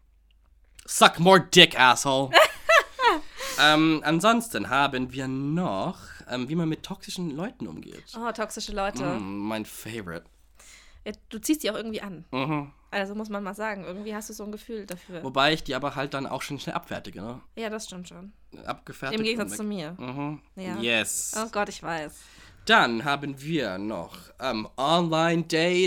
[SPEAKER 1] Suck more dick, asshole. <laughs> ähm, ansonsten haben wir noch, ähm, wie man mit toxischen Leuten umgeht.
[SPEAKER 2] Oh, toxische Leute.
[SPEAKER 1] Mm, mein Favorite.
[SPEAKER 2] Ja, du ziehst die auch irgendwie an.
[SPEAKER 1] Mhm.
[SPEAKER 2] Also muss man mal sagen, irgendwie hast du so ein Gefühl dafür.
[SPEAKER 1] Wobei ich die aber halt dann auch schon schnell abfertige, ne?
[SPEAKER 2] Ja, das stimmt schon.
[SPEAKER 1] Abgefertigt.
[SPEAKER 2] Im Gegensatz zu mir.
[SPEAKER 1] Mhm.
[SPEAKER 2] Ja.
[SPEAKER 1] Yes.
[SPEAKER 2] Oh Gott, ich weiß.
[SPEAKER 1] Dann haben wir noch ähm,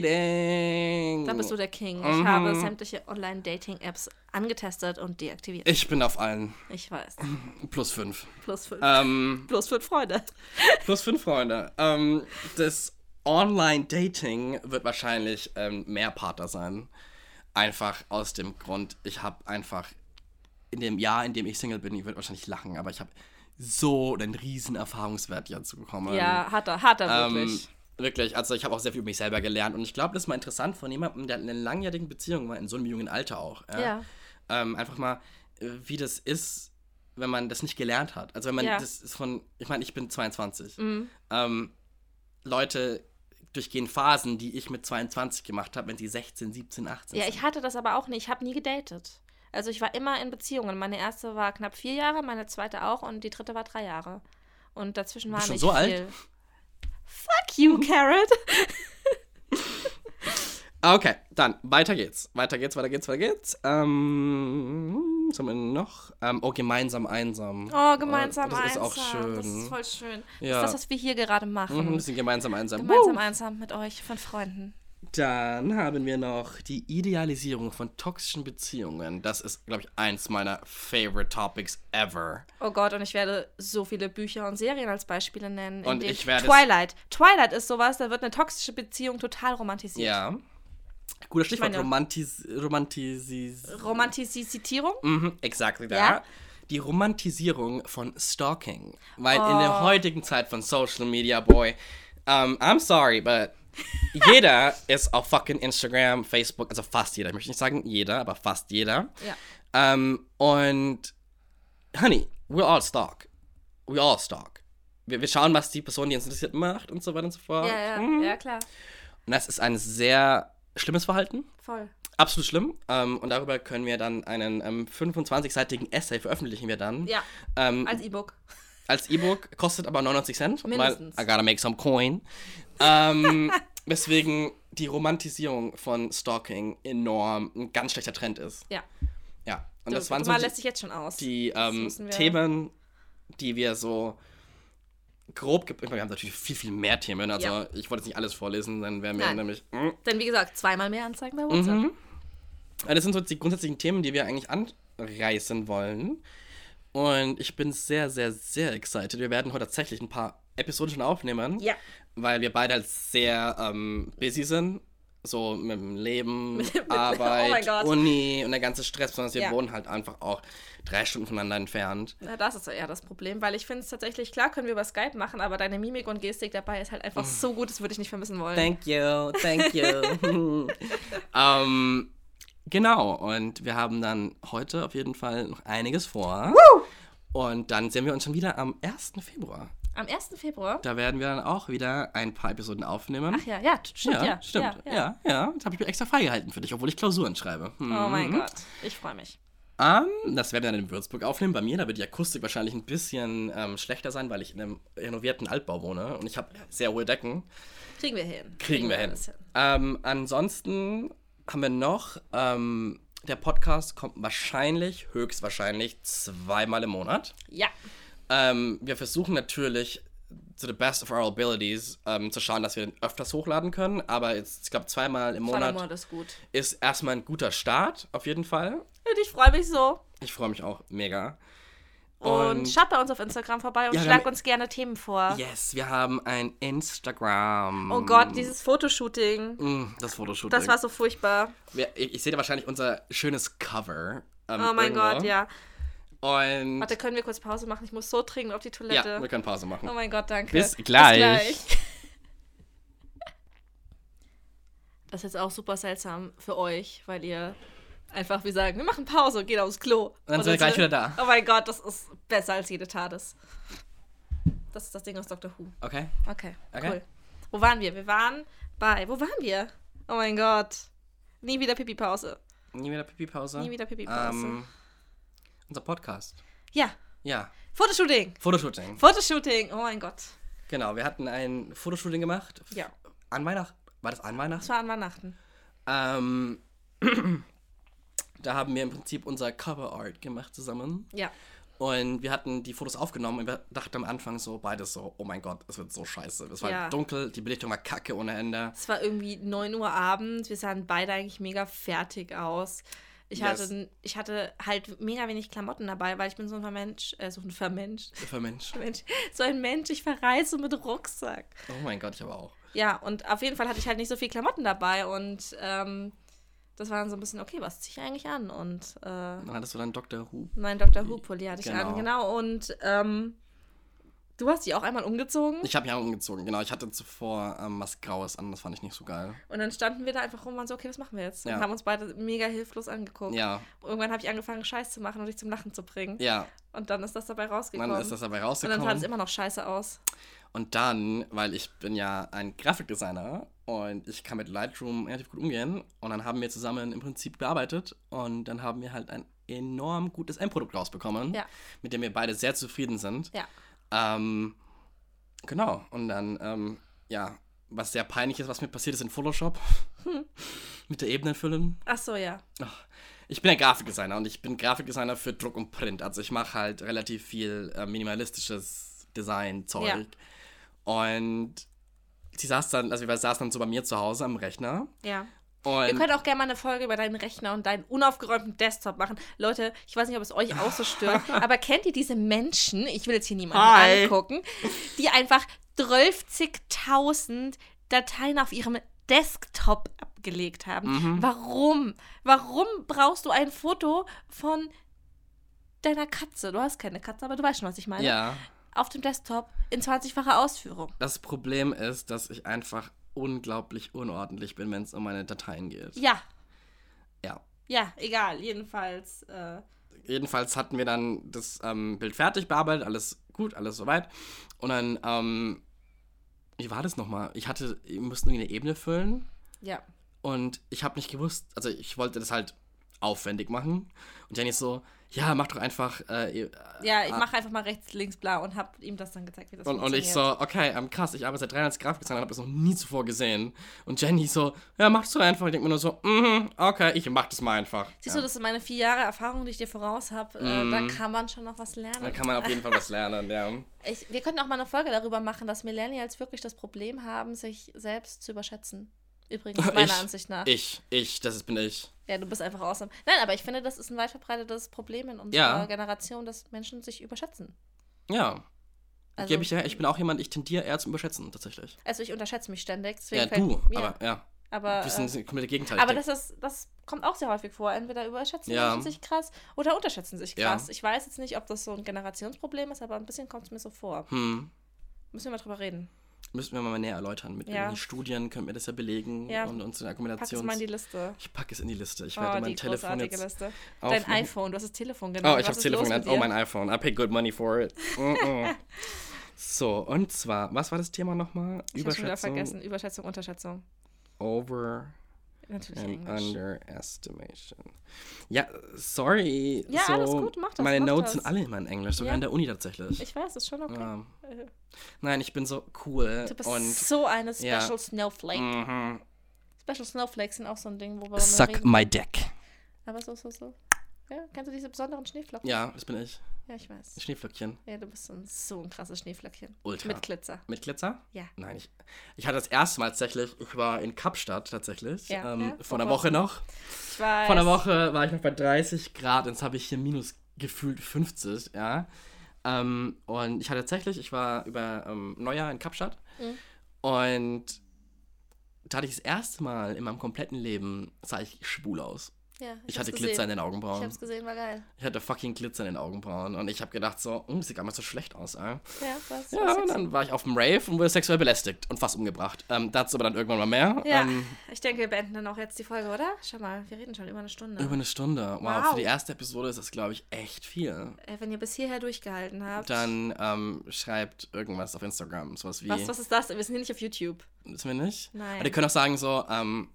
[SPEAKER 1] Online-Dating.
[SPEAKER 2] Da bist du der King. Ich
[SPEAKER 1] Mhm.
[SPEAKER 2] habe sämtliche Online-Dating-Apps angetestet und deaktiviert.
[SPEAKER 1] Ich bin auf allen.
[SPEAKER 2] Ich weiß.
[SPEAKER 1] Plus fünf.
[SPEAKER 2] Plus fünf.
[SPEAKER 1] Ähm,
[SPEAKER 2] Plus fünf Freunde.
[SPEAKER 1] plus fünf Freunde. Ähm, das Online-Dating wird wahrscheinlich ähm, mehr Partner sein. Einfach aus dem Grund, ich habe einfach in dem Jahr, in dem ich Single bin, ich würde wahrscheinlich lachen, aber ich habe so einen riesen Erfahrungswert jetzt bekommen.
[SPEAKER 2] Ja, hat er, hat er wirklich.
[SPEAKER 1] Ähm, wirklich, also ich habe auch sehr viel über mich selber gelernt und ich glaube, das ist mal interessant von jemandem, der in einer langjährigen Beziehung war, in so einem jungen Alter auch.
[SPEAKER 2] Ja.
[SPEAKER 1] Ähm, einfach mal, äh, wie das ist, wenn man das nicht gelernt hat. Also wenn man
[SPEAKER 2] Ja.
[SPEAKER 1] das ist von, ich meine, ich bin 22.
[SPEAKER 2] Mhm.
[SPEAKER 1] Ähm, Leute durchgehen Phasen, die ich mit 22 gemacht habe, wenn sie 16, 17, 18
[SPEAKER 2] Ja,
[SPEAKER 1] sind.
[SPEAKER 2] ich hatte das aber auch nicht. Ich habe nie gedatet. Also ich war immer in Beziehungen. Meine erste war knapp vier Jahre, meine zweite auch und die dritte war drei Jahre. Und dazwischen war nicht
[SPEAKER 1] so alt?
[SPEAKER 2] viel. Fuck you, <laughs> Carrot.
[SPEAKER 1] Okay, dann weiter geht's. Weiter geht's, weiter geht's, weiter geht's. Ähm, was haben wir noch? Ähm, oh, gemeinsam einsam.
[SPEAKER 2] Oh, gemeinsam
[SPEAKER 1] das
[SPEAKER 2] einsam.
[SPEAKER 1] ist auch schön.
[SPEAKER 2] Das ist voll schön.
[SPEAKER 1] Ja.
[SPEAKER 2] Das ist das, was wir hier gerade
[SPEAKER 1] Mhm,
[SPEAKER 2] machen.
[SPEAKER 1] ein bisschen gemeinsam einsam.
[SPEAKER 2] Gemeinsam
[SPEAKER 1] Woo!
[SPEAKER 2] einsam mit euch, fünf Freunden.
[SPEAKER 1] Dann haben wir noch die Idealisierung von toxischen Beziehungen. Das ist, glaube ich, eins meiner favorite topics ever.
[SPEAKER 2] Oh Gott, und ich werde so viele Bücher und Serien als Beispiele nennen.
[SPEAKER 1] Und ich werde
[SPEAKER 2] Twilight. Twilight ist sowas, da wird eine toxische Beziehung total romantisiert.
[SPEAKER 1] Ja. Guter Stichwort, Romantis Romantisis
[SPEAKER 2] Romantisierung?
[SPEAKER 1] Mhm, exactly that.
[SPEAKER 2] Ja.
[SPEAKER 1] Die Romantisierung von Stalking. Weil in
[SPEAKER 2] Oh.
[SPEAKER 1] der heutigen Zeit von Social Media, boy, um, I'm sorry, but <laughs> jeder ist auf fucking Instagram, Facebook, also fast jeder. Ich möchte nicht sagen jeder, aber fast jeder.
[SPEAKER 2] Ja.
[SPEAKER 1] Ähm, und, honey, we all stalk. We all stalk. Wir, wir schauen, was die Person, die uns interessiert, macht und so weiter und so fort.
[SPEAKER 2] Ja, ja,
[SPEAKER 1] Mhm.
[SPEAKER 2] ja, klar.
[SPEAKER 1] Und das ist ein sehr schlimmes Verhalten.
[SPEAKER 2] Voll.
[SPEAKER 1] Absolut schlimm. Ähm, und darüber können wir dann einen ähm, 25-seitigen Essay veröffentlichen wir dann.
[SPEAKER 2] Ja,
[SPEAKER 1] Ähm,
[SPEAKER 2] als E-Book.
[SPEAKER 1] als E-Book kostet aber 99 Cent.
[SPEAKER 2] Mindestens.
[SPEAKER 1] Weil I gotta make some coin. ähm, <laughs> weswegen die Romantisierung von Stalking enorm ein ganz schlechter Trend ist.
[SPEAKER 2] Ja.
[SPEAKER 1] Ja. Und
[SPEAKER 2] Du,
[SPEAKER 1] das waren so die,
[SPEAKER 2] lässt sich jetzt schon aus.
[SPEAKER 1] die ähm, Themen, die wir so grob ge- Wir haben natürlich viel, viel mehr Themen. Also
[SPEAKER 2] Ja.
[SPEAKER 1] ich wollte jetzt nicht alles vorlesen, dann wären wir
[SPEAKER 2] Nein.
[SPEAKER 1] nämlich. mm,
[SPEAKER 2] Denn wie gesagt, zweimal mehr Anzeigen bei WhatsApp.
[SPEAKER 1] Mhm. Ja, Das sind so die grundsätzlichen Themen, die wir eigentlich anreißen wollen. Und ich bin sehr, sehr, sehr excited. Wir werden heute tatsächlich ein paar Episoden schon aufnehmen.
[SPEAKER 2] Ja.
[SPEAKER 1] Weil wir beide halt sehr ähm, busy sind. So mit dem Leben, <laughs>
[SPEAKER 2] Mit- mit- oh
[SPEAKER 1] Arbeit,
[SPEAKER 2] Gott.
[SPEAKER 1] Uni und der ganze Stress. Besonders wir
[SPEAKER 2] Ja.
[SPEAKER 1] wohnen halt einfach auch drei Stunden voneinander entfernt.
[SPEAKER 2] Ja, das ist eher das Problem, weil ich finde es tatsächlich, klar können wir über Skype machen, aber deine Mimik und Gestik dabei ist halt einfach so gut, das würde ich nicht vermissen wollen.
[SPEAKER 1] Thank you, thank you. <laughs> ähm, genau, und wir haben dann heute auf jeden Fall noch einiges vor. Und dann sehen wir uns schon wieder am 1. Februar.
[SPEAKER 2] Am 1. Februar?
[SPEAKER 1] Da werden wir dann auch wieder ein paar Episoden aufnehmen.
[SPEAKER 2] Ach ja, ja, stimmt, ja.
[SPEAKER 1] ja, stimmt.
[SPEAKER 2] Ja,
[SPEAKER 1] Ja,
[SPEAKER 2] ja.
[SPEAKER 1] ja. Das habe ich mir extra freigehalten für dich, obwohl ich Klausuren schreibe.
[SPEAKER 2] Oh mein
[SPEAKER 1] Mhm.
[SPEAKER 2] Gott, ich freue mich.
[SPEAKER 1] Ähm, das werden wir dann in Würzburg aufnehmen. Bei mir, da wird die Akustik wahrscheinlich ein bisschen ähm, schlechter sein, weil ich in einem renovierten Altbau wohne und ich habe sehr hohe Decken.
[SPEAKER 2] Kriegen wir hin.
[SPEAKER 1] Kriegen wir hin.
[SPEAKER 2] alles
[SPEAKER 1] Ähm, ansonsten haben wir noch, ähm, der Podcast kommt wahrscheinlich, höchstwahrscheinlich zweimal im Monat.
[SPEAKER 2] Ja,
[SPEAKER 1] Ähm, wir versuchen natürlich, to the best of our abilities, ähm, zu schauen, dass wir den öfters hochladen können. Aber jetzt, ich glaube, zweimal im
[SPEAKER 2] Monat. Ist
[SPEAKER 1] ist erstmal ein guter Start, auf jeden Fall.
[SPEAKER 2] Und ich freue mich so.
[SPEAKER 1] Ich freue mich auch mega.
[SPEAKER 2] Und, schaut bei uns auf Instagram vorbei und
[SPEAKER 1] Ja,
[SPEAKER 2] schlag uns gerne Themen vor.
[SPEAKER 1] Yes, wir haben ein Instagram.
[SPEAKER 2] Oh Gott, dieses Fotoshooting.
[SPEAKER 1] Mm, Das Fotoshooting.
[SPEAKER 2] Das war so furchtbar.
[SPEAKER 1] Wir, ich, ich sehe da wahrscheinlich unser schönes Cover. ähm,
[SPEAKER 2] Oh mein
[SPEAKER 1] irgendwo.
[SPEAKER 2] Gott, ja.
[SPEAKER 1] Und
[SPEAKER 2] Warte, können wir kurz Pause machen? Ich muss so dringend auf die Toilette.
[SPEAKER 1] ja, wir können Pause machen.
[SPEAKER 2] Oh mein Gott, danke.
[SPEAKER 1] Bis gleich.
[SPEAKER 2] Das ist jetzt auch super seltsam für euch, weil ihr einfach, wir sagen, wir machen Pause, geht aufs Klo.
[SPEAKER 1] dann sind wir gleich wieder da.
[SPEAKER 2] Oh mein Gott, das ist besser als jede TARDIS. Das ist das Ding aus Doctor Who.
[SPEAKER 1] Okay.
[SPEAKER 2] Okay,
[SPEAKER 1] Okay.
[SPEAKER 2] cool. Wo waren wir? Wir waren bei, wo waren wir? Oh mein Gott. Nie wieder Pipi-Pause.
[SPEAKER 1] Nie wieder Pipi-Pause.
[SPEAKER 2] Nie wieder Pipi-Pause.
[SPEAKER 1] Ähm, unser Podcast.
[SPEAKER 2] Ja,
[SPEAKER 1] Ja.
[SPEAKER 2] Fotoshooting.
[SPEAKER 1] Fotoshooting.
[SPEAKER 2] Fotoshooting, oh mein Gott.
[SPEAKER 1] Genau, wir hatten ein Fotoshooting gemacht.
[SPEAKER 2] Ja,
[SPEAKER 1] An Weihnachten. War das an Weihnachten?
[SPEAKER 2] das war an Weihnachten.
[SPEAKER 1] Ähm, <clears throat> da haben wir im Prinzip unser Cover Art gemacht zusammen.
[SPEAKER 2] Ja.
[SPEAKER 1] Und wir hatten die Fotos aufgenommen und wir dachten am Anfang so, beides so, oh mein Gott, es wird so scheiße. Es war
[SPEAKER 2] Ja.
[SPEAKER 1] dunkel, die Belichtung war kacke ohne Ende.
[SPEAKER 2] Es war irgendwie 9 Uhr abends. Wir sahen beide eigentlich mega fertig aus. Ich,
[SPEAKER 1] Yes.
[SPEAKER 2] hatte, ich hatte halt mega wenig Klamotten dabei, weil ich bin so ein Vermensch, äh, so ein Vermensch.
[SPEAKER 1] Für Mensch. <laughs>
[SPEAKER 2] Mensch, so ein Mensch, ich verreise mit Rucksack.
[SPEAKER 1] Oh mein Gott, ich aber auch.
[SPEAKER 2] Ja, und auf jeden Fall hatte ich halt nicht so viel Klamotten dabei und ähm, das war dann so ein bisschen, okay, was ziehe ich eigentlich an? Und äh,
[SPEAKER 1] Dann hattest du dann Dr. Who.
[SPEAKER 2] mein Dr. Who-Pulli hatte ich
[SPEAKER 1] Genau.
[SPEAKER 2] an, genau. Und ähm, du hast die auch einmal umgezogen
[SPEAKER 1] Ich habe ja umgezogen, genau. Ich hatte zuvor ähm, was Graues an, das fand ich nicht so geil.
[SPEAKER 2] und dann standen wir da einfach rum und waren so, okay, was machen wir jetzt? Und
[SPEAKER 1] Ja.
[SPEAKER 2] haben uns beide mega hilflos angeguckt.
[SPEAKER 1] Ja,
[SPEAKER 2] Irgendwann habe ich angefangen, Scheiß zu machen und dich zum Lachen zu bringen.
[SPEAKER 1] ja.
[SPEAKER 2] Und dann ist das dabei rausgekommen.
[SPEAKER 1] Dann ist das dabei
[SPEAKER 2] und dann sah das
[SPEAKER 1] rausgekommen.
[SPEAKER 2] immer noch scheiße aus.
[SPEAKER 1] Und dann, weil ich bin ja ein Grafikdesigner und ich kann mit Lightroom relativ gut umgehen. Und dann haben wir zusammen im Prinzip gearbeitet und dann haben wir halt ein enorm gutes Endprodukt rausbekommen,
[SPEAKER 2] Ja.
[SPEAKER 1] mit dem wir beide sehr zufrieden sind.
[SPEAKER 2] Ja.
[SPEAKER 1] Ähm, genau. Und dann, ähm, ja, was sehr peinlich ist, was mir passiert ist in Photoshop. mit der Ebene füllen.
[SPEAKER 2] Ach so, ja.
[SPEAKER 1] Ich bin ja Grafikdesigner und ich bin Grafikdesigner für Druck und Print. Also ich mache halt relativ viel äh, minimalistisches Design-Zeug.
[SPEAKER 2] Ja.
[SPEAKER 1] Und sie saß dann, also wir saßen dann so bei mir zu Hause am Rechner.
[SPEAKER 2] Ja.
[SPEAKER 1] Und
[SPEAKER 2] können auch gerne mal eine Folge über deinen Rechner und deinen unaufgeräumten Desktop machen. Leute, ich weiß nicht, ob es euch auch so stört, <laughs> aber kennt ihr diese Menschen, ich will jetzt hier niemanden
[SPEAKER 1] Hi.
[SPEAKER 2] angucken, die einfach 12.000 Dateien auf ihrem Desktop abgelegt haben?
[SPEAKER 1] Mhm.
[SPEAKER 2] Warum? Warum brauchst du ein Foto von deiner Katze? Du hast keine Katze, aber du weißt schon, was ich meine.
[SPEAKER 1] ja,
[SPEAKER 2] Auf dem Desktop in 20-facher Ausführung.
[SPEAKER 1] das Problem ist, dass ich einfach unglaublich unordentlich bin, wenn es um meine Dateien geht.
[SPEAKER 2] Ja,
[SPEAKER 1] Ja.
[SPEAKER 2] ja, egal. Jedenfalls. Äh,
[SPEAKER 1] Jedenfalls hatten wir dann das ähm, Bild fertig bearbeitet, alles gut, alles soweit. Und dann, ähm, wie war das nochmal? Ich hatte, wir mussten irgendwie eine Ebene füllen.
[SPEAKER 2] ja.
[SPEAKER 1] Und ich habe nicht gewusst, also ich wollte das halt aufwendig machen. Und Jenny ist so, ja, mach doch einfach. Äh, äh,
[SPEAKER 2] Ja, ich mache einfach mal rechts, links, blau und habe ihm das dann gezeigt, wie das
[SPEAKER 1] und, und ich so, okay, ähm, krass, ich arbeite seit 93 Grafikdesign und habe das noch nie zuvor gesehen. Und Jenny so, ja, mach das doch einfach. Ich denke mir nur so, mhm, okay, ich mach das mal einfach.
[SPEAKER 2] Siehst
[SPEAKER 1] ja.
[SPEAKER 2] du, das sind meine vier Jahre Erfahrung, die ich dir voraus habe. Äh, da kann man schon noch was lernen.
[SPEAKER 1] Da kann man auf jeden Fall was <laughs> lernen, ja.
[SPEAKER 2] Ich, wir könnten auch mal eine Folge darüber machen, dass Millennials wirklich das Problem haben, sich selbst zu überschätzen. Übrigens, <laughs> meiner
[SPEAKER 1] ich,
[SPEAKER 2] Ansicht nach.
[SPEAKER 1] Ich, ich, das bin ich.
[SPEAKER 2] Ja, du bist einfach awesome. Nein, aber ich finde, das ist ein weit verbreitetes Problem in unserer
[SPEAKER 1] Ja.
[SPEAKER 2] Generation, dass Menschen sich überschätzen.
[SPEAKER 1] Ja.
[SPEAKER 2] Also,
[SPEAKER 1] ich ja, ich bin auch jemand, ich tendiere eher zum Überschätzen, tatsächlich.
[SPEAKER 2] also ich unterschätze mich ständig.
[SPEAKER 1] Ja, du,
[SPEAKER 2] mir-
[SPEAKER 1] aber ja.
[SPEAKER 2] aber,
[SPEAKER 1] Wir sind
[SPEAKER 2] äh,
[SPEAKER 1] das komplette Gegenteil.
[SPEAKER 2] aber das, ist, das kommt auch sehr häufig vor. Entweder überschätzen
[SPEAKER 1] Ja.
[SPEAKER 2] Menschen sich krass oder unterschätzen sich
[SPEAKER 1] Ja.
[SPEAKER 2] krass. Ich weiß jetzt nicht, ob das so ein Generationsproblem ist, aber ein bisschen kommt es mir so vor.
[SPEAKER 1] hm,
[SPEAKER 2] Müssen wir mal drüber reden.
[SPEAKER 1] Müssen wir mal näher erläutern. Mit
[SPEAKER 2] Ja.
[SPEAKER 1] Studien können wir das ja belegen
[SPEAKER 2] Ja.
[SPEAKER 1] und unsere
[SPEAKER 2] Pack es mal in die Liste.
[SPEAKER 1] Ich packe es in die Liste. Ich
[SPEAKER 2] Oh,
[SPEAKER 1] werde
[SPEAKER 2] die
[SPEAKER 1] mein Telefon jetzt
[SPEAKER 2] Liste. Dein iPhone, du hast das Telefon
[SPEAKER 1] Oh,
[SPEAKER 2] genannt.
[SPEAKER 1] ich
[SPEAKER 2] Was
[SPEAKER 1] habe
[SPEAKER 2] ist
[SPEAKER 1] Telefon genannt. Oh, mein iPhone. I pay good money for it. <laughs> Mm -mm. so, und zwar, was war das Thema nochmal?
[SPEAKER 2] Ich habe schon wieder
[SPEAKER 1] Überschätzung,
[SPEAKER 2] vergessen. Überschätzung, Unterschätzung.
[SPEAKER 1] Over
[SPEAKER 2] Natürlich
[SPEAKER 1] and
[SPEAKER 2] Englisch.
[SPEAKER 1] underestimation. Ja, sorry.
[SPEAKER 2] Ja,
[SPEAKER 1] so,
[SPEAKER 2] alles gut, mach das,
[SPEAKER 1] Meine
[SPEAKER 2] mach
[SPEAKER 1] Notes
[SPEAKER 2] das.
[SPEAKER 1] sind alle immer in Englisch, sogar
[SPEAKER 2] Ja.
[SPEAKER 1] in der Uni tatsächlich.
[SPEAKER 2] Ich weiß, ist schon okay.
[SPEAKER 1] Ja.
[SPEAKER 2] Äh,
[SPEAKER 1] Nein, ich bin so cool.
[SPEAKER 2] Du bist
[SPEAKER 1] und
[SPEAKER 2] so eine
[SPEAKER 1] ja.
[SPEAKER 2] Special Snowflake.
[SPEAKER 1] mhm.
[SPEAKER 2] Special Snowflakes sind auch so ein Ding, worüber wir
[SPEAKER 1] Suck my dick.
[SPEAKER 2] Aber so, so, so. Ja, kennst du diese besonderen Schneeflocken?
[SPEAKER 1] Ja, das bin ich.
[SPEAKER 2] Ja, ich weiß.
[SPEAKER 1] Schneeflöckchen.
[SPEAKER 2] Ja, du bist so ein, so ein krasses Schneeflöckchen.
[SPEAKER 1] Ultra.
[SPEAKER 2] Mit Glitzer.
[SPEAKER 1] Mit Glitzer?
[SPEAKER 2] Ja.
[SPEAKER 1] Nein, ich, ich hatte das erste Mal tatsächlich, ich war in Kapstadt tatsächlich,
[SPEAKER 2] Ja,
[SPEAKER 1] ähm,
[SPEAKER 2] ja,
[SPEAKER 1] vor einer Woche noch.
[SPEAKER 2] Ich weiß.
[SPEAKER 1] Vor einer Woche war ich noch bei 30 Grad, jetzt habe ich hier minus gefühlt 50, ja. Ähm, und ich hatte tatsächlich, ich war über ähm, Neujahr in Kapstadt
[SPEAKER 2] Mhm.
[SPEAKER 1] und da hatte ich das erste Mal in meinem kompletten Leben, sah ich schwul aus.
[SPEAKER 2] Ja,
[SPEAKER 1] Ich,
[SPEAKER 2] hab's
[SPEAKER 1] hatte
[SPEAKER 2] gesehen.
[SPEAKER 1] Glitzer in den
[SPEAKER 2] Ich
[SPEAKER 1] Augenbrauen.
[SPEAKER 2] hab's gesehen, war geil.
[SPEAKER 1] Ich hatte fucking Glitzer in den Augenbrauen und ich habe gedacht so, hm, sieht gar nicht so schlecht aus, ey.
[SPEAKER 2] Ja, was?
[SPEAKER 1] Ja, und dann war ich auf dem Rave und wurde sexuell belästigt und fast umgebracht. Ähm, dazu aber dann irgendwann mal mehr.
[SPEAKER 2] Ja,
[SPEAKER 1] Ähm,
[SPEAKER 2] ich denke, wir beenden dann auch jetzt die Folge, oder? Schau mal, wir reden schon über eine Stunde.
[SPEAKER 1] über eine Stunde. Wow,
[SPEAKER 2] Wow.
[SPEAKER 1] für die erste Episode ist das, glaube ich, echt viel.
[SPEAKER 2] Äh, wenn ihr bis hierher durchgehalten habt.
[SPEAKER 1] Dann ähm, schreibt irgendwas auf Instagram. Sowas wie.
[SPEAKER 2] was, was ist das? Wir sind hier nicht auf YouTube.
[SPEAKER 1] Wissen wir nicht?
[SPEAKER 2] Nein.
[SPEAKER 1] Aber ihr könnt auch sagen so, ähm,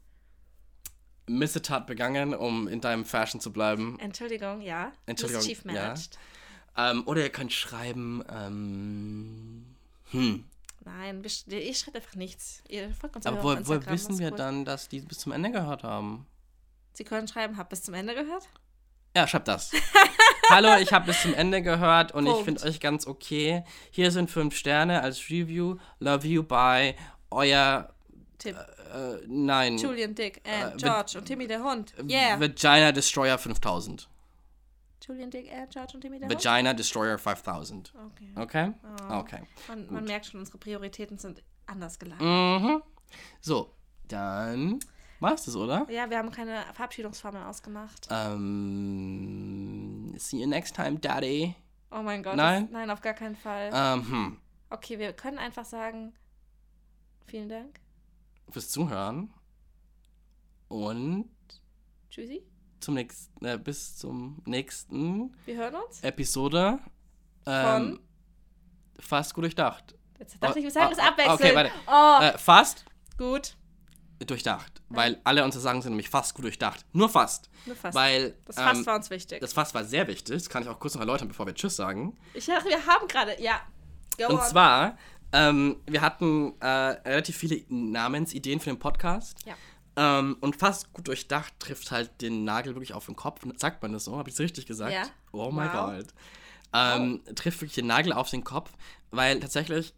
[SPEAKER 1] Missetat begangen, um in deinem Fashion zu bleiben.
[SPEAKER 2] Entschuldigung, ja.
[SPEAKER 1] Entschuldigung,
[SPEAKER 2] Mischief
[SPEAKER 1] ja. Ähm, oder ihr könnt schreiben, ähm, hm.
[SPEAKER 2] Nein, wir sch- ihr schreibt einfach nichts. Ihr folgt uns
[SPEAKER 1] Aber
[SPEAKER 2] einfach
[SPEAKER 1] wo, wissen wir
[SPEAKER 2] cool.
[SPEAKER 1] dann, dass die bis zum Ende gehört haben?
[SPEAKER 2] Sie können schreiben, habt bis zum Ende gehört?
[SPEAKER 1] Ja, schreibt das. <laughs> Hallo, ich habe bis zum Ende gehört und ich
[SPEAKER 2] Punkt.
[SPEAKER 1] finde euch ganz okay. Hier sind fünf Sterne als Review. Love you, bye. Euer,
[SPEAKER 2] Tipp.
[SPEAKER 1] äh, nein.
[SPEAKER 2] Julian, Dick, Anne,
[SPEAKER 1] äh,
[SPEAKER 2] George und Timmy der Hund. Yeah.
[SPEAKER 1] Vagina Destroyer 5000.
[SPEAKER 2] Julian, Dick, Anne, George und Timmy der Hund.
[SPEAKER 1] Vagina Destroyer 5000.
[SPEAKER 2] Okay.
[SPEAKER 1] Okay?
[SPEAKER 2] Oh.
[SPEAKER 1] Okay.
[SPEAKER 2] Man, man merkt schon, unsere Prioritäten sind anders gelagert.
[SPEAKER 1] Mhm. So, dann war's das, oder?
[SPEAKER 2] Ja, wir haben keine Verabschiedungsformel ausgemacht.
[SPEAKER 1] Ähm, see you next time, Daddy.
[SPEAKER 2] Oh mein Gott.
[SPEAKER 1] Nein?
[SPEAKER 2] Das, nein, auf gar keinen Fall.
[SPEAKER 1] Ähm, hm.
[SPEAKER 2] Okay, wir können einfach sagen, vielen Dank.
[SPEAKER 1] Fürs Zuhören. Und
[SPEAKER 2] Tschüssi.
[SPEAKER 1] zum nächsten, äh, bis zum nächsten
[SPEAKER 2] Wir hören uns.
[SPEAKER 1] Episode. Ähm, fast gut durchdacht.
[SPEAKER 2] Jetzt dachte
[SPEAKER 1] oh,
[SPEAKER 2] ich, wir sagen
[SPEAKER 1] oh,
[SPEAKER 2] das
[SPEAKER 1] oh,
[SPEAKER 2] abwechselnd.
[SPEAKER 1] okay, warte.
[SPEAKER 2] Oh,
[SPEAKER 1] Äh, fast
[SPEAKER 2] gut.
[SPEAKER 1] durchdacht. Weil alle unsere Sachen sind nämlich fast gut durchdacht. Nur fast.
[SPEAKER 2] Nur fast.
[SPEAKER 1] Weil
[SPEAKER 2] das Fass
[SPEAKER 1] ähm,
[SPEAKER 2] war uns wichtig.
[SPEAKER 1] das Fast war sehr wichtig. Das kann ich auch kurz noch erläutern, bevor wir Tschüss sagen.
[SPEAKER 2] ich dachte, wir haben gerade, ja. Go
[SPEAKER 1] Und
[SPEAKER 2] on.
[SPEAKER 1] zwar, ähm, wir hatten äh, relativ viele Namensideen für den Podcast.
[SPEAKER 2] Ja.
[SPEAKER 1] Ähm, und fast gut durchdacht trifft halt den Nagel wirklich auf den Kopf. Sagt man das so? Habe ich es richtig gesagt?
[SPEAKER 2] Ja.
[SPEAKER 1] Oh mein
[SPEAKER 2] Wow.
[SPEAKER 1] Gott. Ähm, Trifft wirklich den Nagel auf den Kopf, weil tatsächlich,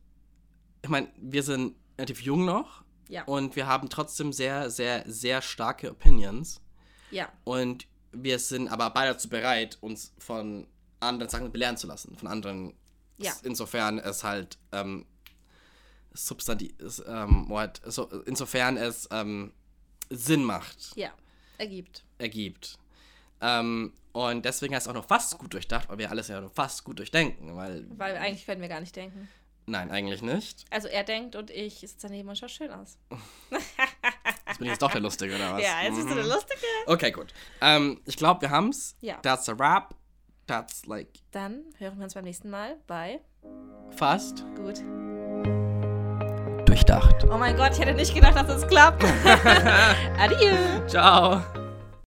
[SPEAKER 1] ich meine, wir sind relativ jung noch.
[SPEAKER 2] Ja.
[SPEAKER 1] Und wir haben trotzdem sehr, sehr, sehr starke Opinions.
[SPEAKER 2] Ja.
[SPEAKER 1] Und wir sind aber beide dazu bereit, uns von anderen Sachen belehren zu lassen. Von anderen.
[SPEAKER 2] Ja.
[SPEAKER 1] Insofern es halt ähm, substantiv, ähm, what, so, insofern es ähm, Sinn macht,
[SPEAKER 2] Ja. Ergibt.
[SPEAKER 1] ergibt. Ähm, und deswegen heißt es auch noch fast gut durchdacht, weil wir alles ja nur fast gut durchdenken. Weil,
[SPEAKER 2] Weil eigentlich können wir gar nicht denken.
[SPEAKER 1] nein, eigentlich nicht.
[SPEAKER 2] Also er denkt und ich sitze daneben und schaut schön aus. <laughs>
[SPEAKER 1] Jetzt bin ich jetzt doch der Lustige, oder was?
[SPEAKER 2] Ja, jetzt bist du der
[SPEAKER 1] Mhm.
[SPEAKER 2] Lustige.
[SPEAKER 1] Okay, gut. Ähm, ich glaube, wir haben's.
[SPEAKER 2] Ja.
[SPEAKER 1] That's a wrap. That's like
[SPEAKER 2] Dann hören wir uns beim nächsten Mal bei
[SPEAKER 1] fast
[SPEAKER 2] Gut.
[SPEAKER 1] Durchdacht.
[SPEAKER 2] Oh mein Gott, ich hätte nicht gedacht, dass es klappt. <laughs> <laughs> Adieu.
[SPEAKER 1] Ciao.